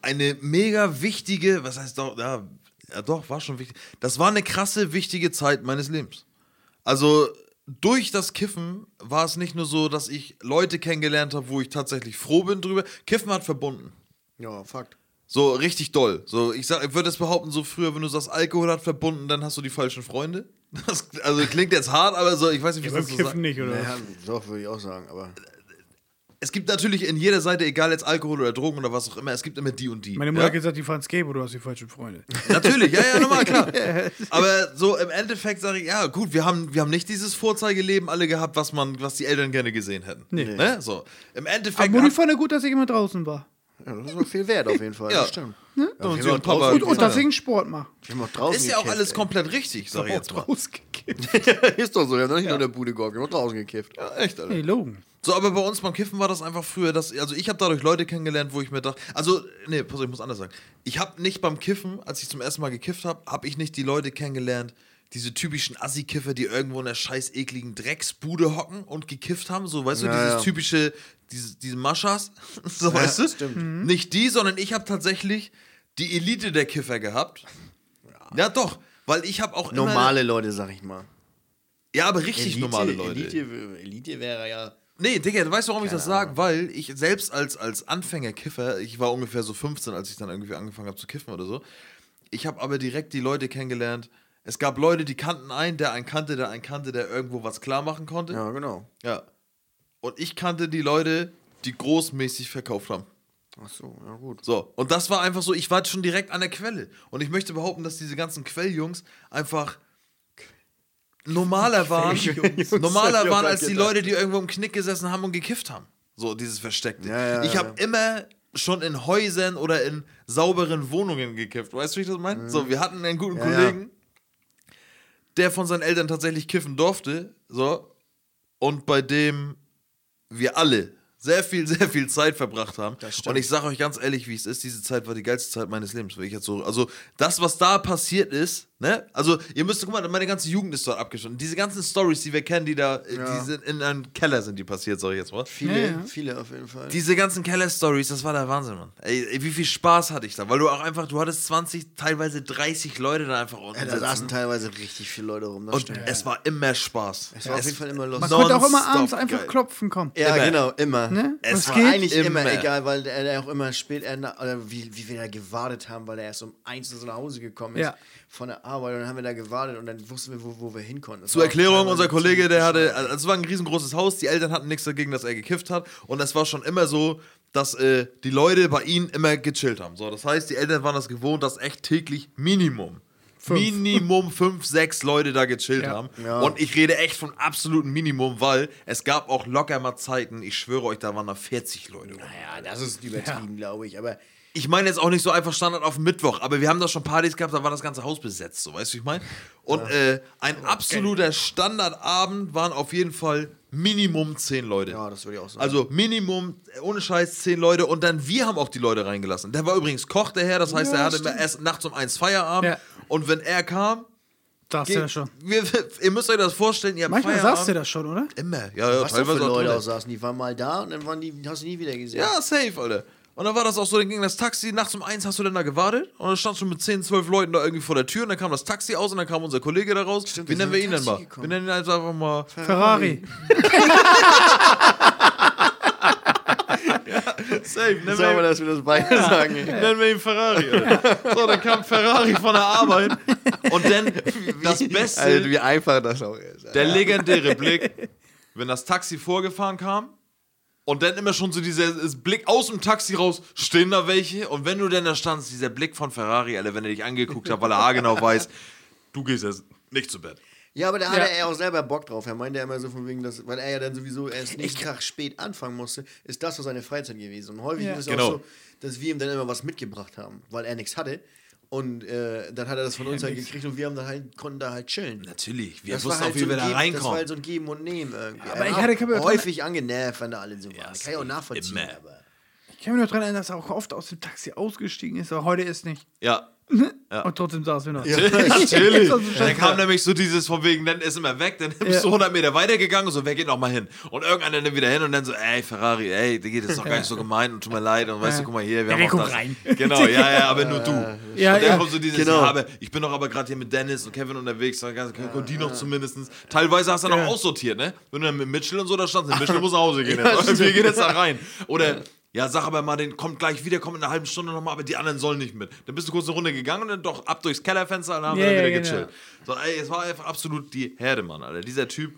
eine mega wichtige, was heißt doch, ja, ja, doch, war schon wichtig. Das war eine krasse, wichtige Zeit meines Lebens. Also, durch das Kiffen war es nicht nur so, dass ich Leute kennengelernt habe, wo ich tatsächlich froh bin drüber. Kiffen hat verbunden. Ja, Fakt. So richtig doll. So, ich, sag, ich würde es behaupten, so früher, wenn du sagst, Alkohol hat verbunden, dann hast du die falschen Freunde. Das, also klingt jetzt hart, aber so, ich weiß nicht, wie ich Beim das so Kiffen nicht, oder? Naja, doch, würde ich auch sagen, aber. Es gibt natürlich in jeder Seite, egal jetzt Alkohol oder Drogen oder was auch immer, es gibt immer die und die. Meine Mutter ja? hat gesagt, die fahren Skateboard, du hast die falschen Freunde. Natürlich, ja, ja, normal, klar. Aber so im Endeffekt sage ich, ja, gut, wir haben, wir haben nicht dieses Vorzeigeleben alle gehabt, was man, was die Eltern gerne gesehen hätten. Nee. Ne? So. Im Aber Endeffekt. Mutti hat- fand ja gut, dass ich immer draußen war. Ja, das ist auch viel wert auf jeden Fall. Ja. Das stimmt. und wir sie haben und Papa. Und, und dass ich einen Sport mache. Wir haben auch draußen ist ja auch alles ey. komplett richtig, sag ich jetzt mal. Rausgekippt. ist doch so, wir haben noch nicht nur in der Bude gehockt, wir haben auch draußen gekifft. Ja, echt, Alter. Hey, Logan. So, aber bei uns beim Kiffen war das einfach früher, dass, also ich habe dadurch Leute kennengelernt, wo ich mir dachte, also, nee, pass auf, ich muss anders sagen. Ich habe nicht beim Kiffen, als ich zum ersten Mal gekifft habe, habe ich nicht die Leute kennengelernt, diese typischen Assi-Kiffer, die irgendwo in der scheiß ekligen Drecksbude hocken und gekifft haben, so, weißt du, Ja, dieses ja. typische, diese, diese Maschas, so, weißt du? stimmt. Nicht die, sondern ich habe tatsächlich die Elite der Kiffer gehabt. Ja, doch, weil ich habe auch. Normale Leute, sag ich mal. Ja, aber richtig normale Leute. Elite, Elite wäre ja. Nee, Digga, du weißt, warum ich das sage? Weil ich selbst als, als Anfänger-Kiffer, ich war ungefähr so 15, als ich dann irgendwie angefangen habe zu kiffen oder so. Ich habe aber direkt die Leute kennengelernt. Es gab Leute, die kannten einen, der einen kannte, der einen kannte, der irgendwo was klar machen konnte. Ja, genau. Ja. Und ich kannte die Leute, die großmäßig verkauft haben. Ach so, ja gut. So, und das war einfach so, ich war schon direkt an der Quelle. Und ich möchte behaupten, dass diese ganzen Quelljungs einfach normaler waren, Quelljungs, normaler waren als die. Leute, die irgendwo im Knick gesessen haben und gekifft haben. So, dieses Versteckte. Ja, ja, ich habe ja. immer schon in Häusern oder in sauberen Wohnungen gekifft. Weißt du, wie ich das meine? So, wir hatten einen guten Mhm. Kollegen, der von seinen Eltern tatsächlich kiffen durfte. So, und bei dem wir alle sehr viel, sehr viel Zeit verbracht haben. Und ich sage euch ganz ehrlich, wie es ist, diese Zeit war die geilste Zeit meines Lebens, ich jetzt so, also das, was da passiert ist, ne, also ihr müsst, guck mal, meine ganze Jugend ist dort abgeschnitten. Diese ganzen Stories, die wir kennen, die da, äh, Ja. die sind in einem Keller sind die passiert, sag ich jetzt mal. Viele, Ja, ja. viele auf jeden Fall. Diese ganzen Keller-Stories, das war der Wahnsinn, Mann. Ey, ey, wie viel Spaß hatte ich da, weil du auch einfach, du hattest 20, teilweise 30 Leute da einfach unten ja, da sitzen. saßen teilweise richtig viele Leute rum. Das Und stimmt. es war immer Spaß. Es war auf jeden Fall immer lustig. Man konnte auch immer abends einfach geil. klopfen kommen. Ja, Immer. genau, immer. Ne? Es Was war geht? Eigentlich immer. Immer. egal, weil er er auch immer spät, er, na- oder wie, wie wir da gewartet haben, weil er erst um eins so nach Hause gekommen ist Ja. Von der Arbeit und dann haben wir da gewartet und dann wussten wir, wo, wo wir hin konnten. Das Zur Erklärung, unser Kollege, der hatte, also es war ein riesengroßes Haus, die Eltern hatten nichts dagegen, dass er gekifft hat und es war schon immer so, dass äh, die Leute bei ihnen immer gechillt haben. So, das heißt, die Eltern waren das gewohnt, dass echt täglich Minimum, Minimum fünf, sechs Leute da gechillt Ja. haben. Ja. Und ich rede echt von absolutem Minimum, weil es gab auch locker mal Zeiten, ich schwöre euch, da waren da 40 Leute. Naja, das ist übertrieben, glaube ich. Aber Ich meine jetzt auch nicht so einfach Standard auf Mittwoch, aber wir haben da schon Partys gehabt, da war das ganze Haus besetzt, so weißt du, wie ich meine? Und äh, ein absoluter Standardabend waren auf jeden Fall Minimum zehn Leute. ja, das würde ich auch sagen. Also Minimum, ohne Scheiß, zehn Leute und dann wir haben auch die Leute reingelassen. Der war übrigens Koch, der Herr, das heißt, Ja, er hatte stimmt. immer erst nachts um eins Feierabend Ja. und wenn er kam, Saß geht- ja schon. wir, ihr müsst euch das vorstellen, ihr habt Manchmal Feierabend. saß der das schon, oder? Immer, ja, ja, was da für teilweise auch Leute auch saßen, die waren mal da und dann waren die, hast du nie wieder gesehen. Ja, safe, Alter. Und dann war das auch so, dann ging das Taxi, nachts um eins hast du dann da gewartet und dann stand schon mit 10, 12 Leuten da irgendwie vor der Tür und dann kam das Taxi aus und dann kam unser Kollege da raus. Stimmt, Wie wir nennen wir ihn denn mal? Gekommen. Wir nennen ihn einfach mal Ferrari. Safe, nennen Sag mal, wir, ihn, dass wir das beide sagen. ey. nennen wir ihn Ferrari. So, dann kam Ferrari von der Arbeit und dann das Beste, Alter, wie einfach das auch ist. der legendäre Blick, wenn das Taxi vorgefahren kam und dann immer schon so dieser Blick aus dem Taxi raus, stehen da welche und wenn du dann da standst, dieser Blick von Ferrari, Alter, wenn er dich angeguckt hat, weil er haargenau weiß, du gehst jetzt nicht zu Bett. Ja, aber da hatte Ja. er auch selber Bock drauf. Er meinte immer so von wegen, dass, weil er ja dann sowieso erst nächsten Tag spät anfangen musste, ist das so seine Freizeit gewesen. Und häufig Ja. ist es Genau. auch so, dass wir ihm dann immer was mitgebracht haben, weil er nichts hatte. Und äh, dann hat er das von uns halt gekriegt und wir haben dann halt, konnten da halt chillen. Natürlich, wir Das wussten war auch, halt wie so wir ein da Geben- Das war reinkommen. halt so ein Geben und Nehmen irgendwie. Aber Er ich hatte- ich hab ja- häufig angenervt, wenn da alle so waren. das kann ich auch nachvollziehen. Immer. Aber kann mich noch daran erinnern, dass er auch oft aus dem Taxi ausgestiegen ist, aber heute ist nicht. Ja. Und trotzdem saßen wir noch. Natürlich. Ist so Dann kam nämlich so dieses von wegen, dann ist immer weg, dann bist Ja. du 100 Meter weitergegangen und so, wer geht noch mal hin? Und irgendeiner dann wieder hin und dann so, ey, Ferrari, ey, Digga, das ist doch gar nicht so gemein und tut mir leid und weißt du, guck mal hier, wir Ja, haben der auch das. rein. Genau, ja, ja, aber nur du. Ja, und dann ja. kommt so dieses, Genau. ja, aber ich bin doch aber gerade hier mit Dennis und Kevin unterwegs, dann kommt die noch zumindest. Teilweise hast du dann auch Ja. aussortiert, ne? Wenn du dann mit Mitchell und so da standst, Mitchell muss nach Hause gehen. jetzt. Wir gehen jetzt da rein. Oder, ja, sag aber mal, den kommt gleich wieder, kommt in einer halben Stunde nochmal, aber die anderen sollen nicht mit. Dann bist du kurz eine Runde gegangen und dann doch ab durchs Kellerfenster und dann haben Ja, wir dann wieder genau. gechillt. So, ey, es war einfach absolut die Herde, Mann, Alter. Dieser Typ,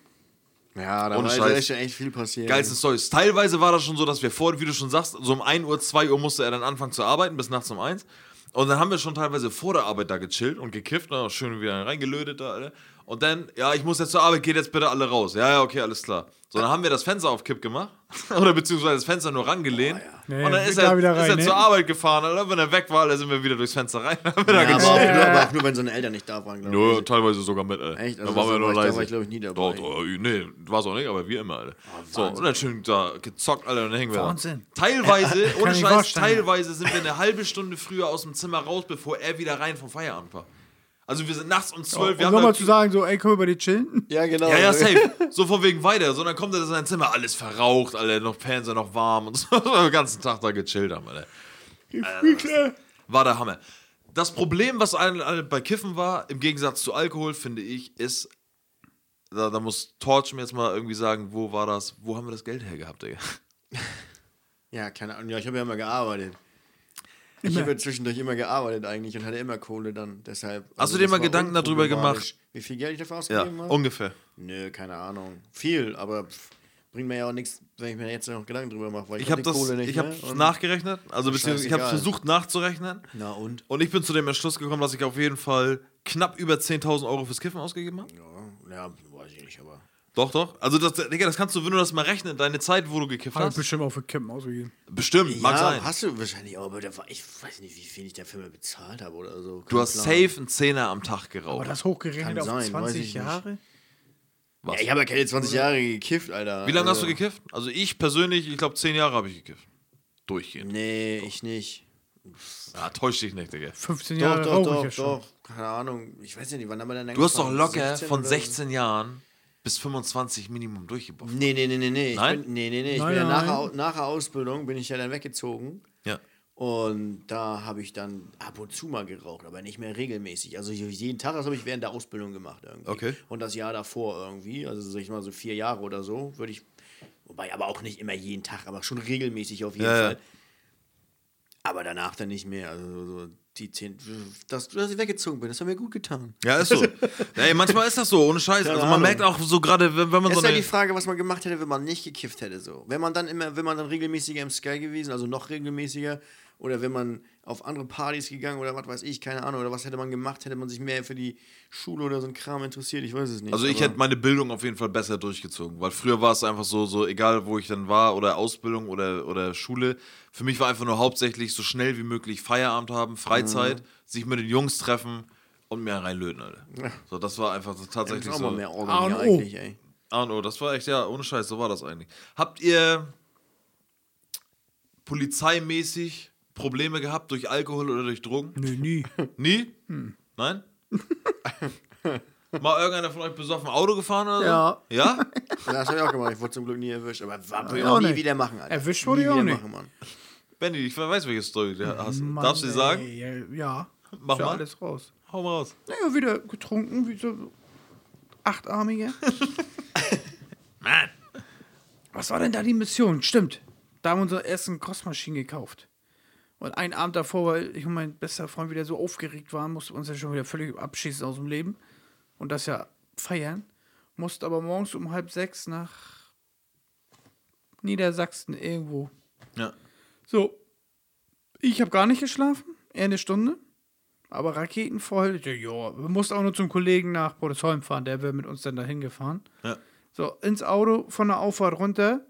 Ja, da war echt, echt viel passiert. geilste Stories. Teilweise war das schon so, dass wir vor, wie du schon sagst, so um 1 Uhr, 2 Uhr musste er dann anfangen zu arbeiten, bis nachts um 1. Und dann haben wir schon teilweise vor der Arbeit da gechillt und gekifft, ne, schön wieder reingelötet da, Alter. Und dann, ja, ich muss jetzt zur Arbeit, geht jetzt bitte alle raus. Ja, ja, okay, alles klar. So, dann haben wir das Fenster auf Kipp gemacht. Oder beziehungsweise das Fenster nur rangelehnt. Ja, und dann ja, ist da er, wieder ist rein, er ne? zur Arbeit gefahren, Alter. Wenn er weg war, dann sind wir wieder durchs Fenster rein. haben wir da Ja, aber, auch nur, aber auch nur, wenn seine Eltern nicht da waren, glaube Nur ich. teilweise sogar mit, Alter. Echt? da Also waren das wir nur war ich- da leise. war ich, glaub ich, nie dabei. Doch, doch, nee, war es auch nicht, aber wir immer, Alter. so, und dann schön da gezockt, Alter, und dann hängen wir Wahnsinn. da. Teilweise, ohne Scheiß, teilweise sind wir eine halbe Stunde früher aus dem Zimmer raus, bevor er wieder rein vom Feierabend war. Also wir sind nachts um zwölf, Um wir haben nochmal zu sagen, so, ey, komm über die chillen. Ja, genau. ja, ja, safe. So von wegen weiter. So, dann kommt er in sein Zimmer, alles verraucht, alle noch Fernseher noch warm und so. Den ganzen Tag da gechillt haben, Alter. War der Hammer. Das Problem, was bei Kiffen war, im Gegensatz zu Alkohol, finde ich, ist, da, da muss Torch mir jetzt mal irgendwie sagen, wo war das, wo haben wir das Geld hergehabt, Digga? Ja, keine Ahnung. Ja, ich habe ja immer gearbeitet. Ich habe ja zwischendurch immer gearbeitet eigentlich und hatte immer Kohle dann. Deshalb. Hast also du dir mal Gedanken darüber gemacht? Wie viel Geld ich dafür Ja, ausgegeben habe? ungefähr. Nö, keine Ahnung. Viel, aber pff, bringt mir ja auch nichts, wenn ich mir jetzt noch Gedanken drüber mache. Weil ich, Ich habe das, Kohle nicht. ich habe ne? Und- nachgerechnet, also beziehungsweise ich habe versucht nachzurechnen Na und? und ich bin zu dem Entschluss gekommen, dass ich auf jeden Fall knapp über 10.000 Euro fürs Kiffen ausgegeben habe. Ja, ja, weiß ich nicht, aber. Doch, doch. Also, das, Digga, das kannst du, wenn du das mal rechnen, deine Zeit, wo du gekifft Hat hast. bestimmt auch für Kippen ausgegeben. Bestimmt, mag ja, sein. hast du wahrscheinlich auch, aber war, ich weiß nicht, wie viel ich dafür mal bezahlt habe oder so. Du hast safe einen Zehner am Tag Aber geraucht. das hochgerechnet Kann auf sein, weiß 20 ich nicht. Jahre? Ja, ich habe ja keine 20 Jahre gekifft, Alter. Wie lange hast Also, du gekifft? Also, ich persönlich, ich glaube, 10 Jahre habe ich gekifft. Durchgehend. Nee, ich nicht. Ja, täusch dich nicht, Digga. 15 Doch, Jahre doch, doch, ich ja schon. doch. Keine Ahnung. Ich weiß ja nicht, wann haben wir denn Du hast doch locker 16 von oder so? 16 Jahren bis 25 Minimum durchgebufft. Nee, nee, nee, nee, nee. Ich Nein? bin, nee, nee, nee. Ich Nein, bin ja nach, nach der Ausbildung bin ich ja dann weggezogen. Ja. Und da habe ich dann ab und zu mal geraucht, aber nicht mehr regelmäßig. Also jeden Tag, das habe ich während der Ausbildung gemacht irgendwie. Okay. Und das Jahr davor irgendwie, also sag ich mal so vier Jahre oder so, würde ich, wobei aber auch nicht immer jeden Tag, aber schon regelmäßig auf jeden Ja, ja. Fall. Aber danach dann nicht mehr. Also so die zehn, dass, dass ich weggezogen bin, das hat mir gut getan. Ja, ist so. Ey, manchmal ist das so, ohne Scheiß. Keine Also man Ahnung. merkt auch so gerade, wenn, wenn man Das so ist ja eine. die Frage, was man gemacht hätte, wenn man nicht gekifft hätte. So. Wenn man dann immer, wenn man dann regelmäßiger im Sky gewesen, also noch regelmäßiger, oder wenn man auf andere Partys gegangen oder was weiß ich, keine Ahnung, oder was hätte man gemacht, hätte man sich mehr für die Schule oder so ein Kram interessiert, ich weiß es nicht. Also ich hätte meine Bildung auf jeden Fall besser durchgezogen, weil früher war es einfach so, so egal wo ich dann war oder Ausbildung oder, oder Schule, für mich war einfach nur hauptsächlich so schnell wie möglich Feierabend haben, Freizeit, Mhm. sich mit den Jungs treffen und mehr reinlöten, Alter. So, das war einfach so Das tatsächlich ist auch so. mal mehr A Organ und hier O. eigentlich, ey. Ah, no, das war echt, ja, ohne Scheiß, so war das eigentlich. Habt ihr polizeimäßig Probleme gehabt durch Alkohol oder durch Drogen? Nö, nie. Nie? Hm. Nein? Mal irgendeiner von euch besoffen Auto gefahren oder so? Ja. Ja? Ja, das habe ich auch gemacht, ich wurde zum Glück nie erwischt, aber war ich auch auch nie nicht. wieder machen, Alter. Erwischt wurde ich auch nicht. machen, Mann. Benny, ich weiß, welche Story du hast. Mann, Darfst du sie sagen? Ja. ja. Mach Ist ja mal. alles raus. Hau mal raus. Naja, wieder getrunken, wie so achtarmige. Mann. Was war denn da die Mission? Stimmt. Da haben wir unsere ersten Crossmaschinen gekauft. Und einen Abend davor, weil ich und mein bester Freund wieder so aufgeregt waren, mussten wir uns ja schon wieder völlig abschießen aus dem Leben. Und das ja feiern. Mussten aber morgens um halb sechs nach Niedersachsen irgendwo. Ja. So. Ich habe gar nicht geschlafen. Eher eine Stunde. Aber raketenvoll. Ja, wir mussten auch nur zum Kollegen nach Brodesholm fahren. Der wäre mit uns dann dahin gefahren. Ja. So, ins Auto, von der Auffahrt runter.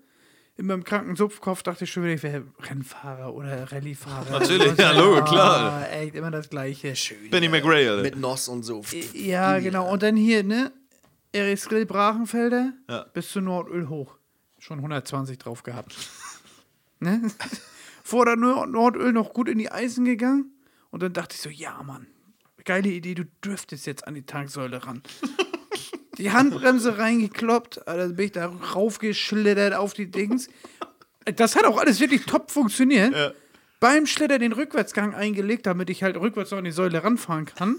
In meinem kranken Supfkopf dachte ich schon wieder, ich wäre Rennfahrer oder Rallyefahrer. Natürlich, ja, so, Logo, klar. Ah, echt, immer das Gleiche. Schön. Benny McRae, Alter. Mit Noss und so. Ja, genau. Und dann hier, ne? Eris Grill Brachenfelder Ja. bis zu Nordöl hoch. Schon 120 drauf gehabt. ne? vor der Nord Nordöl noch gut in die Eisen gegangen. Und dann dachte ich so, ja, Mann, geile Idee, du dürftest jetzt an die Tanksäule ran. Die Handbremse reingekloppt, also bin ich da raufgeschlittert auf die Dings. Das hat auch alles wirklich top funktioniert. Beim Schlitter den Rückwärtsgang eingelegt, damit ich halt rückwärts noch an die Säule ranfahren kann.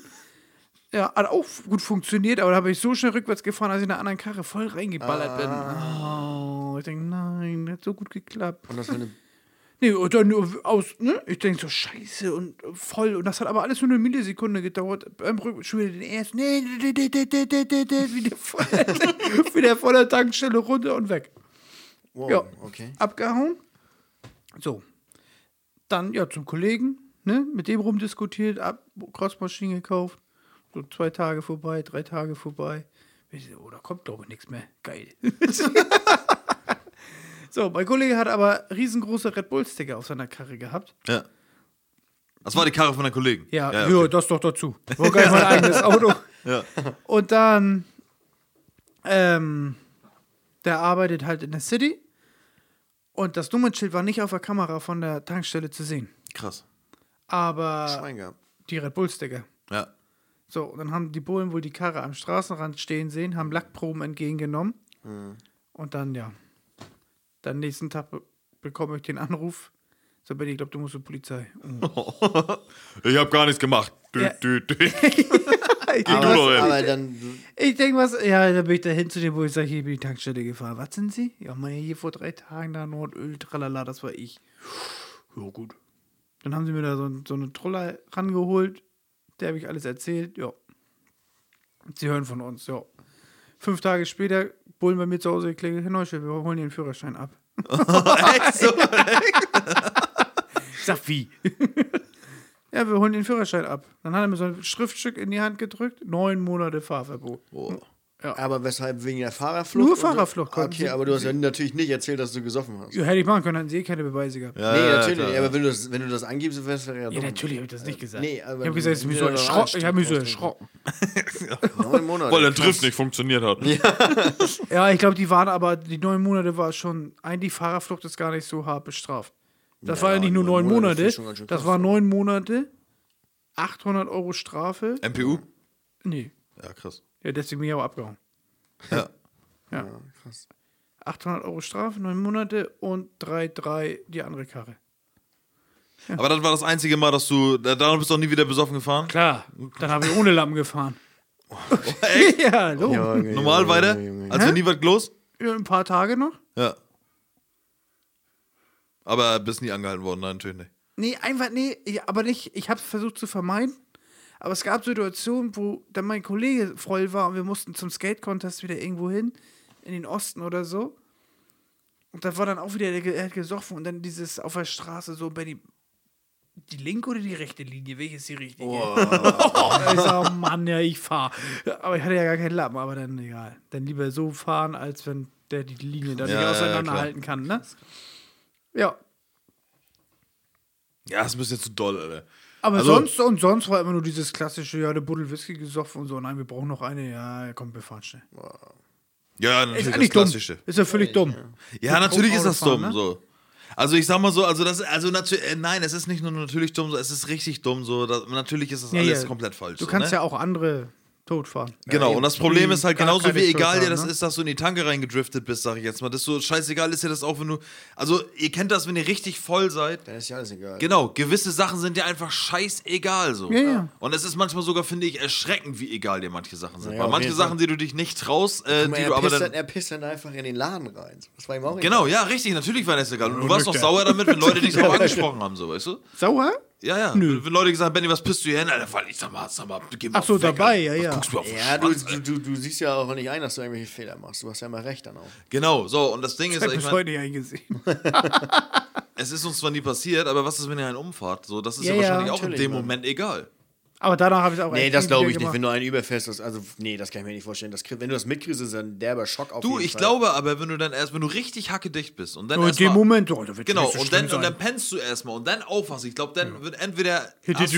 Ja, hat auch gut funktioniert, aber da habe ich so schnell rückwärts gefahren, als ich in einer anderen Karre voll reingeballert bin. Oh, ich denke, nein, hat so gut geklappt. Und das für eine Nee, und dann aus, ne? Ich denke so, scheiße und äh, voll. Und das hat aber alles nur eine Millisekunde gedauert. Beim Rücken schon wieder den ersten. Nee, nee, nee, nee, nee, nee, nee, wieder, voll, wieder vor der Tankstelle runter und weg. Wow, ja. okay. Abgehauen. So. Dann, ja, zum Kollegen, ne? Mit dem rumdiskutiert, ab, Crossmaschinen gekauft. So zwei Tage vorbei, drei Tage vorbei. Oh, da kommt glaube ich nichts mehr. Geil. so, mein Kollege hat aber riesengroße Red Bull-Sticker auf seiner Karre gehabt. Ja. Das war die Karre von der Kollegen. Ja, ja, okay. das doch dazu. War gar nicht mein eigenes Auto. Ja. Und dann, ähm, der arbeitet halt in der City. Und das Nummernschild war nicht auf der Kamera von der Tankstelle zu sehen. Krass. Aber Schwein gehabt. die Red Bull-Sticker. Ja. So, und dann haben die Bullen wohl die Karre am Straßenrand stehen sehen, haben Lackproben entgegengenommen. Und dann, ja. Dann nächsten Tag be bekomme ich den Anruf. So, Benny, ich glaube, du musst zur Polizei. Ich habe gar nichts gemacht. Dü, Ja. dü, dü. ich doch Aber, dann, Ich denke, was, ja, da bin ich da hin zu dem, wo ich sage, hier bin ich die Tankstelle gefahren. Was sind Sie? Ja, mal hier vor drei Tagen da Nordöl, tralala, das war ich. Ja, gut. Dann haben sie mir da so, so eine Troller rangeholt. Der habe ich alles erzählt, ja. Sie hören von uns, ja. Fünf Tage später, Bullen bei mir zu Hause geklingelt, Herr Neuschel, wir holen den Führerschein ab. Echt so? Ich sag, wie? ja, wir holen den Führerschein ab. Dann hat er mir so ein Schriftstück in die Hand gedrückt, neun Monate Fahrverbot. Boah. Aber weshalb? Wegen der Fahrerflucht? Nur Fahrerflucht Okay, sie- aber du hast ja natürlich nicht erzählt, dass du gesoffen hast. Ja, hätte ich machen können, hätten sie eh keine Beweise gehabt. Ja, nee, ja, natürlich klar. nicht. Aber wenn du das, wenn du das angibst, wäre es ja Ja, natürlich habe ich das nicht gesagt. Nee, aber ich habe gesagt, ich bin du so erschrocken. Ich habe mich so erschrocken. Neun Monate. Weil der. Triff nicht funktioniert hat. Ja, ich glaube, die waren aber, die neun Monate war schon, eigentlich Fahrerflucht ist gar nicht so hart bestraft. Das Ja, war ja nicht nur neun Monate, Monate, das war neun Monate, 800 Euro Strafe. MPU? Nee, Ja, krass. Ja, deswegen bin ich aber abgehauen. Ja. Ja. Ja, krass. 800 Euro Strafe, neun Monate und 3,3 die andere Karre. Aber das war das einzige Mal, dass du. da- Daran bist du auch nie wieder besoffen gefahren? Klar, dann habe ich ohne Lappen gefahren. Echt? ja, hallo. Junge, Normal Junge, weiter? Junge, Junge. Als wäre nie was los? Ja, ein paar Tage noch. Ja. Aber bist nie angehalten worden, nein, natürlich nicht. Nee, einfach, nee, aber nicht, ich habe es versucht zu vermeiden. Aber es gab Situationen, wo dann mein Kollege voll war und wir mussten zum Skate-Contest wieder irgendwo hin, in den Osten oder so. Und da war dann auch wieder, der, er hat gesoffen und dann dieses auf der Straße so, Benny, die linke oder die rechte Linie? Welche ist die richtige? ich sag, Mann, ja, ich fahr. Aber ich hatte ja gar keinen Lappen, aber dann egal. Dann lieber so fahren, als wenn der die Linie da Ja, nicht ja, auseinanderhalten kann, ne? Ja. Ja, das ist ein bisschen zu doll, Alter. Aber Also- sonst und sonst war immer nur dieses klassische, ja, der Buddel Whisky gesoffen und so. Nein, wir brauchen noch eine. Ja, komm, wir fahren schnell. Ja, Ist natürlich das eigentlich dumm. Klassische. Ist ja völlig dumm. Ja, natürlich ist das Auto dumm, fahren, ne? so. Also ich sag mal so, also das, also natürlich, äh, nein, es ist nicht nur natürlich dumm, so, es ist richtig dumm, so. Das, natürlich ist das Ja, alles ja. komplett falsch. Du so, kannst ne? ja auch andere totfahren. Genau, und das Problem ist halt genauso wie egal dir haben, das ne? ist, dass du in die Tanke reingedriftet bist, sag ich jetzt mal. Das ist so scheißegal ist dir das auch, wenn du. Also, ihr kennt das, wenn ihr richtig voll seid. Dann ist ja alles egal. Genau, gewisse Sachen sind dir einfach scheißegal so. Ja, ja. Und es ist manchmal sogar, finde ich, erschreckend, wie egal dir manche Sachen sind. Ja, Weil manche Sachen, die du dich nicht traust, äh, die er, du aber pisst dann. dann, er pisst dann einfach in den Laden rein. Das war ihm auch Genau, ja, richtig, natürlich war das egal. Und du warst doch sauer damit, wenn Leute dich so angesprochen haben, so, weißt du? Sauer? Ja, ja. Nö. Wenn Leute gesagt haben, Benny, was pisst du hier hin? Alter, weil ich sag mal, sag mal, geh mal Ach so, weg, dabei, Alter. ja, Was ja. guckst du auf den Ja, du, Schwanz, du, du, du siehst ja auch nicht ein, dass du irgendwelche Fehler machst. Du hast ja immer recht dann auch. Genau, so, und das Ding ist, Ich bis mein, heute nicht eingesehen. es ist uns zwar nie passiert, aber was ist, wenn ihr einen umfahrt? So, das ist ja, Ja, ja, wahrscheinlich auch in dem Mann. Moment egal. Aber danach habe ich es auch Nee, echt das glaube ich nicht. Wenn du einen überfährst, das, also, nee, das kann ich mir nicht vorstellen. Das, wenn du das mitkriegst, ist das ein derber Schock auf Du, jeden ich Fall. glaube aber, wenn du dann erst, wenn du richtig hackedicht bist und dann Nur in dem mal, Moment, oh, da wird Genau, so und dann, und dann pennst du erstmal und dann aufwachst. Ich glaube, dann wird entweder Hit hast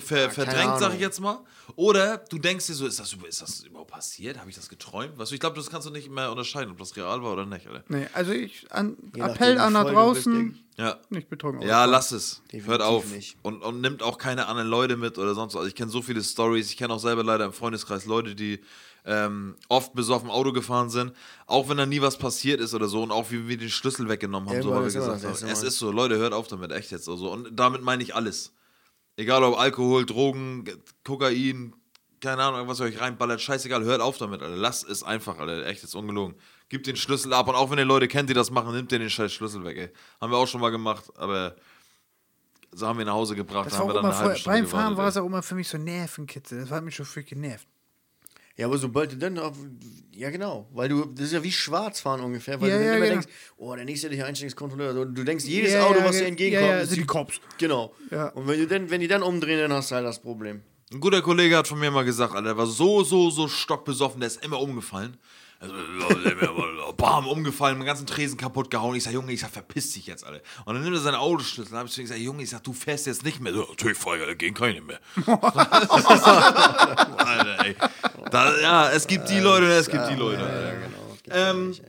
ver verdrängt, sag ich jetzt mal. Oder du denkst dir so, ist das, ist das überhaupt passiert? Habe ich das geträumt? Weißt du, ich glaube, das kannst du nicht mehr unterscheiden, ob das real war oder nicht, Alter. Nee, also ich an, Appell an da draußen, bist, Ja. nicht betrunken. Ja, lass es. Definitiv Hört auf. nicht. Und, und nimmt auch keine anderen Leute mit oder sonst was. Also ich kenne so viele Stories. Ich kenne auch selber leider im Freundeskreis Leute, die ähm, oft besoffen Auto gefahren sind. Auch wenn da nie was passiert ist oder so. Und auch wie wir den Schlüssel weggenommen haben. So, Irgendwann weil wir gesagt haben. Es ist so. Leute, hört auf damit. Echt jetzt. Also. Und damit meine ich alles. Egal ob Alkohol, Drogen, Kokain, keine Ahnung, was ihr euch reinballert. Scheißegal. Hört auf damit, Alter. Lasst es einfach, Alter. Echt jetzt ungelogen. Gebt den Schlüssel ab. Und auch wenn ihr Leute kennt, die das machen, nimmt ihr den scheiß Schlüssel weg, ey. Haben wir auch schon mal gemacht. Aber so haben wir ihn nach Hause gebracht. Das haben wir dann eine halbe Stunde beim Fahren war es auch immer für mich so Nervenkitzel. Das hat mich schon viel genervt. Ja, aber sobald du dann auf. Ja, genau. Weil du. Das ist ja wie Schwarzfahren ungefähr. Weil Ja, du dann ja, immer genau. denkst, oh, der nächste, der hier Einstellungskontrolleur. Also, du denkst, jedes Ja, Auto, ja, was dir entgegenkommt. ja, ja, ist sind die Cops. Genau. Ja. Und wenn, du dann, wenn die dann umdrehen, dann hast du halt das Problem. Ein guter Kollege hat von mir mal gesagt, Alter, der war so, so, so stockbesoffen, der ist immer umgefallen. Also, bam, umgefallen, meinen ganzen Tresen kaputt gehauen. Ich sag, Junge, ich sag, verpiss dich jetzt, Alter. Und dann nimmt er seine Autoschlüssel. Dann hab ich zu ihm gesagt, Junge, ich sag, du fährst jetzt nicht mehr. So, natürlich, Feuer, da gehen keine mehr. Alter, ey. Da, ja, es gibt die Leute es gibt die Leute. Alter. Genau. Ähm, nicht.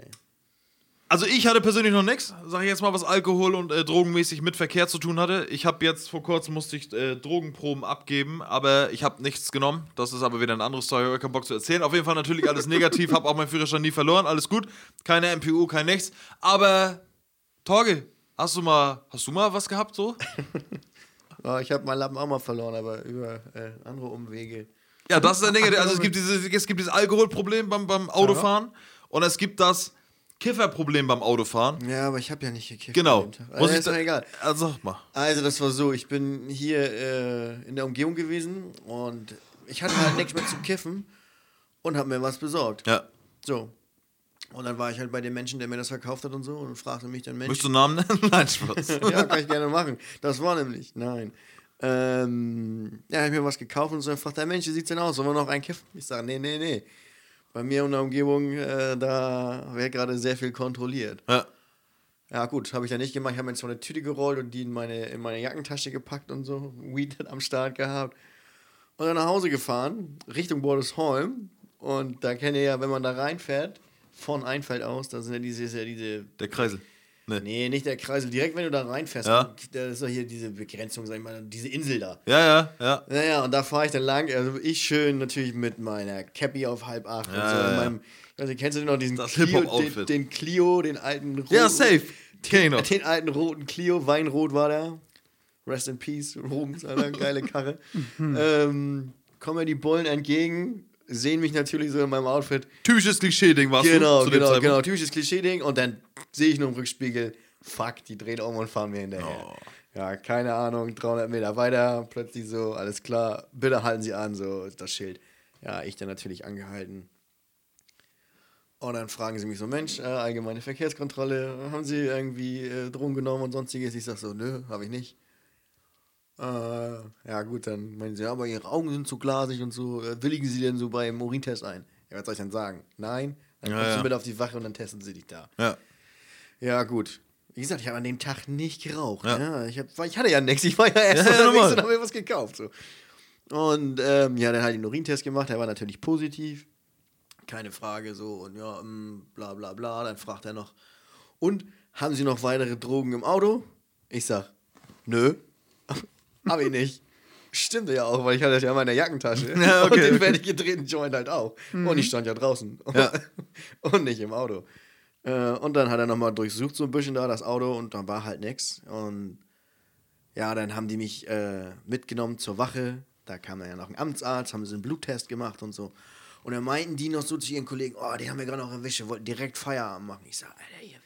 Also ich hatte persönlich noch nichts, sag ich jetzt mal, was Alkohol und äh, drogenmäßig mit Verkehr zu tun hatte. Ich habe jetzt vor kurzem musste ich äh, Drogenproben abgeben, aber ich habe nichts genommen. Das ist aber wieder ein anderes Story, ich keinen Bock zu erzählen. Auf jeden Fall natürlich alles negativ, habe auch meinen Führerschein nie verloren, alles gut. Keine MPU, kein nichts. Aber Torge, hast du mal, hast du mal was gehabt so? Oh, ich habe meinen Lappen auch mal verloren, aber über äh, andere Umwege. Ja, das ist der Ding. Also es gibt dieses, es gibt dieses Alkoholproblem beim, beim Autofahren und es gibt das Kifferproblem beim Autofahren. Ja, aber ich habe ja nicht gekifft. Genau. Also, ich ist doch egal. Also sag mal. Also, das war so, ich bin hier äh, in der Umgebung gewesen und ich hatte halt nichts mehr zu kiffen und habe mir was besorgt. Ja. So. Und dann war ich halt bei dem Menschen, der mir das verkauft hat und so und fragte mich dann, Mensch, Möchtest du einen Namen nennen? Nein, Spaß. ja, kann ich gerne machen. Das war nämlich, nein. Ähm, ja, hab ich mir was gekauft und so, dann fragt der Mensch, wie sieht's denn aus? Sollen wir noch einen kiffen? Ich sage, nee, nee, nee. Bei mir in der Umgebung, äh, da wird gerade sehr viel kontrolliert. Ja. Ja, gut, habe ich ja nicht gemacht. Ich habe mir jetzt so eine Tüte gerollt und die in meine, in meine Jackentasche gepackt und so. Weed am Start gehabt. Und dann nach Hause gefahren, Richtung Bordesholm. Und da kennt ihr ja, wenn man da reinfährt, von Einfalt aus, da sind ja diese, diese Der Kreisel. Nee. Nee, nicht der Kreisel. Direkt, wenn du da reinfährst, Ja. da ist doch hier diese Begrenzung, sag ich mal, diese Insel da. Ja, ja, ja. Naja, und da fahre ich dann lang. Also ich schön natürlich mit meiner Cappy auf halb acht und Ja, so. ja, ja. meinem, nicht, kennst du denn noch diesen Das Clio, den, den Clio, den alten roten, Ja, safe. Noch. Den alten roten Clio, Weinrot war der. Rest in Peace, Rubens, Alter, geile Karre. ähm, kommen mir die Bullen entgegen, sehen mich natürlich so in meinem Outfit. Typisches Klischee-Ding warst Genau, du zu genau, Zeitpunkt. genau. Typisches Klischee-Ding. Und dann sehe ich nur im Rückspiegel, fuck, die drehen um und fahren mir hinterher. Oh. Ja, keine Ahnung, 300 Meter weiter, plötzlich so, alles klar, bitte halten Sie an, so das Schild. Ja, ich dann natürlich angehalten. Und dann fragen sie mich so, Mensch, äh, allgemeine Verkehrskontrolle, haben Sie irgendwie äh, Drogen genommen und sonstiges? Ich sag so, nö, habe ich nicht. Äh, ja gut, dann meinen sie, ja, aber Ihre Augen sind zu glasig und so, äh, willigen Sie denn so beim Urintest ein? Ja, was soll ich denn sagen? Nein? Dann kommst ja. du mit auf die Wache und dann testen sie dich da. Ja. Ja, gut. Wie gesagt, ich habe an dem Tag nicht geraucht. Ja. Ja. Ich, hab, ich hatte ja nichts. Ich war ja erst Ja, unterwegs und habe mir was gekauft. So. Und ähm, ja, dann halt den Urintest gemacht. Der war natürlich positiv. Keine Frage. So und ja, mm, bla bla bla. Dann fragt er noch. Und haben Sie noch weitere Drogen im Auto? Ich sag, nö. Hab ich nicht. Stimmte ja auch, weil ich hatte das ja in meiner Jackentasche. Ja, okay, und den okay. fertig gedrehten Joint halt auch. Und ich stand ja draußen. Ja. und nicht im Auto. Äh, und dann hat er nochmal durchsucht so ein bisschen da das Auto und dann war halt nix. Und ja, dann haben die mich äh, mitgenommen zur Wache. Da kam dann ja noch ein Amtsarzt, haben sie einen Bluttest gemacht und so. Und dann meinten die noch so zu ihren Kollegen, oh, die haben wir gerade noch erwischt, wollten direkt Feierabend machen. Ich sag, Alter, ihr.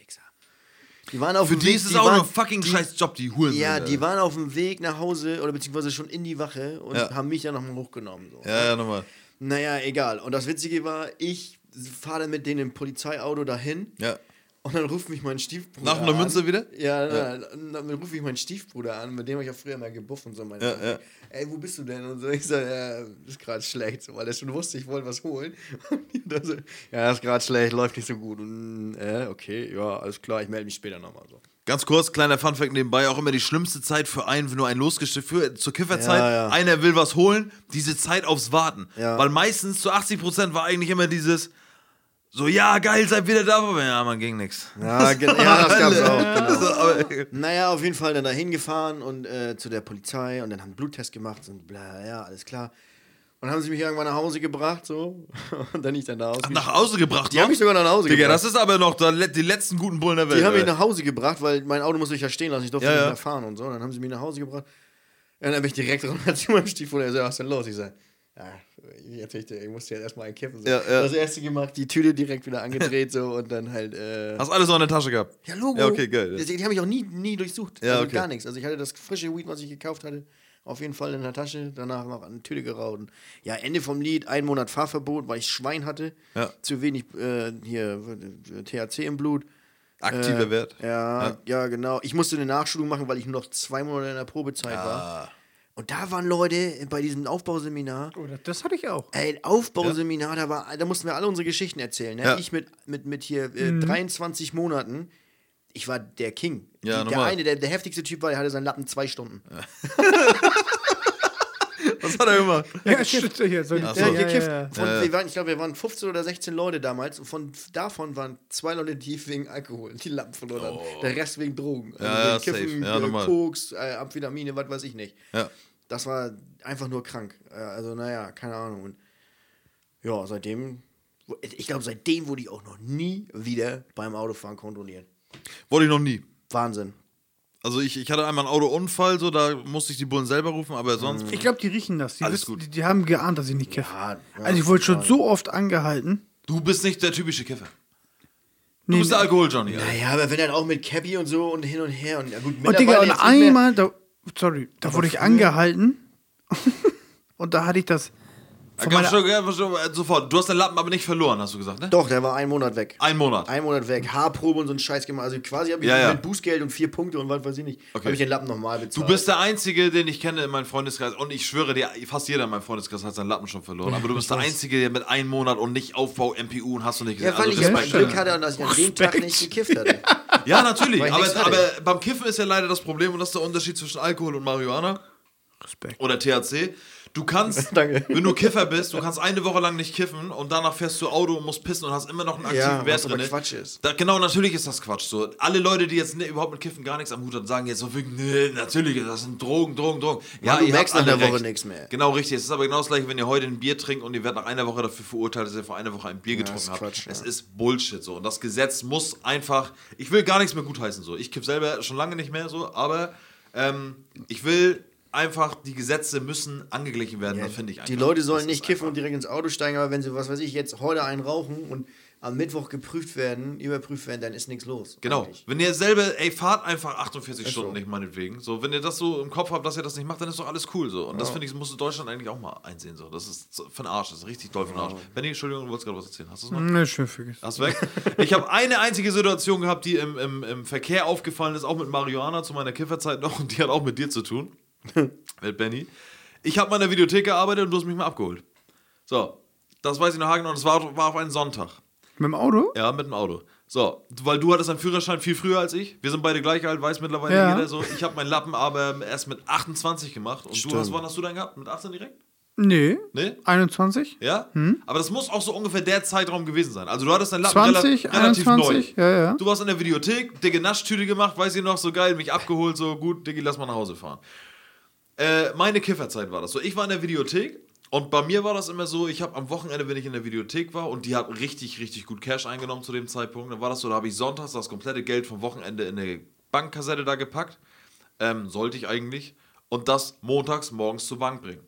Die waren auf Für dem die Weg, ist es die auch waren, ein fucking die, scheiß Job, die Huren. Ja, die waren auf dem Weg nach Hause oder beziehungsweise schon in die Wache und Ja. haben mich dann nochmal hochgenommen. So. Ja, ja, nochmal. Naja, egal. Und das Witzige war, ich fahre dann mit denen im Polizeiauto dahin Ja. Und dann ruft mich mein Stiefbruder Nach einer an. Münze wieder? Ja, ja. Dann, dann ruft mich mein Stiefbruder an, mit dem habe ich ja früher mal gebufft und so. Meine Ja, ja. Ey, wo bist du denn? Und so, ich so, ja, ist gerade schlecht, so, weil er schon wusste, ich wollte was holen. Und die dann so, ja, ist gerade schlecht, läuft nicht so gut. Und, äh, okay, ja, alles klar, ich melde mich später nochmal so. Ganz kurz, kleiner Funfact nebenbei, auch immer die schlimmste Zeit für einen, wenn du einen losgestellt, für zur Kifferzeit, Ja, ja. einer will was holen, diese Zeit aufs Warten. Ja. Weil meistens zu 80% war eigentlich immer dieses, so, ja, geil, seid wieder da, aber ja, man ging nix. Ja, ge- ja, das gab's auch. Genau. So, Naja, auf jeden Fall dann da hingefahren und äh, zu der Polizei und dann haben einen Bluttest gemacht und bla, ja, alles klar. Und dann haben sie mich irgendwann nach Hause gebracht, so. Und dann ich dann da aus. nach Hause gebracht, Die haben noch? mich sogar nach Hause Digga, gebracht. das ist aber noch der, le- die letzten guten Bullen der Welt. Die haben mich ey. nach Hause gebracht, weil mein Auto musste ich ja stehen lassen. Ich durfte Ja, nicht ja. mehr fahren und so. Und dann haben sie mich nach Hause gebracht. Und dann bin ich direkt runter zu meinem Stiefel. Er so, was ist denn los? Ich sag, ja, jetzt ich, ich musste ja erstmal einen kippen. So. Ja, ja. Das erste gemacht, die Tüte direkt wieder angedreht so und dann halt. Äh, Hast alles noch in der Tasche gehabt? ja, Logo. Ja, okay, geil. Die, die haben mich auch nie, nie durchsucht. Ja, also okay. Gar nichts. Also ich hatte das frische Weed, was ich gekauft hatte, auf jeden Fall in der Tasche. Danach noch eine Tüte geraucht. Und Ja, Ende vom Lied, ein Monat Fahrverbot, weil ich Schwein hatte. Ja. Zu wenig äh, hier THC im Blut. Aktiver Äh, Wert. Ja, ja, genau. Ich musste eine Nachschulung machen, weil ich nur noch zwei Monate in der Probezeit war. Und da waren Leute bei diesem Aufbauseminar. Oh, das, das hatte ich auch. Ey, Aufbauseminar, da, war, da mussten wir alle unsere Geschichten erzählen. Ne? Ja. Ich mit, mit, mit hier äh, 23 Monaten, ich war der King. Ja, Die, der eine, der, der heftigste Typ war, der hatte seinen Lappen zwei Stunden. Was hat er gemacht? Ja. Hier, so, so. gekifft. Ja, ja. Ja, ja. Wir waren, ich glaube, wir waren 15 oder 16 Leute damals. Und von, davon waren zwei Leute tief wegen Alkohol, die Lappen verloren haben. Der Rest wegen Drogen. Also Oh. Ja, ja, wegen Kiffen, safe. Ja, äh. Koks, äh, Amphetamine, was weiß ich nicht. Das war einfach nur krank. Äh, Also, naja, keine Ahnung. Und ja, seitdem, ich glaube, seitdem wurde ich auch noch nie wieder beim Autofahren kontrolliert. Wollte ich noch nie. Wahnsinn. Also ich, ich hatte einmal einen Autounfall, so da musste ich die Bullen selber rufen, aber sonst. Ich glaube, die riechen das. Die, Alles wissen, gut. Die, die haben geahnt, dass ich nicht kiffe. Ja, ja, also ich wurde schon so oft angehalten. Du bist nicht der typische Kiffer. Du Nee, bist der Alkohol-Johnny. Alter. Naja, aber wenn dann auch mit Cappy und so und hin und her. Und, ja, gut, Und Digga, mittlerweile und jetzt nicht mehr. einmal, da, sorry, da wurde ich angehalten. und da hatte ich das. Von meiner, schon, ja, schon, äh, sofort. Du hast den Lappen aber nicht verloren, hast du gesagt, ne? Doch, der war einen Monat weg. Ein Monat. Ein Monat weg. Haarprobe und so ein Scheiß gemacht. Also quasi habe ich Ja, ja. mit Bußgeld und vier Punkte und was weiß ich nicht, Okay. habe ich den Lappen nochmal Du bezahlt. bist der Einzige, den ich kenne in meinem Freundeskreis. Und ich schwöre dir, fast jeder in meinem Freundeskreis hat seinen Lappen schon verloren. Aber du bist der Einzige, der mit einem Monat und nicht Aufbau, MPU und hast du nicht ja, gesehen. weil Also ich ja Respekt. Glück hatte und dass ich an dem Tag nicht gekifft hatte. Ja, natürlich. Aber, aber beim Kiffen ist ja leider das Problem und das ist der Unterschied zwischen Alkohol und Marihuana Respekt. oder THC. Du kannst, Danke. wenn du Kiffer bist, du kannst eine Woche lang nicht kiffen und danach fährst du Auto und musst pissen und hast immer noch einen aktiven Ja, Wert drin. Quatsch ist. Da, genau, natürlich ist das Quatsch. So, alle Leute, die jetzt ne, überhaupt mit Kiffen gar nichts am Hut haben, sagen jetzt so, wegen, nee, natürlich, das sind Drogen, Drogen, Drogen. Ja, du ihr merkst nach der Woche nichts mehr. Genau, richtig. Es ist aber genau das gleiche, wenn ihr heute ein Bier trinkt und ihr werdet nach einer Woche dafür verurteilt, dass ihr vor einer Woche ein Bier das getrunken ist habt. Quatsch, es ja. ist Bullshit so. Und das Gesetz muss einfach. Ich will gar nichts mehr gutheißen so. Ich kiff selber schon lange nicht mehr so, aber ähm, ich will einfach, die Gesetze müssen angeglichen werden, das finde ich einfach. Die Leute sollen nicht kiffen und einfach- direkt ins Auto steigen, aber wenn sie, was weiß ich, jetzt heute einen rauchen und am Mittwoch geprüft werden, überprüft werden, dann ist nichts los. Genau. eigentlich. Wenn ihr selber, ey, fahrt einfach 48 Ist Stunden so. nicht, meinetwegen. So, wenn ihr das so im Kopf habt, dass ihr das nicht macht, dann ist doch alles cool so. Und das finde ich, musste Deutschland eigentlich auch mal einsehen. So. Das ist den Arsch, das ist richtig doll für den Arsch. Benny, Entschuldigung, du wolltest gerade was erzählen. Hast du es noch? Ne, schön vergessen. Hast du weg? Ich habe eine einzige Situation gehabt, die im, im, im Verkehr aufgefallen ist, auch mit Marihuana zu meiner Kifferzeit noch, und die hat auch mit dir zu tun. mit Benny. Ich habe mal in der Videothek gearbeitet und du hast mich mal abgeholt. So, das weiß ich noch haargenau, und das war, war auf einen Sonntag. Mit dem Auto? Ja, mit dem Auto. So, weil du hattest einen Führerschein viel früher als ich. Wir sind beide gleich alt, weiß mittlerweile Ja. jeder so. Ich habe meinen Lappen aber erst mit 28 gemacht. Und du Stimmt. hast, wann hast du deinen gehabt? Mit 18 direkt? Nee. Nee? 21? Ja? Hm? Aber das muss auch so ungefähr der Zeitraum gewesen sein. Also du hattest deinen Lappen 20, rela relativ 21? neu. Ja, ja. Du warst in der Videothek, dicke Naschtüte gemacht, weiß ich noch, so geil, mich abgeholt, so gut, Diggi, lass mal nach Hause fahren. Äh, meine Kifferzeit war das so. Ich war in der Videothek und bei mir war das immer so, ich habe am Wochenende, wenn ich in der Videothek war und die hat richtig, richtig gut Cash eingenommen zu dem Zeitpunkt, dann war das so, da habe ich sonntags das komplette Geld vom Wochenende in eine Bankkassette da gepackt. Ähm, sollte ich eigentlich. Und das montags morgens zur Bank bringen.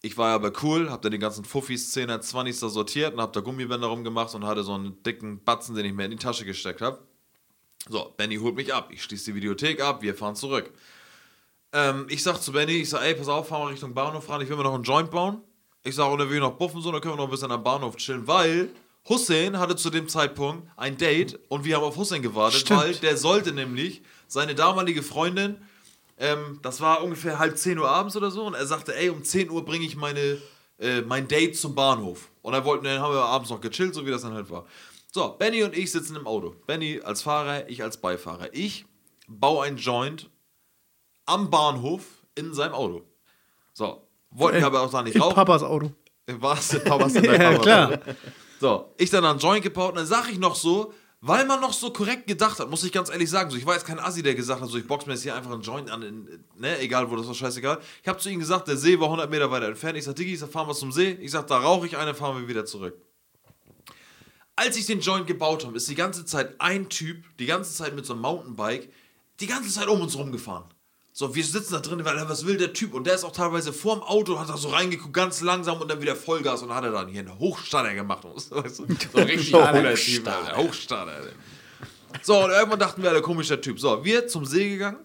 Ich war aber cool, hab dann die ganzen Fuffis, 10er, 20 da sortiert und hab da Gummibänder rumgemacht und hatte so einen dicken Batzen, den ich mir in die Tasche gesteckt habe. So, Benny holt mich ab. Ich schließe die Videothek ab, wir fahren zurück. Ähm, ich sag zu Benny, ich sag, ey, pass auf, fahren wir Richtung Bahnhof ran, ich will mir noch einen Joint bauen. Ich sag, und dann will ich noch buffen, so, dann können wir noch ein bisschen am Bahnhof chillen, weil Hussein hatte zu dem Zeitpunkt ein Date und wir haben auf Hussein gewartet, Stimmt. weil der sollte nämlich seine damalige Freundin, ähm, das war ungefähr halb 10 Uhr abends oder so, und er sagte, ey, um 10 Uhr bringe ich meine, äh, mein Date zum Bahnhof. Und dann wollten, dann haben wir abends noch gechillt, so wie das dann halt war. So, Benny und ich sitzen im Auto. Benny als Fahrer, ich als Beifahrer. Ich baue ein Joint am Bahnhof in seinem Auto. So, wollten wir aber auch da nicht In rauchen. Papas Auto. Was? Papas in dein Ja, Papa. klar. So, ich dann einen Joint gebaut und dann sag ich noch so, weil man noch so korrekt gedacht hat, muss ich ganz ehrlich sagen, so, ich war jetzt kein Assi, der gesagt hat, so, ich box mir jetzt hier einfach einen Joint an, in, ne, egal wo, das war scheißegal. Ich habe zu ihm gesagt, der See war 100 Meter weiter entfernt. Ich sag, Diggi, ich sag, fahren wir zum See. Ich sag, da rauche ich eine, fahren wir wieder zurück. Als ich den Joint gebaut habe, ist die ganze Zeit ein Typ, die ganze Zeit mit so einem Mountainbike, die ganze Zeit um uns rumgefahren. So, wir sitzen da drin, weil was will der Typ? Und der ist auch teilweise vorm Auto, hat da so reingeguckt, ganz langsam und dann wieder Vollgas und hat er dann hier einen Hochstarter gemacht. Weißt du, so ein richtig cooler Typ, Alter. Hochstarter, Alter. So, und irgendwann dachten wir, alle komischer Typ. So, wir zum See gegangen,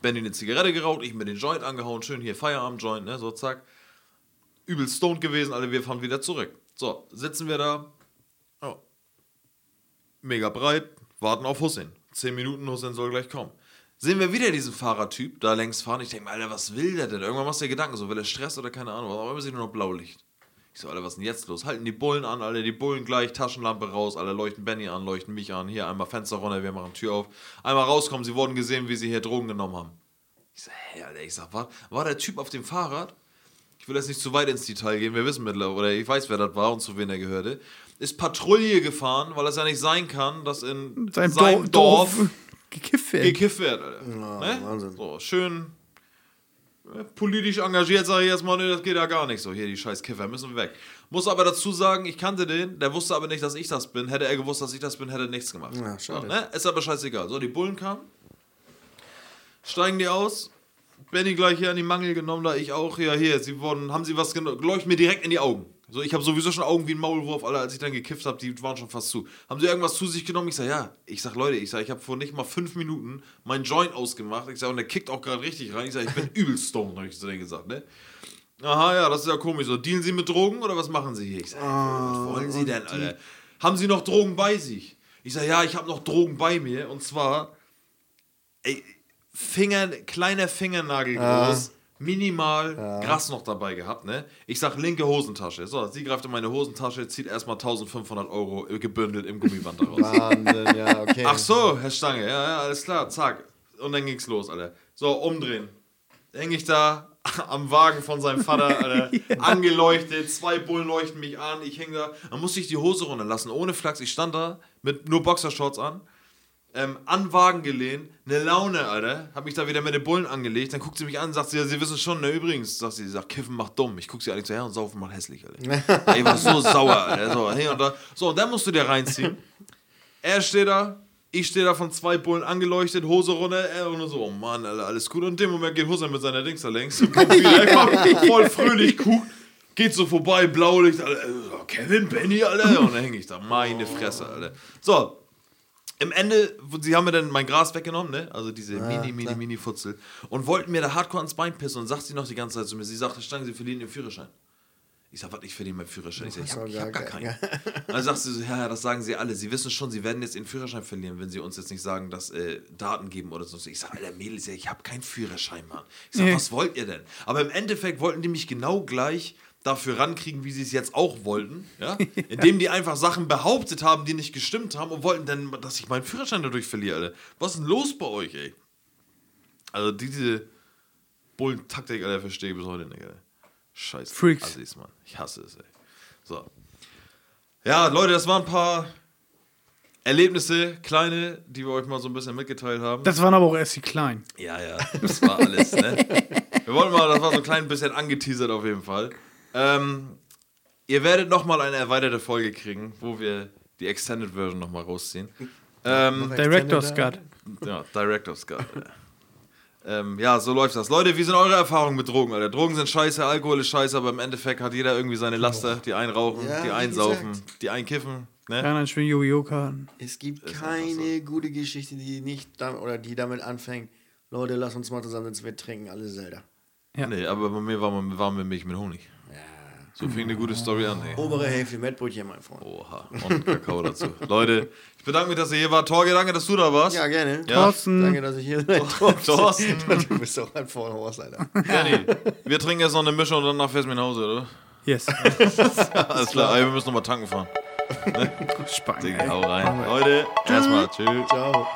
Benny eine Zigarette geraucht, ich mir den Joint angehauen, schön hier Feierabend-Joint, ne, so zack. Übel stoned gewesen, alle, wir fahren wieder zurück. So, sitzen wir da, oh. mega breit, warten auf Hussein. Zehn Minuten, Hussein soll gleich kommen. Sehen wir wieder diesen Fahrertyp da längs fahren. Ich denke mir, Alter, was will der denn? Irgendwann machst du dir Gedanken, so will er Stress oder keine Ahnung. Aber immer sieht nur noch Blaulicht. Ich so, Alter, was ist denn jetzt los? Halten die Bullen an, alle die Bullen gleich, Taschenlampe raus, alle leuchten Benny an, leuchten mich an. Hier einmal Fenster runter, wir machen Tür auf. Einmal rauskommen, sie wurden gesehen, wie sie hier Drogen genommen haben. Ich so, hä, Alter, ich sag, war, war der Typ auf dem Fahrrad? Ich will jetzt nicht zu weit ins Detail gehen, wir wissen mittlerweile, oder ich weiß, wer das war und zu wen er gehörte. Ist Patrouille gefahren, weil es ja nicht sein kann, dass in Sein seinem Dorf Dorf gekifft wird. gekifft wird, Alter. ne? Wahnsinn. So, schön äh, politisch engagiert, sage ich erstmal, ne, das geht ja gar nicht so. Hier, die scheiß Kiffer müssen weg. Muss aber dazu sagen, ich kannte den, der wusste aber nicht, dass ich das bin. Hätte er gewusst, dass ich das bin, hätte er nichts gemacht. Ja, schade. So, ne? Ist aber scheißegal. So, die Bullen kamen, steigen die aus, Benny gleich hier an die Mangel genommen, da ich auch, ja, hier, sie wurden, haben sie was genommen, leuchten mir direkt in die Augen. So, ich habe sowieso schon Augen wie ein Maulwurf, Alter, als ich dann gekifft habe, die waren schon fast zu. Haben sie irgendwas zu sich genommen? Ich sag, ja. Ich sag, Leute, ich sag, ich habe vor nicht mal fünf Minuten meinen Joint ausgemacht. Ich sag, und der kickt auch gerade richtig rein. Ich sag, ich bin übel stoned, habe ich zu denen gesagt, ne? Aha, ja, das ist ja komisch. So, dealen Sie mit Drogen oder was machen Sie hier? Ich sag, was wollen Sie denn, Alter? Haben Sie noch Drogen bei sich? Ich sag, ja, ich habe noch Drogen bei mir. Und zwar, ey, Finger, kleiner Fingernagel groß, minimal Gras noch dabei gehabt, ne? Ich sag linke Hosentasche. So, sie greift in meine Hosentasche, zieht erstmal 1500 Euro gebündelt im Gummiband daraus. Wahnsinn, ja, okay. Ach so, Herr Stange, ja, ja, alles klar, zack. Und dann ging's los, Alter. So, umdrehen. Häng ich da am Wagen von seinem Vater, Alter, angeleuchtet, zwei Bullen leuchten mich an, ich häng da. Dann musste ich die Hose runterlassen, ohne Flachs. Ich stand da mit nur Boxershorts an, ähm, an Wagen gelehnt, eine Laune, Alter. Hab mich da wieder mit den Bullen angelegt. Dann guckt sie mich an sagt sie, ja, sie wissen schon, ne, übrigens, sagt sie, sie sagt, Kiffen macht dumm. Ich guck sie an, ich so, ja, und Saufen macht hässlich, Alter. ich war so sauer, Alter. So, hier und da. So, und dann musst du dir reinziehen. Er steht da, ich stehe da von zwei Bullen angeleuchtet, Hose runter, er und so, oh Mann, Alter, alles gut. Und in dem Moment geht Hussein mit seiner Dings da längs und kommt wieder einfach voll fröhlich, guckt, geht so vorbei, Blaulicht, Alter, äh, Kevin, Benny, Alter, und dann hänge ich da, meine Fresse, Alter. So, im Ende, sie haben mir dann mein Gras weggenommen, ne? Also diese mini, mini, mini Futzel. Und wollten mir da hardcore ans Bein pissen und sagt sie noch die ganze Zeit zu mir, sie sagt, Herr Stange, Sie verlieren Ihren Führerschein. Ich sag, was, ich verliere meinen Führerschein? Ich sag, ich hab, ich hab gar keinen. Dann sagt sie so, ja, ja, das sagen sie alle. Sie wissen schon, sie werden jetzt ihren Führerschein verlieren, wenn sie uns jetzt nicht sagen, dass äh, Daten geben oder so. Ich sag, Alter, Mädels, ja, ich habe keinen Führerschein, Mann. Ich sag, Nee. was wollt ihr denn? Aber im Endeffekt wollten die mich genau gleich dafür rankriegen, wie sie es jetzt auch wollten, ja? Indem die einfach Sachen behauptet haben, die nicht gestimmt haben und wollten dann, dass ich meinen Führerschein dadurch verliere, Alter. Was ist denn los bei euch, ey? Also diese Bullentaktik, Alter, verstehe ich bis heute nicht, Alter. Scheiße. Freaks. Assis, Mann. Ich hasse es, ey. So. Ja, Leute, das waren ein paar Erlebnisse, kleine, die wir euch mal so ein bisschen mitgeteilt haben. Das waren aber auch erst die Kleinen. Ja, ja, das war alles, ne? Wir wollen mal, das war so ein klein bisschen angeteasert auf jeden Fall. Ähm, ihr werdet nochmal eine erweiterte Folge kriegen, wo wir die Extended Version nochmal rausziehen. Ähm, Director's Cut. ja, Director's Cut. Ähm, ja, so läuft das. Leute, wie sind eure Erfahrungen mit Drogen, Alter? Drogen sind scheiße, Alkohol ist scheiße, aber im Endeffekt hat jeder irgendwie seine Laster. Die einen rauchen, Ja, die einen gesagt. saufen, die einen kiffen. Ne? Keiner spielt Yu-Gi-Oh-Karten. Es gibt einfach keine gute Geschichte, die nicht oder die damit anfängt. Leute, lass uns mal zusammensitzen, wir trinken alle Zelda. Ja. Nee, aber bei mir war man warm mit Milch mit Honig. So fing eine gute Story an, ey. Obere Hälfte Mettbrötchen, mein Freund. Oha, und Kakao dazu. Leute, ich bedanke mich, dass ihr hier wart. Torge, danke, dass du da warst. Ja, gerne. Ja. Thorsten. Danke, dass ich hier bin. Thorsten. Du bist doch ein Vollhorst, Alter. Danny, wir trinken jetzt noch eine Mischung und danach fährst du nach Hause, oder? Yes. Alles klar, ey, wir müssen nochmal tanken fahren. Spannend. Hau rein. Leute, erstmal, tschüss. Ciao.